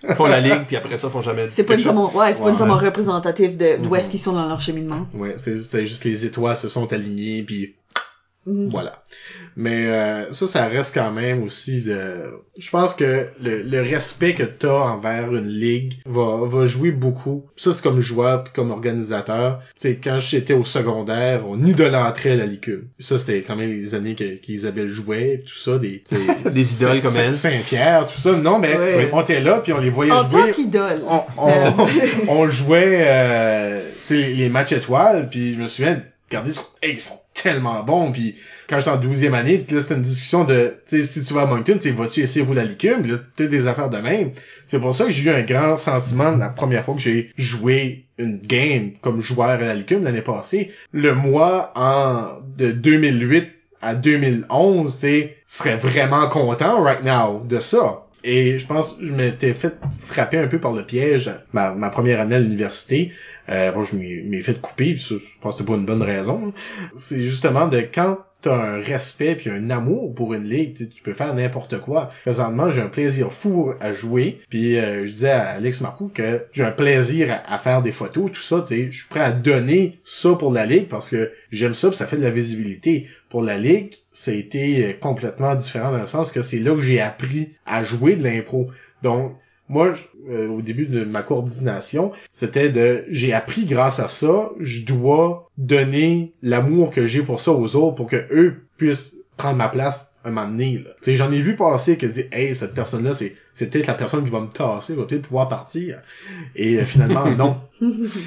Ils font la ligue, puis après ça, ils font jamais C'est pas chose. nécessairement, ouais, c'est pas Ouais. nécessairement représentatif de d'où Mhm. est-ce qu'ils sont dans leur cheminement. ouais, c'est juste, c'est juste les étoiles se sont alignées, puis Mhm. Voilà. Mais euh, ça, ça reste quand même aussi de... Je pense que le, le respect que t'as envers une ligue va, va jouer beaucoup. Ça, c'est comme joueur puis comme organisateur. Tu sais, quand j'étais au secondaire, on idolâtrait la ligue. Ça, c'était quand même les années qu'Isabelle jouait, tout ça, des... tu Des idoles comme elle. Saint-Pierre, tout ça. Non, mais Ouais. on était là, puis on les voyait En jouer tant qu'idole. on, on, on jouait euh, tu les matchs étoiles, puis je me souviens, regardez, ils sont, hey, ils sont tellement bons, puis quand j'étais en 12e année, puis là, c'était une discussion de, tu sais, si tu vas à Moncton, sais, vas-tu essayer vous la licume, là, toutes des affaires de même. C'est pour ça que j'ai eu un grand sentiment la première fois que j'ai joué une game comme joueur à la licume l'année passée. Le mois en, de 2008 à 2011, c'est serait vraiment content right now de ça. Et je pense je m'étais fait frapper un peu par le piège ma, ma première année à l'université. Euh, bon, je m'y fait couper, je pense que c'était pas une bonne raison. là. C'est justement de quand t'as un respect puis un amour pour une ligue, tu peux faire n'importe quoi. Présentement, j'ai un plaisir fou à jouer, puis euh, je disais à Alex Marcoux que j'ai un plaisir à, faire des photos, tout ça, je suis prêt à donner ça pour la ligue parce que j'aime ça, puis ça fait de la visibilité. Pour la ligue, ça a été euh, complètement différent dans le sens que c'est là que j'ai appris à jouer de l'impro. Donc moi, euh, au début de ma coordination, c'était de, j'ai appris grâce à ça, je dois donner l'amour que j'ai pour ça aux autres pour que eux puissent prendre ma place un moment donné, là. Tu sais, j'en ai vu passer que dire, hey, cette personne-là, c'est, c'est peut-être la personne qui va me tasser, va peut-être pouvoir partir. Et euh, finalement, non.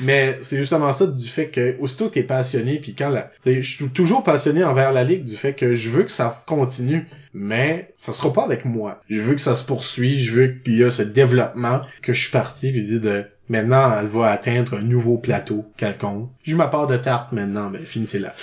Mais c'est justement ça du fait que aussitôt que t'es passionné, puis quand la, je suis toujours passionné envers la ligue du fait que je veux que ça continue, mais ça sera pas avec moi. Je veux que ça se poursuit, je veux qu'il y a ce développement que je suis parti puis dit de maintenant elle va atteindre un nouveau plateau quelconque. J'ai ma part de tarte maintenant, mais finissez-la.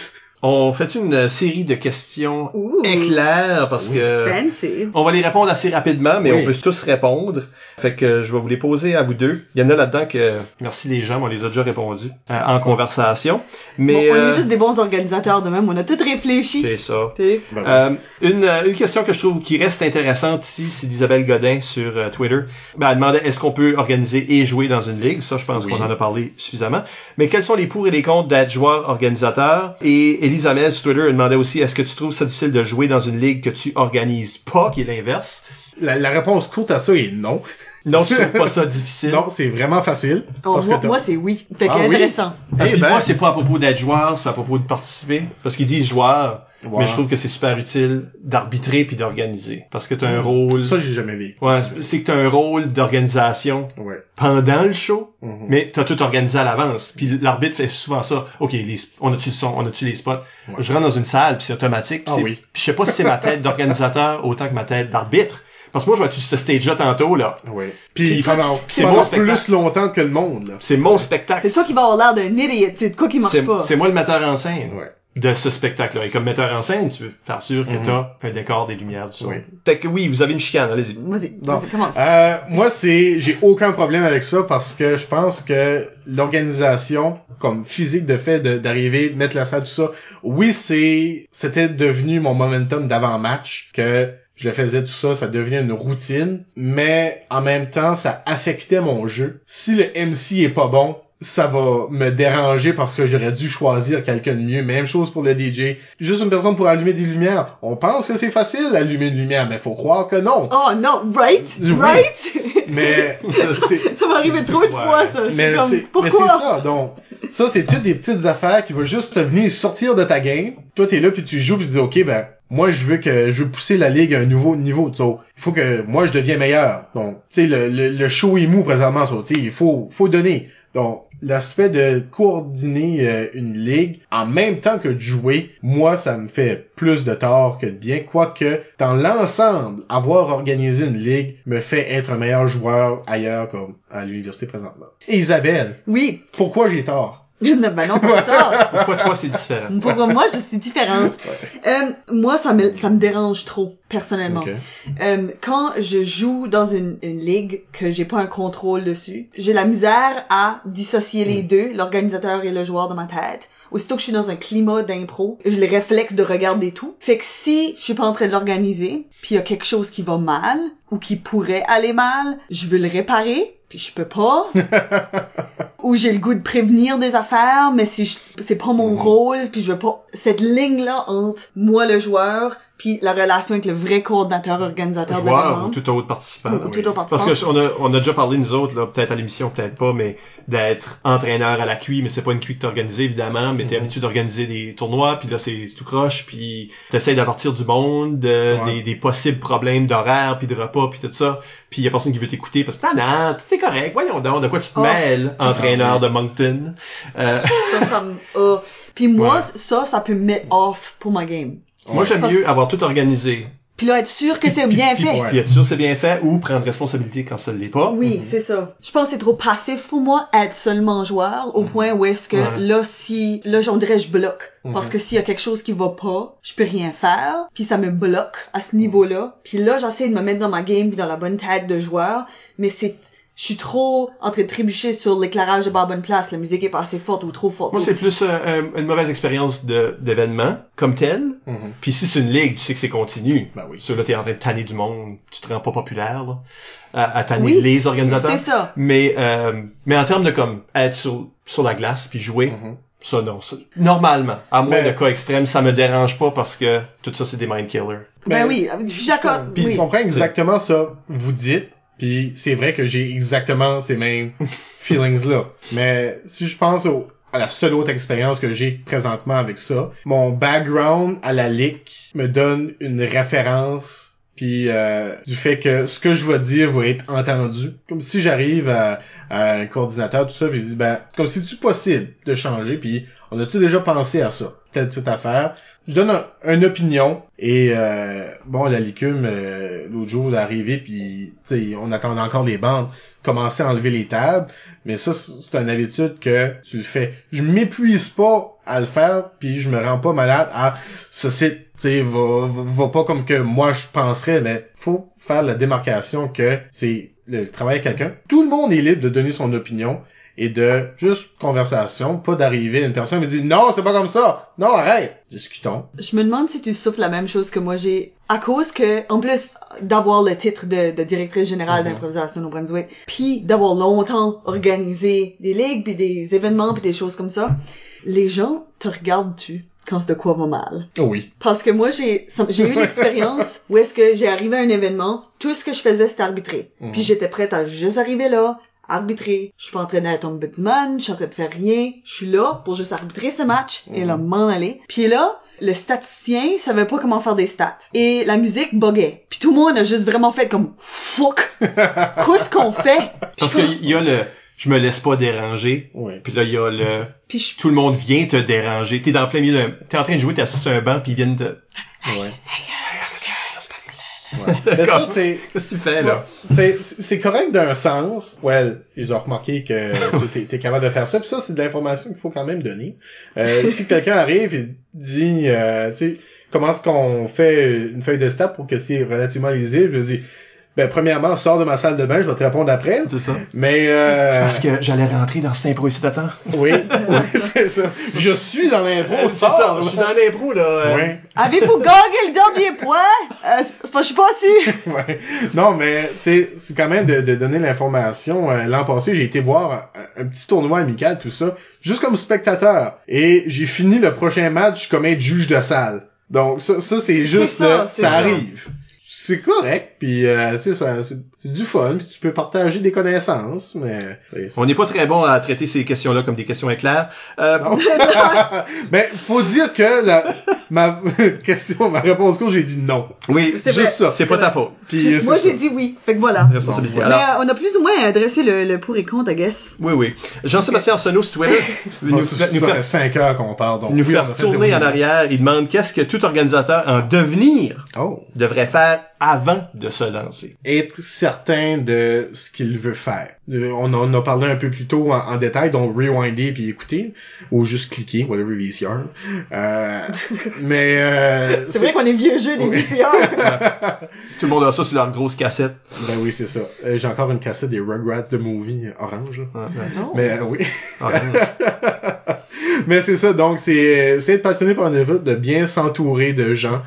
On fait une série de questions Ouh. éclairs parce Oui. que Fancy. on va les répondre assez rapidement, mais Oui. on peut tous répondre. Fait que je vais vous les poser à vous deux. Il y en a là-dedans que, merci les gens, on les a déjà répondu euh, en conversation. Mais Bon, on euh, est juste des bons organisateurs de même, on a tout réfléchi. c'est ça. Ben, Euh, une, euh, une question que je trouve qui reste intéressante ici, c'est d'Isabelle Godin sur euh, Twitter. Ben, elle demandait est-ce qu'on peut organiser et jouer dans une ligue? Ça, je pense Oui. qu'on en a parlé suffisamment. Mais quels sont les pour et les contre d'être joueur organisateur? Et Elisabeth sur Twitter elle demandait aussi est-ce que tu trouves ça difficile de jouer dans une ligue que tu organises pas, qui est l'inverse? La, la réponse courte à ça est non. Non, je trouve pas ça difficile. Non, c'est vraiment facile. Oh, parce moi, que t'as- moi, c'est oui. Fait Ah oui? intéressant. Ah, Eh puis ben. moi, c'est pas à propos d'être joueur, c'est à propos de participer. Parce qu'ils disent joueur, Ouais. mais je trouve que c'est super utile d'arbitrer puis d'organiser. Parce que t'as un rôle. ça j'ai jamais vu. Ouais, c'est- c'est que t'as un rôle d'organisation Ouais. pendant le show, Mhm. mais t'as tout organisé à l'avance. Puis l'arbitre fait souvent ça. OK, les, on a-tu le son, on a-tu les spots? Ouais. Je rentre dans une salle, puis c'est automatique. Puis Ah c'est- oui. je sais pas si c'est ma tête d'organisateur autant que ma tête d'arbitre. Parce que moi, je vois-tu ce stage-là tantôt, là. Ouais. Puis c'est mon spectacle. plus longtemps que le monde, là. C'est mon spectacle. C'est toi qui vas avoir l'air d'un idiot, c'est de quoi qui marche C'est pas. c'est moi le metteur en scène. Ouais. de ce spectacle-là. Et comme metteur en scène, tu veux faire sûr que Mhm. t'as un décor, des lumières, du son. Oui. Fait que oui, vous avez une chicane, allez-y. Vas-y, vas-y, commence. Euh, moi, c'est, j'ai aucun problème avec ça parce que je pense que l'organisation, comme physique de fait de- d'arriver, de mettre la salle, tout ça, oui, c'est, c'était devenu mon momentum d'avant-match que je le faisais tout ça, ça devenait une routine, mais en même temps, ça affectait mon jeu. Si le MC est pas bon, ça va me déranger parce que j'aurais dû choisir quelqu'un de mieux. Même chose pour le DJ. Juste une personne pour allumer des lumières. On pense que c'est facile d'allumer une lumière, mais faut croire que non. Oh non, right? Oui. Right? Mais ça m'est arrivé trop de Ouais. fois, ça. Mais comme, c'est, mais pourquoi? c'est ça. Donc, ça, c'est toutes des petites affaires qui vont juste te venir sortir de ta game. Toi, t'es là puis tu joues puis tu dis, OK, ben, moi, je veux que, je veux pousser la ligue à un nouveau niveau. Il faut que moi, je devienne meilleur. Donc, tu sais, le, le, le show est mou présentement, sais, il faut, faut donner. Donc, l'aspect de coordonner euh, une ligue en même temps que de jouer, moi, ça me fait plus de tort que de bien. Quoique, dans l'ensemble, avoir organisé une ligue me fait être un meilleur joueur ailleurs, comme à l'université présentement. Et Isabelle, Oui. pourquoi j'ai tort? Ben non, pas tard. Pourquoi toi, c'est différent? Pour moi, je suis différente. Euh, moi, ça me, ça me dérange trop, personnellement. Ok. Euh, quand je joue dans une, une ligue que j'ai pas un contrôle dessus, j'ai la misère à dissocier les deux, l'organisateur et le joueur dans ma tête. Aussitôt que je suis dans un climat d'impro, j'ai le réflexe de regarder tout. Fait que si je suis pas en train de l'organiser, puis il y a quelque chose qui va mal, ou qui pourrait aller mal, je veux le réparer, puis je peux pas. ou j'ai le goût de prévenir des affaires, mais si je- c'est pas mon Mhm. rôle, puis je veux pas cette ligne là entre moi le joueur puis la relation avec le vrai coordinateur organisateur de Joueur ou l'événement. tout autre participant. Ou tout autre Parce participant. que on a, on a déjà parlé, nous autres, là, peut-être à l'émission, peut-être pas, mais d'être entraîneur à la QI, mais c'est pas une QI que t'as organisée, évidemment, mais t'es Mhm. habitué d'organiser des tournois, puis là, c'est tout croche, puis t'essayes d'avertir du monde, de, Ouais. des, des possibles problèmes d'horaire, puis de repas, puis tout ça, puis y a personne qui veut t'écouter, parce que ah non, c'est correct, voyons donc, de quoi tu te Oh. mêles, entraîneur de Moncton? Euh, Ça, ça me- ah. Puis moi, Ouais. ça, ça peut me mettre off pour ma game. Moi, j'aime mieux avoir tout organisé, Puis là, être sûr que c'est bien fait. Puis être sûr que c'est bien fait, ou prendre responsabilité quand ça l'est pas. Oui, Mhm. c'est ça. Je pense que c'est trop passif pour moi, être seulement joueur, au point où est-ce que Ouais. là, si, là, j'en dirais, je bloque. Mhm. Parce que s'il y a quelque chose qui va pas, je peux rien faire, puis ça me bloque à ce niveau-là. Puis là, j'essaie de me mettre dans ma game puis dans la bonne tête de joueur, mais c'est, je suis trop en train de trébucher sur l'éclairage de pas bonne place, la musique est pas assez forte ou trop forte. Moi, c'est plus euh, un- une mauvaise expérience d'événement comme tel. Mhm. Puis si c'est une ligue, tu sais que c'est continu. Ben oui. Sur là, t'es en train de tanner du monde, tu te rends pas populaire là, à, à tanner Oui, les organisateurs. c'est ça. Mais euh, mais en termes de comme être sur sur la glace puis jouer, Mhm. ça non. ça- normalement, à moins Mais- de cas extrêmes, ça me dérange pas parce que tout ça c'est des mind killers. Ben Ben, oui, je suis d'accord. Puis oui. je comprends exactement ça, vous dites, puis c'est vrai que j'ai exactement ces mêmes feelings-là. Mais si je pense au- à la seule autre expérience que j'ai présentement avec ça, mon background à la LIC me donne une référence puis euh, du fait que ce que je vais dire va être entendu. Comme si j'arrive à, à un coordinateur, tout ça, puis je dis, ben, comme si c'est possible de changer, puis on a-tu déjà pensé à ça, telle cette affaire. Je donne un- une opinion, et euh, bon, la licume, euh, l'autre jour, elle est arrivée, puis on attendait encore les bandes, commencer à enlever les tables, mais ça, c'est une habitude que tu le fais. Je m'épuise pas à le faire, puis je me rends pas malade à ce site, tu va, va, va pas comme que moi je penserais, mais faut faire la démarcation que c'est le travail de quelqu'un. Tout le monde est libre de donner son opinion et de juste conversation, pas d'arriver à une personne et me dire non, c'est pas comme ça. Non, arrête. Discutons. Je me demande si tu souffres la même chose que moi j'ai. À cause que, en plus d'avoir le titre de, de directrice générale Mhm. d'improvisation au Brunswick, puis d'avoir longtemps organisé des ligues, puis des événements, puis des choses comme ça, les gens te regardent-tu quand de quoi va mal? Oh oui. Parce que moi, j'ai j'ai eu l'expérience où est-ce que j'ai arrivé à un événement, tout ce que je faisais, c'était arbitrer. Mhm. Puis j'étais prête à juste arriver là, arbitrer. Je suis pas en train d'être ombudsman, je suis en train de faire rien. Je suis là pour juste arbitrer ce match et Mhm. là, m'en aller. Puis là, le statisticien savait pas comment faire des stats. Et la musique buguait. Puis tout le monde a juste vraiment fait comme « Fuck! Qu'est-ce qu'on fait? » Parce qu'il y a le je me laisse pas déranger. Ouais. Puis là il y a le Puis je tout le monde vient te déranger. T'es dans le plein milieu d'un... T'es en train de jouer, t'es assis sur un banc, puis ils viennent te... Ouais. Ouais. Mais ça, c'est, Qu'est-ce que tu fais, là? c'est, c'est correct d'un sens. Ouais, ils ont remarqué que t'es, capable de faire ça. Puis ça, c'est de l'information qu'il faut quand même donner. Euh, si quelqu'un arrive et dit, euh, tu sais, comment est-ce qu'on fait une feuille de stat pour que c'est relativement lisible, je dis, ben, premièrement, sors de ma salle de bain, je vais te répondre après. C'est ça? Mais, C'est euh, parce que j'allais rentrer dans cet impro ici oui, oui, c'est ça. Je suis dans l'impro, c'est ça, sors, je suis dans l'impro, là. euh, Ouais. Avez-vous gagné le dernier point? Euh, c'est pas, je suis pas sûr. Ouais. Non, mais tu sais, c'est quand même de, de donner l'information. Euh, L'an passé, j'ai été voir un, un petit tournoi amical, tout ça, juste comme spectateur. Et j'ai fini le prochain match comme être juge de salle. Donc ça, ça c'est juste, ça, euh, ça ça. arrive. C'est correct, puis euh, c'est ça, c'est c'est du fun, puis tu peux partager des connaissances, mais On n'est pas très bon à traiter ces questions-là comme des questions éclairs. Euh, non. ben, faut dire que la, ma question, ma réponse courte, j'ai dit non. oui, C'est vrai. Juste ça. c'est pas ta faute. Puis, euh, c'est Moi, j'ai dit oui. Fait que voilà. Responsabilité. Bon, Mais Alors, euh, on a plus ou moins adressé le, le pour et contre, I guess. oui, oui. Jean-Sébastien Arsenault sur Twitter Bon, nous, ça, fait- nous ça faire- fait cinq heures qu'on parle, donc. nous oui, faire tourner en arrière. Il demande qu'est-ce que tout organisateur en devenir Oh. devrait faire avant de se lancer. être certain de ce qu'il veut faire. Euh, On en a parlé un peu plus tôt en, en détail, donc rewinder puis écouter, ou juste cliquer, whatever VCR. Euh, mais euh, C'est vrai qu'on est vieux jeu des Oui. VCR. Tout le monde a ça sur leur grosse cassette. ben oui, c'est ça. Euh, J'ai encore une cassette des Rugrats de movie orange. ouais. non. Mais euh, oui. Orange. Mais c'est ça, donc c'est c'est être passionné par un événement, de bien s'entourer de gens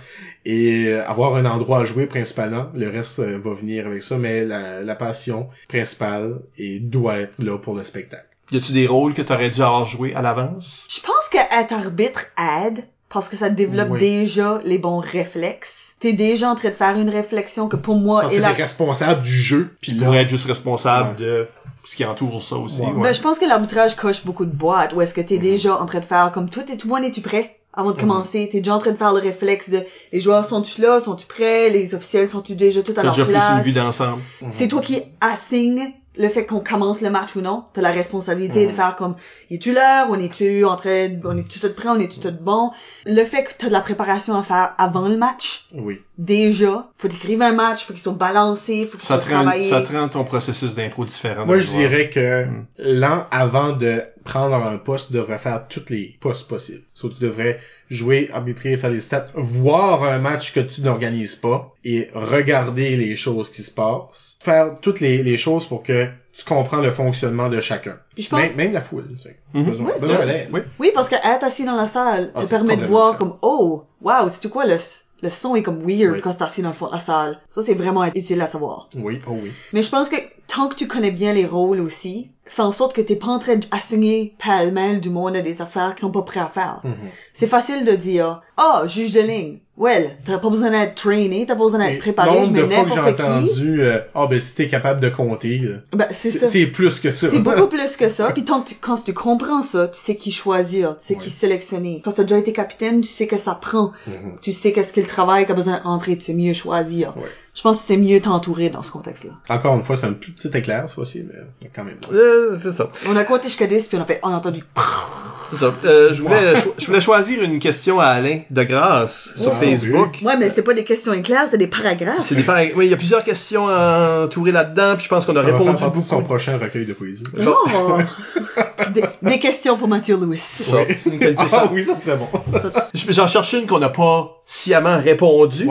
et euh, avoir un endroit à jouer principalement. Le reste euh, va venir avec ça, mais la, la passion principale et doit être là pour le spectacle. Y a-tu des rôles que t'aurais dû avoir joué à l'avance? Je pense que être arbitre aide parce que ça développe Oui. déjà les bons réflexes. T'es déjà en train de faire une réflexion que pour moi Parce est que la... t'es responsable du jeu, puis là, pour être juste responsable Ouais. de ce qui entoure ça aussi. Ouais. ouais. Ben, je pense que l'arbitrage coche beaucoup de boîtes. Ou est-ce que t'es déjà en train de faire comme tout et tout le monde es-tu prêt? Avant de Mhm. commencer, t'es déjà en train de faire le réflexe de les joueurs sont-tu là, sont-tu prêts, les officiels sont-tu déjà tout à leur déjà place. plus une vue d'ensemble. C'est toi qui assigne le fait qu'on commence le match ou non. T'as la responsabilité de faire comme, es-tu l'heure? On est-tu en train, de- on est-tu tout prêt? On est-tu tout bon? Le fait que t'as de la préparation à faire avant le match, Oui. déjà, faut t'écrire un match, faut qu'il soit balancé, faut qu'il Ça soit te, rend, travaillé. ça te rend ton processus d'impro différent. Moi, je joueur. dirais que Mm. l'an avant de prendre un poste, de refaire tous les postes possibles. Soit tu devrais jouer, arbitrer, faire les stats, voir un match que tu n'organises pas et regarder les choses qui se passent. Faire toutes les, les choses pour que tu comprends le fonctionnement de chacun. Puis je pense, Même, même la foule, tu sais. Mhm. Besoin, besoin d'aide. Oui. oui, parce que être assis dans la salle Ah, te permet de voir comme, oh, wow, c'est quoi le, le son est comme weird Oui. quand t'es assis dans le fond de la salle. Ça, c'est vraiment utile à savoir. Oui, oh oui. Mais je pense que tant que tu connais bien les rôles aussi, fais en sorte que t'es pas en train d'assigner pêle-mêle du monde à des affaires qui sont pas prêts à faire. Mhm. C'est facile de dire, ah, juge de ligne. Well, t'as pas besoin d'être traîné, t'as pas besoin d'être préparé, nombre de fois que j'ai entendu, euh, ah ben si t'es capable de compter, là, Ben, c'est ça. c'est plus que ça. C'est beaucoup plus que ça. Puis tant que tu, quand tu comprends ça, tu sais qui choisir, tu sais qui sélectionner. Quand t'as déjà été capitaine, tu sais que ça prend. Mhm. Tu sais qu'est-ce que le travail qu'a besoin de rentrer, tu sais mieux choisir. Ouais. Je pense que c'est mieux t'entourer dans ce contexte-là. Encore une fois, c'est un plus petit éclair, cette fois-ci, mais quand même. Euh, c'est ça. On a compté jusqu'à 10, puis on a, fait- on a entendu. C'est ça. Euh, je voulais, cho- je voulais choisir une question à Alain de grâce sur Wow, Facebook. Ouais, mais c'est pas des questions éclairs, c'est des paragraphes. C'est des par- Oui, il y a plusieurs questions entourées là-dedans, puis je pense qu'on a Ça va répondu faire partie de son beaucoup. prochain recueil de poésie. Genre- Oh! des, des questions pour Mathieu Lewis. Ça, Oui. une Ah ça. oui, ça serait bon. J'en cherche une qu'on n'a pas sciemment répondu.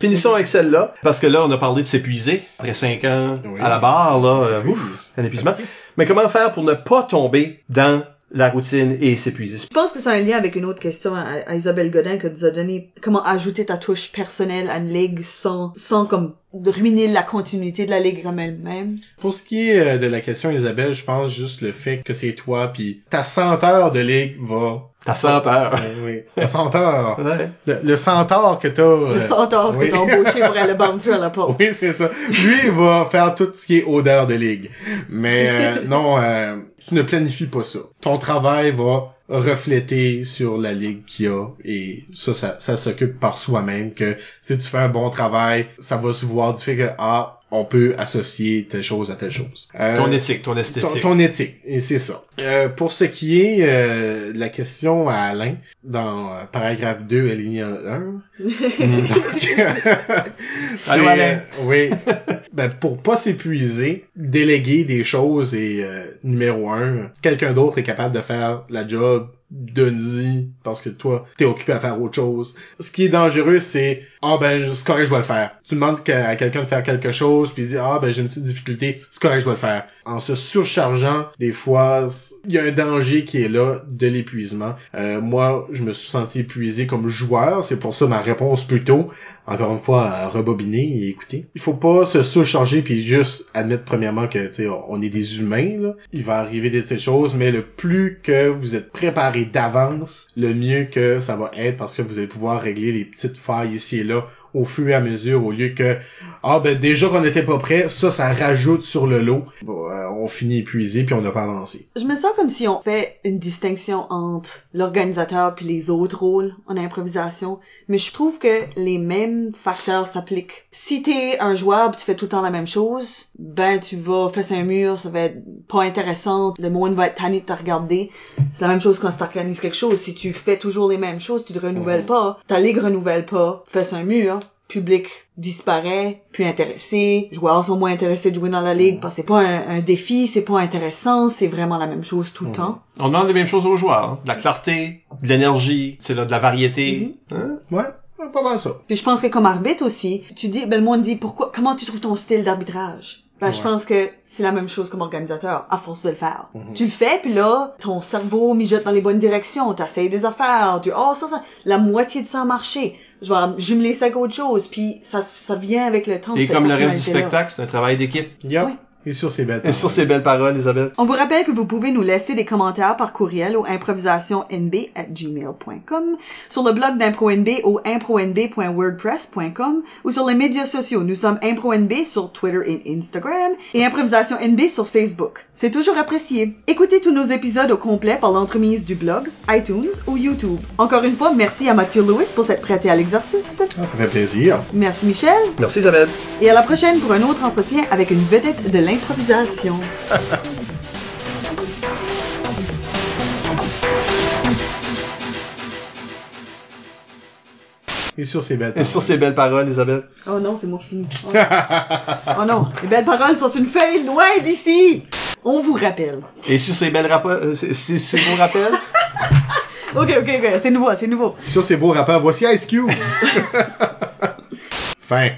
Finissons avec celle-là, parce que là, on a parlé de s'épuiser après cinq ans Oui. à la barre, là, euh, ouf, un épuisement. Mais comment faire pour ne pas tomber dans la routine et s'épuiser? Je pense que c'est un lien avec une autre question à, à Isabelle Godin que nous a donné. Comment ajouter ta touche personnelle à une ligue sans, sans comme ruiner la continuité de la ligue comme elle-même? Pour ce qui est euh, de la question, Isabelle, je pense juste le fait que c'est toi, puis ta senteur de ligue va... Ta senteur. Euh, oui, ta senteur. Ouais. Le, le centaure que t'as... euh, Le centaure oui. que t'as embauché pour aller bouncer à la porte. Oui, c'est ça. Lui, il va faire tout ce qui est odeur de ligue. Mais euh, non, euh, tu ne planifies pas ça. Ton travail va refléter sur la ligue qu'il y a et ça, ça, ça s'occupe par soi-même que si tu fais un bon travail, ça va se voir du fait que, ah, on peut associer telle chose à telle chose. Euh, Ton éthique, ton ton, esthétique. ton éthique, et c'est ça. Euh, pour ce qui est euh, de la question à Alain, dans euh, paragraphe 2, alinéa 1, donc, c'est, Allô, Alain. euh, oui, ben, pour pas s'épuiser, déléguer des choses et euh, numéro un, quelqu'un d'autre est capable de faire la job Denis parce que toi t'es occupé à faire autre chose. Ce qui est dangereux c'est ah ben c'est correct je vais le faire. Tu demandes à quelqu'un de faire quelque chose puis il dit ah ben j'ai une petite difficulté c'est correct je vais le faire. En se surchargeant des fois il y a un danger qui est là de l'épuisement. Euh, moi je me suis senti épuisé comme joueur c'est pour ça ma réponse plutôt encore une fois à rebobiner et écouter. Il faut pas se surcharger puis juste admettre premièrement que tu on est des humains là. Il va arriver des choses mais le plus que vous êtes préparé d'avance, le mieux que ça va être parce que vous allez pouvoir régler les petites failles ici et là au fur et à mesure au lieu que ah ben déjà qu'on n'était pas prêt, ça ça rajoute sur le lot. Bon, euh, on finit épuisé puis on n'a pas avancé. Je me sens comme si on fait une distinction entre l'organisateur puis les autres rôles en improvisation, mais je trouve que les mêmes facteurs s'appliquent. Si t'es un joueur tu fais tout le temps la même chose, ben tu vas faire un mur, ça va être pas intéressant, le monde va être tanné de te regarder. C'est la même chose quand tu organises quelque chose. Si tu fais toujours les mêmes choses, tu te renouvelles pas, ta ligue renouvelle pas, fais un mur, public disparaît, plus intéressé, joueurs sont moins intéressés de jouer dans la ligue parce que c'est pas un, un défi, c'est pas intéressant, c'est vraiment la même chose tout le Mhm. temps. On demande les mêmes choses aux joueurs. hein. De la clarté, de l'énergie, c'est là, de la variété. Hein? Ouais, pas mal ça. Puis je pense que comme arbitre aussi, tu dis, ben le monde dit pourquoi, comment tu trouves ton style d'arbitrage? Ben, je pense que c'est la même chose comme organisateur, à force de le faire. Mhm. Tu le fais, puis là, ton cerveau mijote dans les bonnes directions, t'essayes des affaires, tu, oh, ça, ça, la moitié de ça a marché. Je vais jumeler ça avec autre chose, puis ça, ça vient avec le temps. Et comme le reste du spectacle, c'est un travail d'équipe. Yep. Oui. Et sur ces belles Et sur paroles. ces belles paroles, Isabelle. On vous rappelle que vous pouvez nous laisser des commentaires par courriel au improvisationnb at gmail.com, sur le blog d'ImproNB au impronb.wordpress.com ou sur les médias sociaux. Nous sommes ImproNB sur Twitter et Instagram et Improvisation NB sur Facebook. C'est toujours apprécié. Écoutez tous nos épisodes au complet par l'entremise du blog, iTunes ou YouTube. Encore une fois, merci à Mathieu Lewis pour s'être prêté à l'exercice. Ah, ça fait plaisir. Merci Michel Merci Isabelle. et à la prochaine pour un autre entretien avec une vedette de l'improvisation. Et sur ces belles Et paroles. sur ces belles paroles, Isabelle. Oh non, c'est moi qui finis. Oh. Oh non, les belles paroles sont sur une feuille loin d'ici. On vous rappelle. Et sur ces belles rapports, c'est c'est vos rappels? Ok, ok, ok, c'est nouveau, c'est nouveau. Sur ces beaux rappeurs, voici Ice Cube. fin.